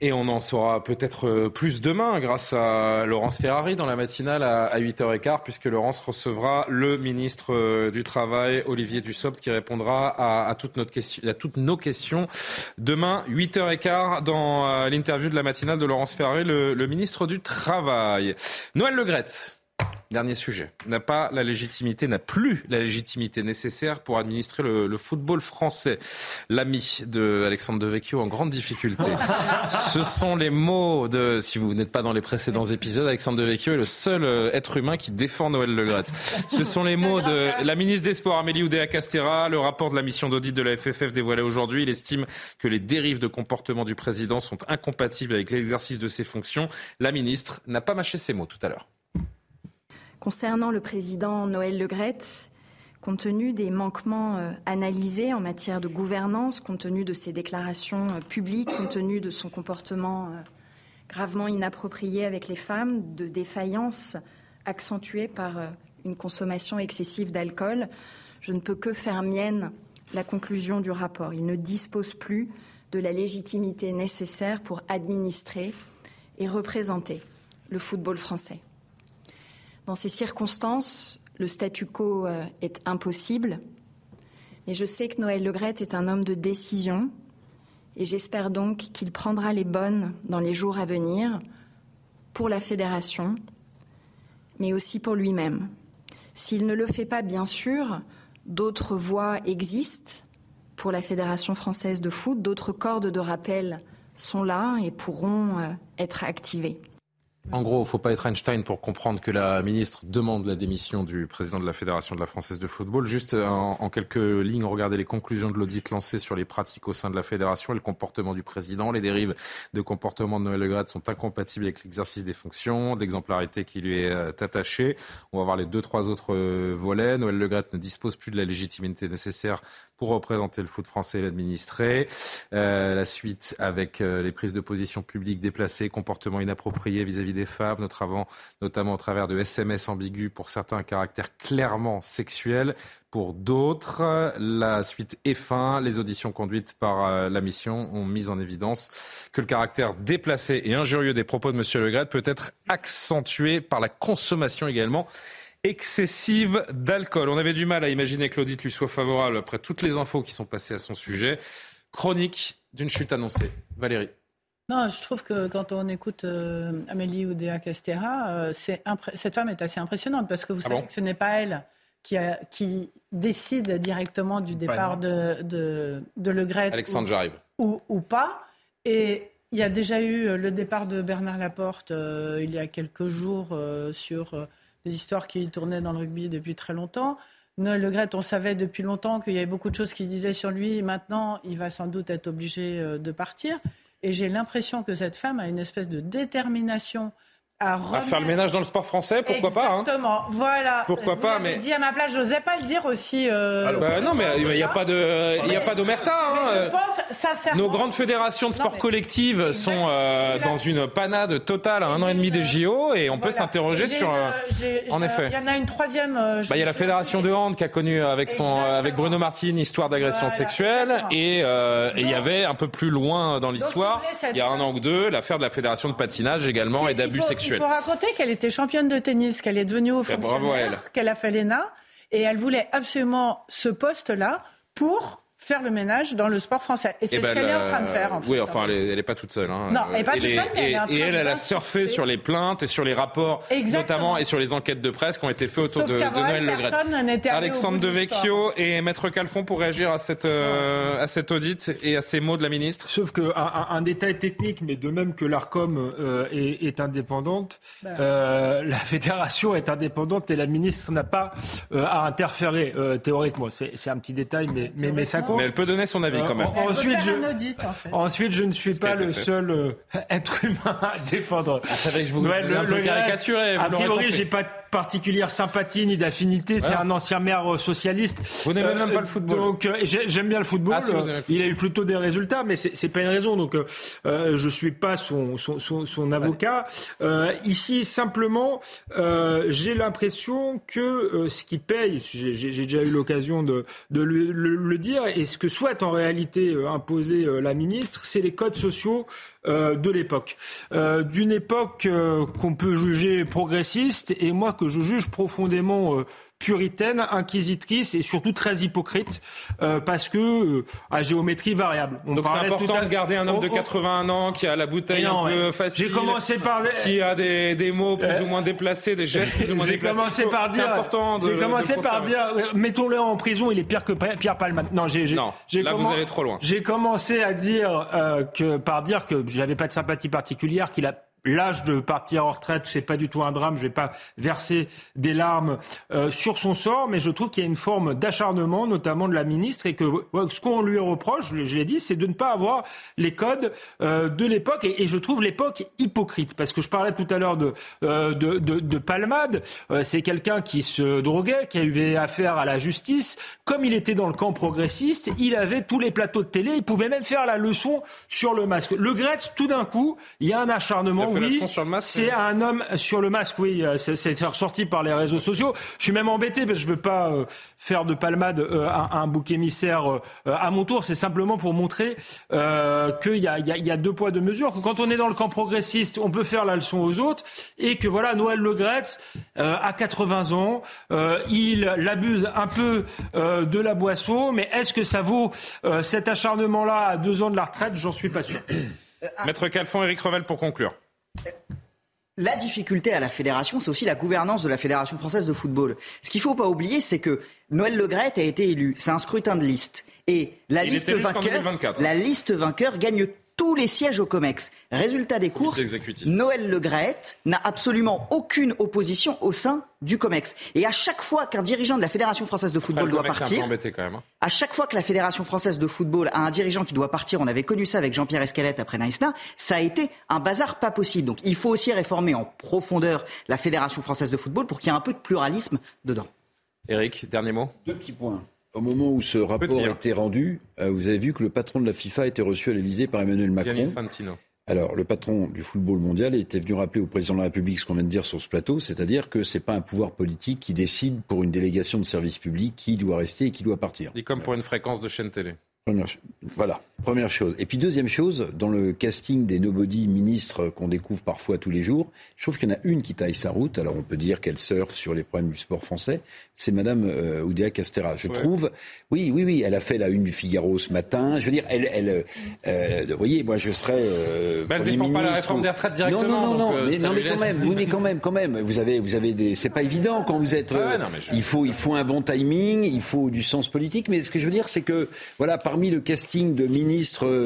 Et on en saura peut-être euh, plus demain grâce à Laurence Ferrari dans la matinale à 8h15, puisque Laurence recevra le ministre euh, du Travail, Olivier Dussopt, qui répondra à, toutes, nos questions demain, 8h15, dans euh, l'interview de la matinale de Laurence Ferrari, le, le ministre du Travail. Noël Legrette Dernier sujet. N'a pas la légitimité, n'a plus la légitimité nécessaire pour administrer le, football français. L'ami de Alexandre Devecchio en grande difficulté. (laughs) Ce sont les mots de, si vous n'êtes pas dans les précédents épisodes, Alexandre Devecchio est le seul euh, être humain qui défend Noël Legrette. Ce sont les mots de la ministre des Sports Amélie Oudéa-Castera. Le rapport de la mission d'audit de la FFF dévoilé aujourd'hui. Il estime que les dérives de comportement du président sont incompatibles avec l'exercice de ses fonctions. La ministre n'a pas mâché ses mots tout à l'heure. Concernant le président Noël Legrette, compte tenu des manquements euh, analysés en matière de gouvernance, compte tenu de ses déclarations euh, publiques, compte tenu de son comportement euh, gravement inapproprié avec les femmes, de défaillances accentuées par une consommation excessive d'alcool, je ne peux que faire mienne la conclusion du rapport. Il ne dispose plus de la légitimité nécessaire pour administrer et représenter le football français. Dans ces circonstances, le statu quo euh, est impossible. Mais je sais que Noël Legrette est un homme de décision et j'espère donc qu'il prendra les bonnes dans les jours à venir pour la fédération, mais aussi pour lui-même. S'il ne le fait pas, bien sûr, d'autres voies existent pour la Fédération française de foot, d'autres cordes de rappel sont là et pourront euh, être activées. En gros, il ne faut pas être Einstein pour comprendre que la ministre demande la démission du président de la Fédération de la Française de football. Juste en, quelques lignes, regardez les conclusions de l'audit lancé sur les pratiques au sein de la fédération et le comportement du président. Les dérives de comportement de Noël Le sont incompatibles avec l'exercice des fonctions, l'exemplarité qui lui est euh, attachée. On va voir les deux, trois autres euh, volets. Noël Le ne dispose plus de la légitimité nécessaire pour représenter le foot français et l'administrer. Euh, la suite avec euh, les prises de position publiques déplacées, comportements inappropriés vis-à-vis des femmes, notamment, notamment au travers de SMS ambigus pour certains caractères clairement sexuels. Pour d'autres, la suite est fin. Les auditions conduites par euh, la mission ont mis en évidence que le caractère déplacé et injurieux des propos de M. Legret peut être accentué par la consommation également excessive d'alcool. On avait du mal à imaginer que l'audit lui soit favorable après toutes les infos qui sont passées à son sujet. Chronique d'une chute annoncée. Valérie. Non, je trouve que quand on écoute euh, Amélie Oudéa Castera, euh, cette femme est assez impressionnante parce que vous ah savez que ce n'est pas elle qui, qui, décide directement du départ de, de, de Le Gret. Alexandre, j'arrive. Ou, ou, pas. Et il y a déjà eu le départ de Bernard Laporte euh, il y a quelques jours sur des histoires qui tournaient dans le rugby depuis très longtemps. Noël Le on savait depuis longtemps qu'il y avait beaucoup de choses qui se disaient sur lui. Maintenant, il va sans doute être obligé euh, de partir. Et j'ai l'impression que cette femme a une espèce de détermination à, à faire le ménage dans le sport français, pourquoi pas hein Exactement, voilà. Pourquoi Vous pas, mais- dit à ma place, j'osais pas le dire aussi. euh, Bah non, mais il n'y a pas de, il a pas d'omerta. hein. sincèrement- Nos grandes fédérations de sport mais- collectif sont euh, dans une panade totale à un an et demi des JO et on peut s'interroger sur. une- euh, en effet. Il y en a une troisième. euh, Bah, il y a la fédération de hand qui a connu avec son avec Bruno Martin histoire d'agression sexuelle et euh, et il y avait un peu plus loin dans l'histoire il y a un an ou deux l'affaire de la fédération de patinage également et d'abus Il sexuels. Il faut raconter qu'elle était championne de tennis, qu'elle est devenue haut Eh, fonctionnaire, qu'elle a fait l'ENA, et elle voulait absolument ce poste-là pour faire le ménage dans le sport français. Et c'est Eh ben, ce qu'elle est en train de faire. En fait. Oui, enfin, elle est, elle est pas toute seule. Hein. Non, elle est pas Et toute les- seule, mais elle et, est en train et elle, de elle a surfé sur les plaintes et sur les rapports, Exactement. notamment, et sur les enquêtes de presse qui ont été faites autour Sauf de, de Noël Le Alexandre Devecchio et Maître Calfon pour réagir à cette euh, à cet audit et à ces mots de la ministre. Sauf qu'un un, un détail technique, mais de même que l'ARCOM euh, est, est indépendante, Ben. euh, la fédération est indépendante et la ministre n'a pas euh, à interférer euh, théoriquement. C'est c'est un petit détail, mais, mais, mais ça compte. Mais elle peut donner son avis Euh, quand même. Elle peut ensuite, faire je, un audit, en fait. ensuite, je ne suis pas le fait. seul euh, (laughs) être humain à défendre. Vous savez que je vous, Noël je vous ai un Le- peu Le caricaturé. vous A priori, j'ai pas de particulière sympathie ni d'affinité. C'est un ancien maire euh, socialiste. Vous n'aimez même pas le football. Donc, euh, j'ai- j'aime bien le football. Ah, si, Euh, il a eu plutôt des résultats, mais c'est pas une raison. Donc, euh, euh, je suis pas son son, son, son avocat. Euh, ici, simplement, euh, j'ai l'impression que euh, ce qui paye, j'ai déjà eu l'occasion de, de le, le- le dire, et ce que souhaite en réalité euh, imposer euh, la ministre, c'est les codes sociaux euh, de l'époque, Euh, d'une époque euh, qu'on peut juger progressiste, et moi que je juge profondément euh, puritaine, inquisitrice et surtout très hypocrite, euh, parce que euh, à géométrie variable. On Donc c'est tout important à- de garder un homme de on- on- 81 ans qui a la bouteille non, un peu ouais. facile. J'ai commencé par- qui a des, des mots plus Euh, ou moins déplacés, des gestes plus ou moins J'ai déplacés. commencé Faut- par dire. important. J'ai commencé de par dire, mettons-le en prison, il est pire que Pierre Palmade. Non, j'ai. j'ai- Non, j'ai là, vous allez trop loin. J'ai commencé à dire euh, que par dire que j'avais pas de sympathie particulière, qu'il a l'âge de partir en retraite, c'est pas du tout un drame. Je vais pas verser des larmes euh, sur son sort, mais je trouve qu'il y a une forme d'acharnement, notamment de la ministre, et que ce qu'on lui reproche, je, l'ai dit, c'est de ne pas avoir les codes euh, de l'époque, et, je trouve l'époque hypocrite, parce que je parlais tout à l'heure de, euh, de, de, de Palmade. Euh, c'est quelqu'un qui se droguait, qui avait affaire à la justice. Comme il était dans le camp progressiste, il avait tous les plateaux de télé. Il pouvait même faire la leçon sur le masque. Le Gretz, tout d'un coup, il y a un acharnement. Oui, c'est un homme sur le masque. Oui, euh, c'est ressorti par les réseaux sociaux. Je suis même embêté parce que je veux pas euh, faire de Palmade euh, un, un bouc émissaire euh, à mon tour. C'est simplement pour montrer euh, qu'il y a, y, a, y a deux poids deux mesures. Que quand on est dans le camp progressiste, on peut faire la leçon aux autres et que voilà, Noël Le euh, à 80 ans, euh, il l'abuse un peu euh, de la boisson, mais est-ce que ça vaut euh, cet acharnement-là à deux ans de la retraite? J'en suis pas sûr. Maître Calfon, Eric Revel pour conclure. La difficulté à la fédération, c'est aussi la gouvernance de la Fédération française de football. Ce qu'il faut pas oublier, c'est que Noël Le Graët a été élu. C'est un scrutin de liste. Et la Il liste vainqueur, 2024. la liste vainqueur gagne tous les sièges au COMEX. Résultat des courses, exécutif. Noël Le Graët n'a absolument aucune opposition au sein du COMEX. Et à chaque fois qu'un dirigeant de la Fédération française de football doit partir, embêté quand même. hein. à chaque fois que la Fédération française de football a un dirigeant qui doit partir, on avait connu ça avec Jean-Pierre Escalette après Naïsna, ça a été un bazar pas possible. Donc il faut aussi réformer en profondeur la Fédération française de football pour qu'il y ait un peu de pluralisme dedans. Eric, dernier mot. Deux petits points. Au moment où ce rapport a été rendu, euh, vous avez vu que le patron de la FIFA a été reçu à l'Elysée par Emmanuel Macron. Alors, le patron du football mondial était venu rappeler au président de la République ce qu'on vient de dire sur ce plateau, c'est-à-dire que c'est pas un pouvoir politique qui décide pour une délégation de service public qui doit rester et qui doit partir. Dit comme pour une fréquence de chaîne télé. Voilà, première chose. Et puis deuxième chose, dans le casting des nobody ministres qu'on découvre parfois tous les jours, je trouve qu'il y en a une qui taille sa route. Alors on peut dire qu'elle surfe sur les problèmes du sport français. C'est Madame euh, Oudéa Castera. Je Ouais. trouve, oui, oui, oui, elle a fait la une du Figaro ce matin. Je veux dire, elle, elle, euh, euh, vous voyez, moi je serais. Euh, Bah, elle Premier défend pas la réforme ou- des retraites Non, directement, non, non, non, euh, mais, non, mais quand même, oui, mais quand même, quand même. Vous avez, vous avez des. C'est pas évident quand vous êtes. Ah ouais, non, mais je- Il faut, il faut un bon timing, il faut du sens politique. Mais ce que je veux dire, c'est que voilà, par parmi le casting de ministres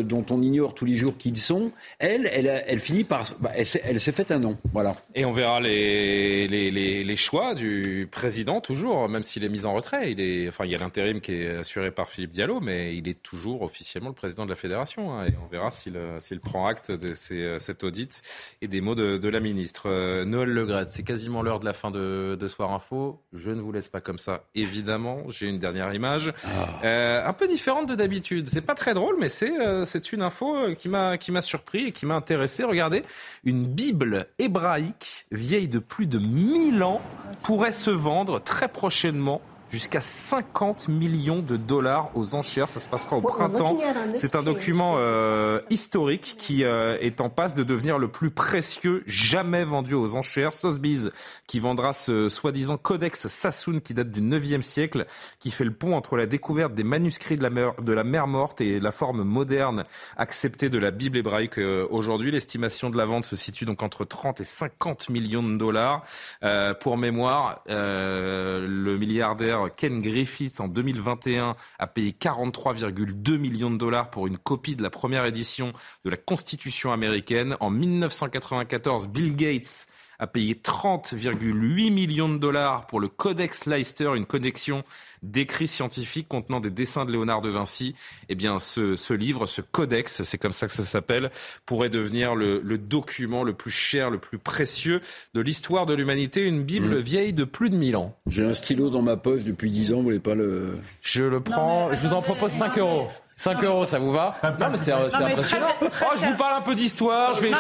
dont on ignore tous les jours qui ils sont, elle, elle, elle finit par, bah, elle s'est faite un nom, voilà. Et on verra les, les, les, les choix du président toujours, même s'il est mis en retrait. Il est, enfin, il y a l'intérim qui est assuré par Philippe Diallo, mais il est toujours officiellement le président de la fédération. Hein, et on verra s'il s'il prend acte de ces, cet audit et des mots de, de la ministre. Euh, Noël Legret, c'est quasiment l'heure de la fin de, de, Soir Info. Je ne vous laisse pas comme ça, évidemment. J'ai une dernière image, ah. euh, un peu différente de d'habitude. C'est pas très drôle, mais c'est euh, c'est une info euh, qui m'a qui m'a surpris et qui m'a intéressé. Regardez, une Bible hébraïque vieille de plus de 1000 ans pourrait se vendre très prochainement jusqu'à 50 millions de dollars aux enchères. Ça se passera au printemps. C'est un document euh, historique qui euh, est en passe de devenir le plus précieux jamais vendu aux enchères. Sotheby's qui vendra ce soi-disant codex Sassoon qui date du 9e siècle, qui fait le pont entre la découverte des manuscrits de la mer, de la mer morte et la forme moderne acceptée de la Bible hébraïque euh, aujourd'hui. L'estimation de la vente se situe donc entre 30 et 50 millions de dollars. Euh, pour mémoire, le milliardaire Ken Griffith en 2021 a payé 43,2 millions de dollars pour une copie de la première édition de la Constitution américaine. En 1994, Bill Gates a payé 30,8 millions de dollars pour le Codex Leicester, une connexion d'écrits scientifiques contenant des dessins de Léonard de Vinci. Eh bien, ce, ce livre, ce codex, c'est comme ça que ça s'appelle, pourrait devenir le, le, document le plus cher, le plus précieux de l'histoire de l'humanité, une Bible mmh. vieille de plus de 1000 ans. J'ai un stylo dans ma poche depuis 10 ans, vous voulez pas le... Je le prends, je vous en propose 5 euros. 5 euros, ça vous va Non, mais c'est impressionnant. oh, je vous parle un peu d'histoire. Je vais.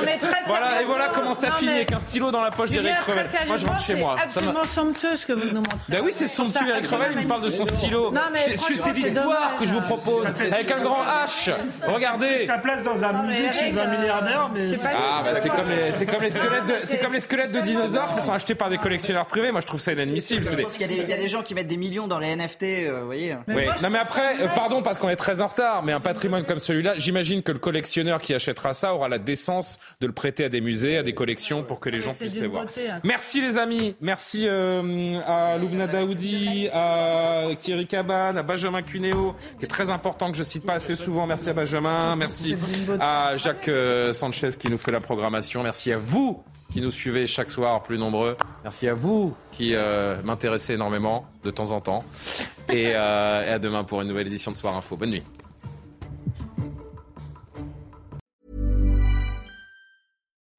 voilà, et voilà comment ça finit avec un stylo dans la poche d'Eric Crevel. Moi, je rentre chez moi. C'est absolument somptueux ce que vous nous montrez. Ben oui, c'est somptueux. Eric Crevel, il me parle de son stylo. C'est l'histoire que je vous propose. Avec un grand H. Regardez. Sa place dans un musée chez un milliardaire, mais. Ah, bah, c'est comme les, c'est comme les squelettes de, c'est comme les squelettes de dinosaures qui sont achetés par des collectionneurs privés. Moi, je trouve ça inadmissible. Je pense qu'il y a des gens qui mettent des millions dans les NFT, vous voyez. Oui. Non, mais après, pardon, parce qu'on est très en retard, mais un patrimoine comme celui-là, j'imagine que le collectionneur qui achètera ça aura la décence de le prêter à des musées, à des collections pour que les gens puissent les voir. Hein. Merci les amis, merci euh, à Loubna Daoudi, à Thierry Cabane, à Benjamin Cuneo, qui est très important que je cite pas assez souvent. Merci à Benjamin, merci à Jacques euh, Sanchez qui nous fait la programmation, merci à vous qui nous suivez chaque soir, plus nombreux. Merci à vous qui euh, m'intéressez énormément de temps en temps. Et, et à demain pour une nouvelle édition de Soir Info. Bonne nuit.